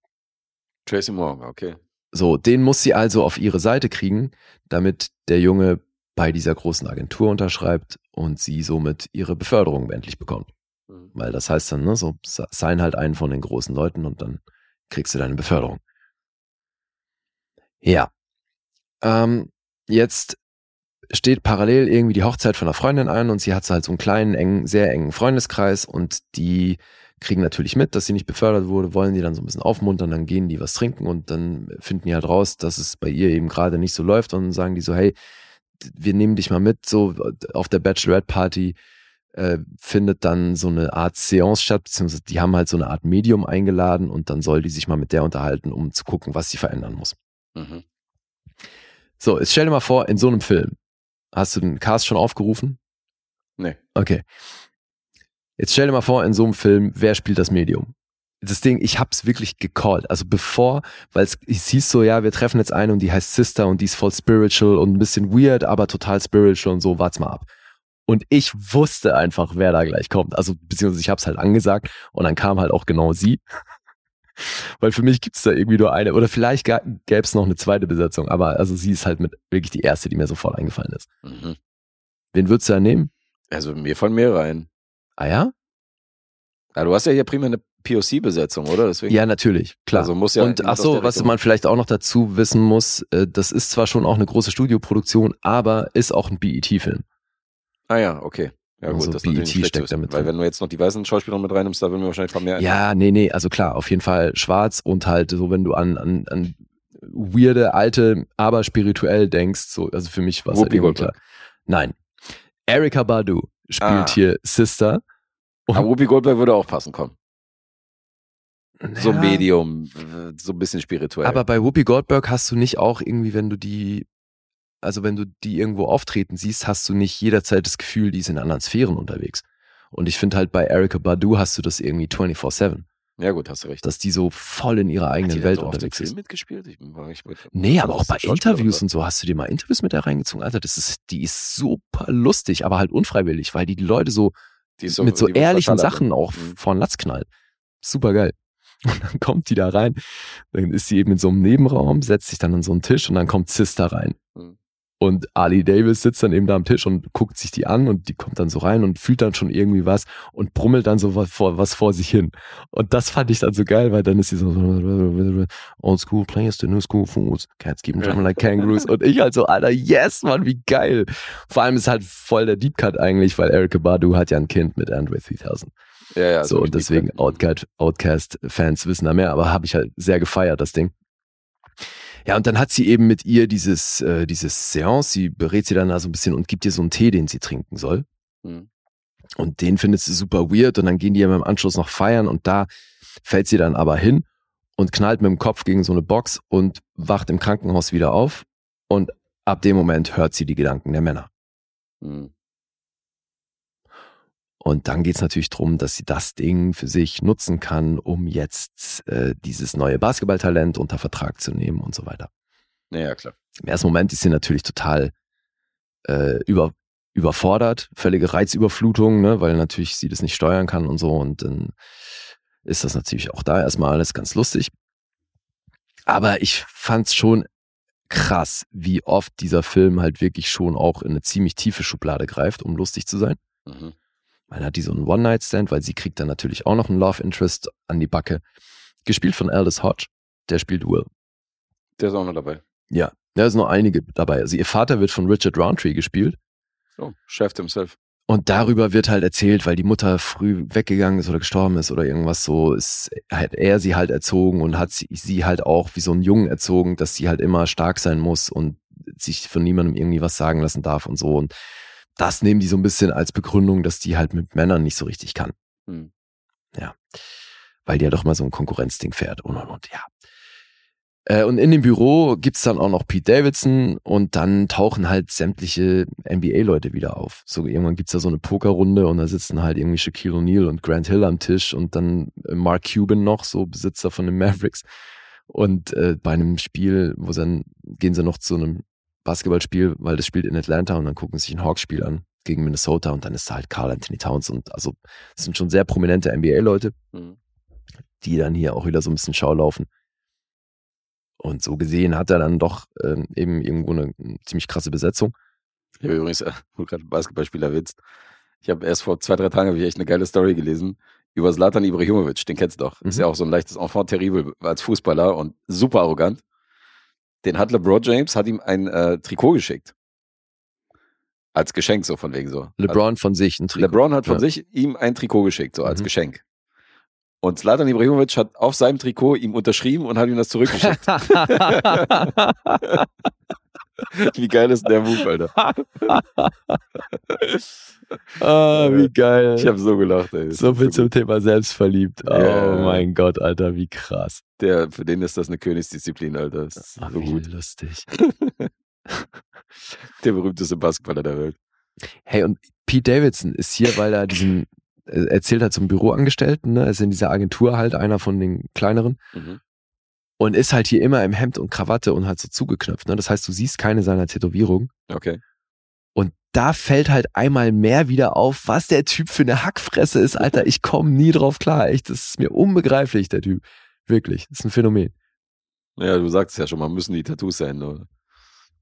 Tracy Morgan, okay. So, den muss sie also auf ihre Seite kriegen, damit der Junge bei dieser großen Agentur unterschreibt und sie somit ihre Beförderung endlich bekommt. Mhm. Weil das heißt dann, ne, so, sein halt einen von den großen Leuten und dann kriegst du deine Beförderung. Ja. Ähm, jetzt steht parallel irgendwie die Hochzeit von einer Freundin an und sie hat halt so einen kleinen, engen, sehr engen Freundeskreis und die kriegen natürlich mit, dass sie nicht befördert wurde, wollen die dann so ein bisschen aufmuntern, dann gehen die was trinken und dann finden die halt raus, dass es bei ihr eben gerade nicht so läuft und sagen die so, hey, wir nehmen dich mal mit, so auf der Bachelorette-Party äh, findet dann so eine Art Seance statt, beziehungsweise die haben halt so eine Art Medium eingeladen und dann soll die sich mal mit der unterhalten, um zu gucken, was sie verändern muss. Mhm. So, jetzt stell dir mal vor, in so einem Film, hast du den Cast schon aufgerufen? Nee. Okay. Jetzt stell dir mal vor, in so einem Film, wer spielt das Medium? Das Ding, ich hab's wirklich gecallt. Also bevor, weil es hieß so, ja, wir treffen jetzt eine und die heißt Sister und die ist voll spiritual und ein bisschen weird, aber total spiritual und so, wart's mal ab. Und ich wusste einfach, wer da gleich kommt. Also, beziehungsweise ich hab's halt angesagt und dann kam halt auch genau sie. Weil für mich gibt's da irgendwie nur eine, oder vielleicht ga- gäb's noch eine zweite Besetzung, aber also sie ist halt mit wirklich die erste, die mir sofort eingefallen ist. Mhm. Wen würdest du da nehmen? Also mir fallen mehrere ein. Ah ja? Ja, du hast ja hier primär eine POC-Besetzung, oder? Deswegen, Ja, natürlich, klar. Also muss ja und in- ach aus so, der was man vielleicht auch noch dazu wissen muss, äh, das ist zwar schon auch eine große Studioproduktion, aber ist auch ein BET-Film. Ah ja, okay. Ja gut, Also das BET schlecht steckt zu da wissen, mit Weil drin. wenn du jetzt noch die weißen Schauspieler mit reinnimmst, da würden wir wahrscheinlich ein paar mehr Ja, nee, nee, also klar, auf jeden Fall schwarz und halt so, wenn du an, an, an weirde, alte, aber spirituell denkst, so, also für mich war es halt klar. Goldberg. Nein. Erika Badu spielt Ah. hier Sister. Aber Whoopi Goldberg würde auch passen, komm. So Ja, Medium, so ein bisschen spirituell. Aber bei Whoopi Goldberg hast du nicht auch irgendwie, wenn du die, also wenn du die irgendwo auftreten siehst, hast du nicht jederzeit das Gefühl, die ist in anderen Sphären unterwegs. Und ich finde halt bei Erika Badu hast du das irgendwie 24-7, ja gut, hast du recht. dass die so voll in ihrer eigenen die Welt so unterwegs Film ist. mitgespielt? Ich war nicht mit. Nee, Also aber auch bei Interviews oder? und so hast du dir mal Interviews mit der reingezogen. Alter, das ist, die ist super lustig, aber halt unfreiwillig, weil die Leute so, ist mit so ehrlichen Sachen ne? auch Mhm. vor den Latz knallt. Super geil. Und dann kommt die da rein, dann ist sie eben in so einem Nebenraum, setzt sich dann an so einen Tisch und dann kommt Sister rein. Mhm. Und Ali Davis sitzt dann eben da am Tisch und guckt sich die an und die kommt dann so rein und fühlt dann schon irgendwie was und brummelt dann so was vor, was vor sich hin. Und das fand ich dann so geil, weil dann ist sie so Old School Players to New School Foods, Cats keep drumming like kangaroos. Und ich halt so, Alter, yes, Mann, wie geil. Vor allem ist halt voll der Deep Cut eigentlich, weil Erika Badu hat ja ein Kind mit Andre 3000. Ja, ja, so, ich und deswegen Outcast-Fans wissen da mehr, aber habe ich halt sehr gefeiert, das Ding. Ja, und dann hat sie eben mit ihr dieses, äh, dieses Seance, sie berät sie dann da so ein bisschen und gibt ihr so einen Tee, den sie trinken soll. Mhm. Und den findet sie super weird und dann gehen die ja im Anschluss noch feiern und da fällt sie dann aber hin und knallt mit dem Kopf gegen so eine Box und wacht im Krankenhaus wieder auf und ab dem Moment hört sie die Gedanken der Männer. Mhm. Und dann geht's natürlich drum, dass sie das Ding für sich nutzen kann, um jetzt äh, dieses neue Basketballtalent unter Vertrag zu nehmen und so weiter. Ja, ja, klar. Im ersten Moment ist sie natürlich total äh, über, überfordert, völlige Reizüberflutung, ne, weil natürlich sie das nicht steuern kann und so. Und dann ist das natürlich auch da erstmal alles ganz lustig. Aber ich fand's schon krass, wie oft dieser Film halt wirklich schon auch in eine ziemlich tiefe Schublade greift, um lustig zu sein. Mhm. Weil hat die so einen One-Night-Stand, weil sie kriegt dann natürlich auch noch einen Love-Interest an die Backe. Gespielt von Aldous Hodge, der spielt Will. Der ist auch noch dabei. Ja, da sind noch einige dabei. Also ihr Vater wird von Richard Roundtree gespielt. Oh, Chef himself. Und darüber wird halt erzählt, weil die Mutter früh weggegangen ist oder gestorben ist oder irgendwas so, ist, hat er sie halt erzogen und hat sie, sie halt auch wie so einen Jungen erzogen, dass sie halt immer stark sein muss und sich von niemandem irgendwie was sagen lassen darf und so. Und das nehmen die so ein bisschen als Begründung, dass die halt mit Männern nicht so richtig kann. Hm. Ja. Weil die ja doch mal so ein Konkurrenzding fährt und und und, ja. Äh, und in dem Büro gibt's dann auch noch Pete Davidson und dann tauchen halt sämtliche NBA-Leute wieder auf. So irgendwann gibt's da so eine Pokerrunde und da sitzen halt irgendwie Shaquille O'Neal und Grant Hill am Tisch und dann äh, Mark Cuban noch, so Besitzer von den Mavericks. Und äh, bei einem Spiel, wo dann gehen sie noch zu einem Basketballspiel, weil das spielt in Atlanta und dann gucken sie sich ein Hawks-Spiel an gegen Minnesota und dann ist da halt Carl Anthony Towns und also das sind schon sehr prominente NBA-Leute, Mhm. die dann hier auch wieder so ein bisschen Schau laufen. Und so gesehen hat er dann doch ähm, eben irgendwo eine, eine ziemlich krasse Besetzung. Ich habe übrigens, äh, wo gerade Basketballspieler willst, ich habe erst vor zwei, drei Tagen habe ich echt eine geile Story gelesen über Zlatan Ibrahimovic, den kennst du doch. Ist Mhm. ja auch so ein leichtes Enfant terrible als Fußballer und super arrogant. Den hat LeBron James, hat ihm ein äh, Trikot geschickt. Als Geschenk, so von wegen so. LeBron von sich ein Also, Trikot. LeBron hat von Ja. sich ihm ein Trikot geschickt, so als Mhm. Geschenk. Und Zlatan Ibrahimovic hat auf seinem Trikot ihm unterschrieben und hat ihm das zurückgeschickt. Wie geil ist der Move, Alter? ah, wie geil. Ich habe so gelacht, ey. So viel zum Thema selbstverliebt. Oh mein Gott, Alter, wie krass. Der, für den ist das eine Königsdisziplin, Alter. Das ist Ach, so gut. lustig. Der berühmteste Basketballer der Welt. Hey, und Pete Davidson ist hier, weil er diesen, äh, erzählt hat zum Büroangestellten, ne? Er ist in dieser Agentur halt einer von den kleineren Mhm. Und ist halt hier immer im Hemd und Krawatte und halt so zugeknöpft, ne? Das heißt, du siehst keine seiner Tätowierungen. Okay. Und da fällt halt einmal mehr wieder auf, was der Typ für eine Hackfresse ist, Alter. Ich komme nie drauf klar. Echt, das ist mir unbegreiflich, der Typ. Wirklich. Das ist ein Phänomen. Ja, du sagst ja schon mal, müssen die Tattoos sein, nur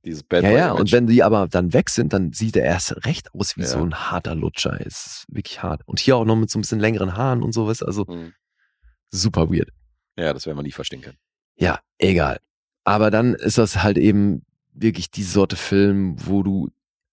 dieses Bad Ja, ja. Und wenn die aber dann weg sind, dann sieht er erst recht aus wie Ja. so ein harter Lutscher. Es ist wirklich hart. Und hier auch noch mit so ein bisschen längeren Haaren und sowas. Also Mhm. super weird. Ja, das werden wir nie verstehen können. Ja, egal. Aber dann ist das halt eben wirklich die Sorte Film, wo du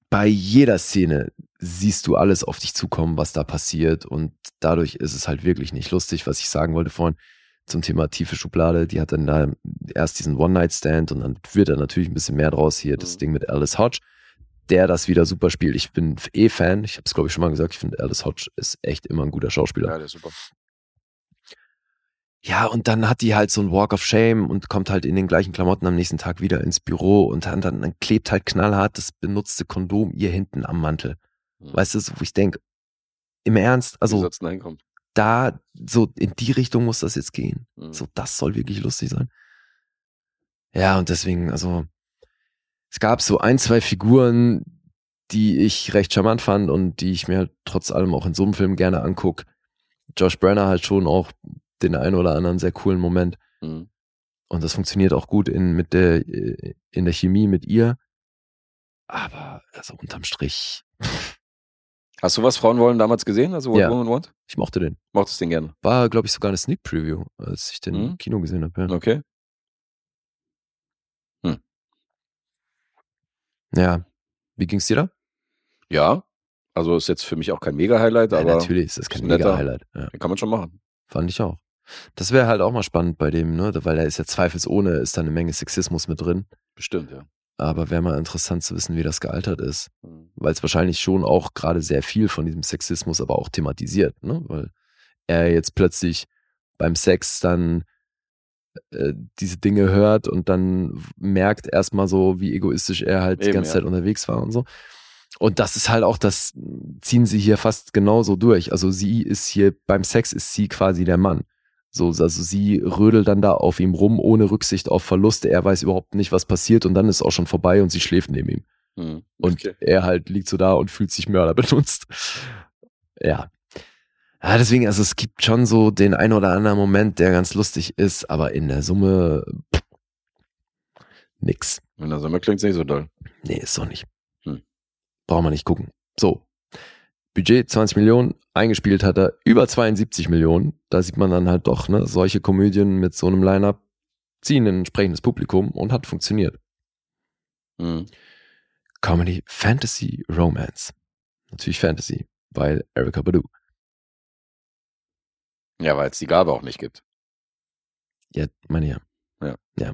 bei jeder Szene siehst du alles auf dich zukommen, was da passiert. Und dadurch ist es halt wirklich nicht lustig, was ich sagen wollte vorhin zum Thema tiefe Schublade. Die hat dann da erst diesen One-Night-Stand und dann wird da natürlich ein bisschen mehr draus. Hier das Mhm. Ding mit Alice Hodge, der das wieder super spielt. Ich bin eh Fan. Ich habe es, glaube ich, schon mal gesagt. Ich finde, Alice Hodge ist echt immer ein guter Schauspieler. Ja, der ist super. Ja, und dann hat die halt so ein Walk of Shame und kommt halt in den gleichen Klamotten am nächsten Tag wieder ins Büro und dann, dann, klebt halt knallhart das benutzte Kondom ihr hinten am Mantel. Mhm. Weißt du, so, wo ich denke, im Ernst, also da so in die Richtung muss das jetzt gehen. Mhm. So, das soll wirklich lustig sein. Ja, und deswegen, also, es gab so ein, zwei Figuren, die ich recht charmant fand und die ich mir halt trotz allem auch in so einem Film gerne anguck. Josh Brenner hat schon auch den einen oder anderen sehr coolen Moment. Mhm. Und das funktioniert auch gut in, mit der, in der Chemie mit ihr. Aber also unterm Strich, Hast du was Frauen wollen damals gesehen? Also What Ja. Women Want? ich mochte den. Mochtest den gerne? War, glaube ich, sogar eine Sneak Preview, als ich den Mhm. im Kino gesehen habe. Ja. Okay. ja. Wie ging's dir da? Ja. Also ist jetzt für mich auch kein Mega-Highlight, Ja, aber natürlich ist das kein Mega-Highlight. Ja, kann man schon machen. fand ich auch. Das wäre halt auch mal spannend bei dem, ne? Weil da ist ja zweifelsohne, ist da eine Menge Sexismus mit drin. Bestimmt, ja. Aber wäre mal interessant zu wissen, wie das gealtert ist. Mhm. Weil es wahrscheinlich schon auch gerade sehr viel von diesem Sexismus aber auch thematisiert, ne? Weil er jetzt plötzlich beim Sex dann äh, diese Dinge hört und dann merkt erstmal so, wie egoistisch er halt die Eben, ganze ja. Zeit unterwegs war und so. Und das ist halt auch, das ziehen sie hier fast genauso durch. Also sie ist hier, beim Sex ist sie quasi der Mann. So, also sie rödelt dann da auf ihm rum, ohne Rücksicht auf Verluste. Er weiß überhaupt nicht, was passiert und dann ist auch schon vorbei und sie schläft neben ihm. Und Okay. er halt liegt so da und fühlt sich Mörder benutzt. Ja. Ja, deswegen, also es gibt schon so den ein oder anderen Moment, der ganz lustig ist, aber in der Summe pff, nix. In der Sommer klingt nicht so doll. Nee, ist doch nicht. Hm. Braucht man nicht gucken. So. Budget 20 Millionen, eingespielt hat er über 72 Millionen. Da sieht man dann halt doch, ne, solche Komödien mit so einem Line-Up ziehen ein entsprechendes Publikum und hat funktioniert. Mhm. Comedy, Fantasy, Romance. Natürlich Fantasy, weil Erika Badu. Ja, weil es die Gabe auch nicht gibt. Ja, meine ja. Ja. Ja.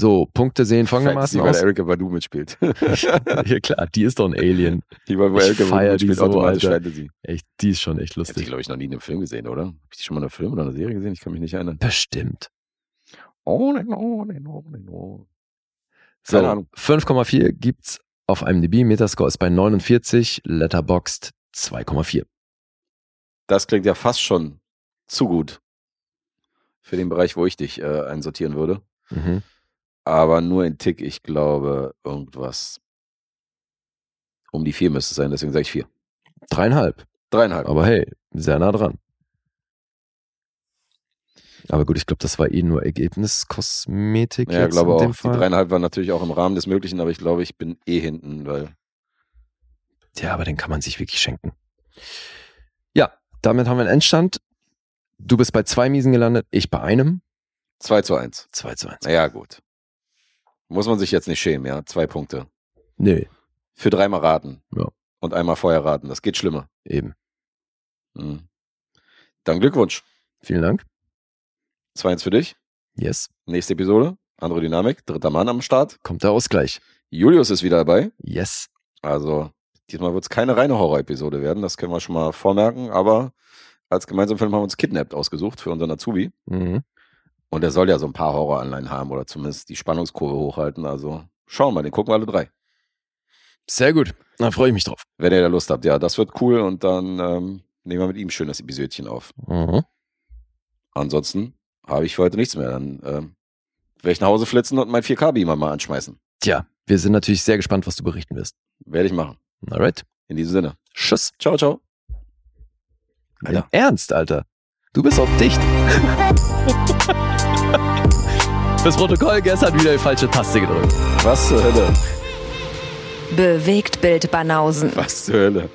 So, Punkte sehen folgendermaßen Fancy, weil aus. Erika Badu mitspielt. ja klar, die ist doch ein Alien. Die, weil wo Ich Erika Badu mitspielt, so, automatisch Alter. Fantasy. Echt, die ist schon echt Ich habe die, lustig. glaube ich, noch nie in einem Film gesehen, oder? Habe ich die schon mal in einem Film oder einer Serie gesehen? Ich kann mich nicht erinnern. Bestimmt. Oh, nein, oh, nein, oh, nein, oh. So, Keine Ahnung. 5,4 gibt's auf IMDb. Metascore ist bei 49, Letterboxd 2,4. Das klingt ja fast schon zu gut für den Bereich, wo ich dich äh, einsortieren würde. Mhm. Aber nur ein Tick, ich glaube, irgendwas um die vier müsste es sein, deswegen sage ich vier. Dreieinhalb. Dreieinhalb. Aber hey, sehr nah dran. Aber gut, ich glaube, das war eh nur Ergebniskosmetik. ja, ich glaube in auch. Die dreieinhalb waren natürlich auch im Rahmen des Möglichen, aber ich glaube, ich bin eh hinten, weil Ja, aber den kann man sich wirklich schenken. Ja, damit haben wir einen Endstand. Du bist bei zwei Miesen gelandet, ich bei einem. 2 zu 1. 2 zu 1. Naja, gut. Muss man sich jetzt nicht schämen, ja. Zwei Punkte. Nö, Für dreimal raten. Ja. Und einmal vorher raten. Das geht schlimmer. eben. Mhm. Dann Glückwunsch. Vielen Dank. 2-1 für dich. Yes. Nächste Episode. Andere Dynamik. Dritter Mann am Start. Kommt der Ausgleich. Julius ist wieder dabei. Yes. Also, diesmal wird es keine reine Horror-Episode werden. Das können wir schon mal vormerken. Aber als gemeinsamen Film haben wir uns Kidnapped ausgesucht für unseren Azubi. Mhm. Und er soll ja so ein paar Horroranleihen haben oder zumindest die Spannungskurve hochhalten. Also, schauen wir mal. Den gucken wir alle drei. Sehr gut. Da freue ich mich drauf. Wenn ihr da Lust habt. Ja, das wird cool. Und dann ähm, nehmen wir mit ihm schön das Episödchen auf. Mhm. Ansonsten habe ich für heute nichts mehr. Dann ähm, werde ich nach Hause flitzen und mein 4K-Beamer mal anschmeißen. Tja, wir sind natürlich sehr gespannt, was du berichten wirst. Werde ich machen. Alright. In diesem Sinne. Tschüss. Ciao, ciao. Im Ernst, Alter. Du bist auch dicht. Fürs Protokoll, hat wieder die falsche Taste gedrückt. Was zur Hölle? Bewegt Bild Banausen. Was zur Hölle?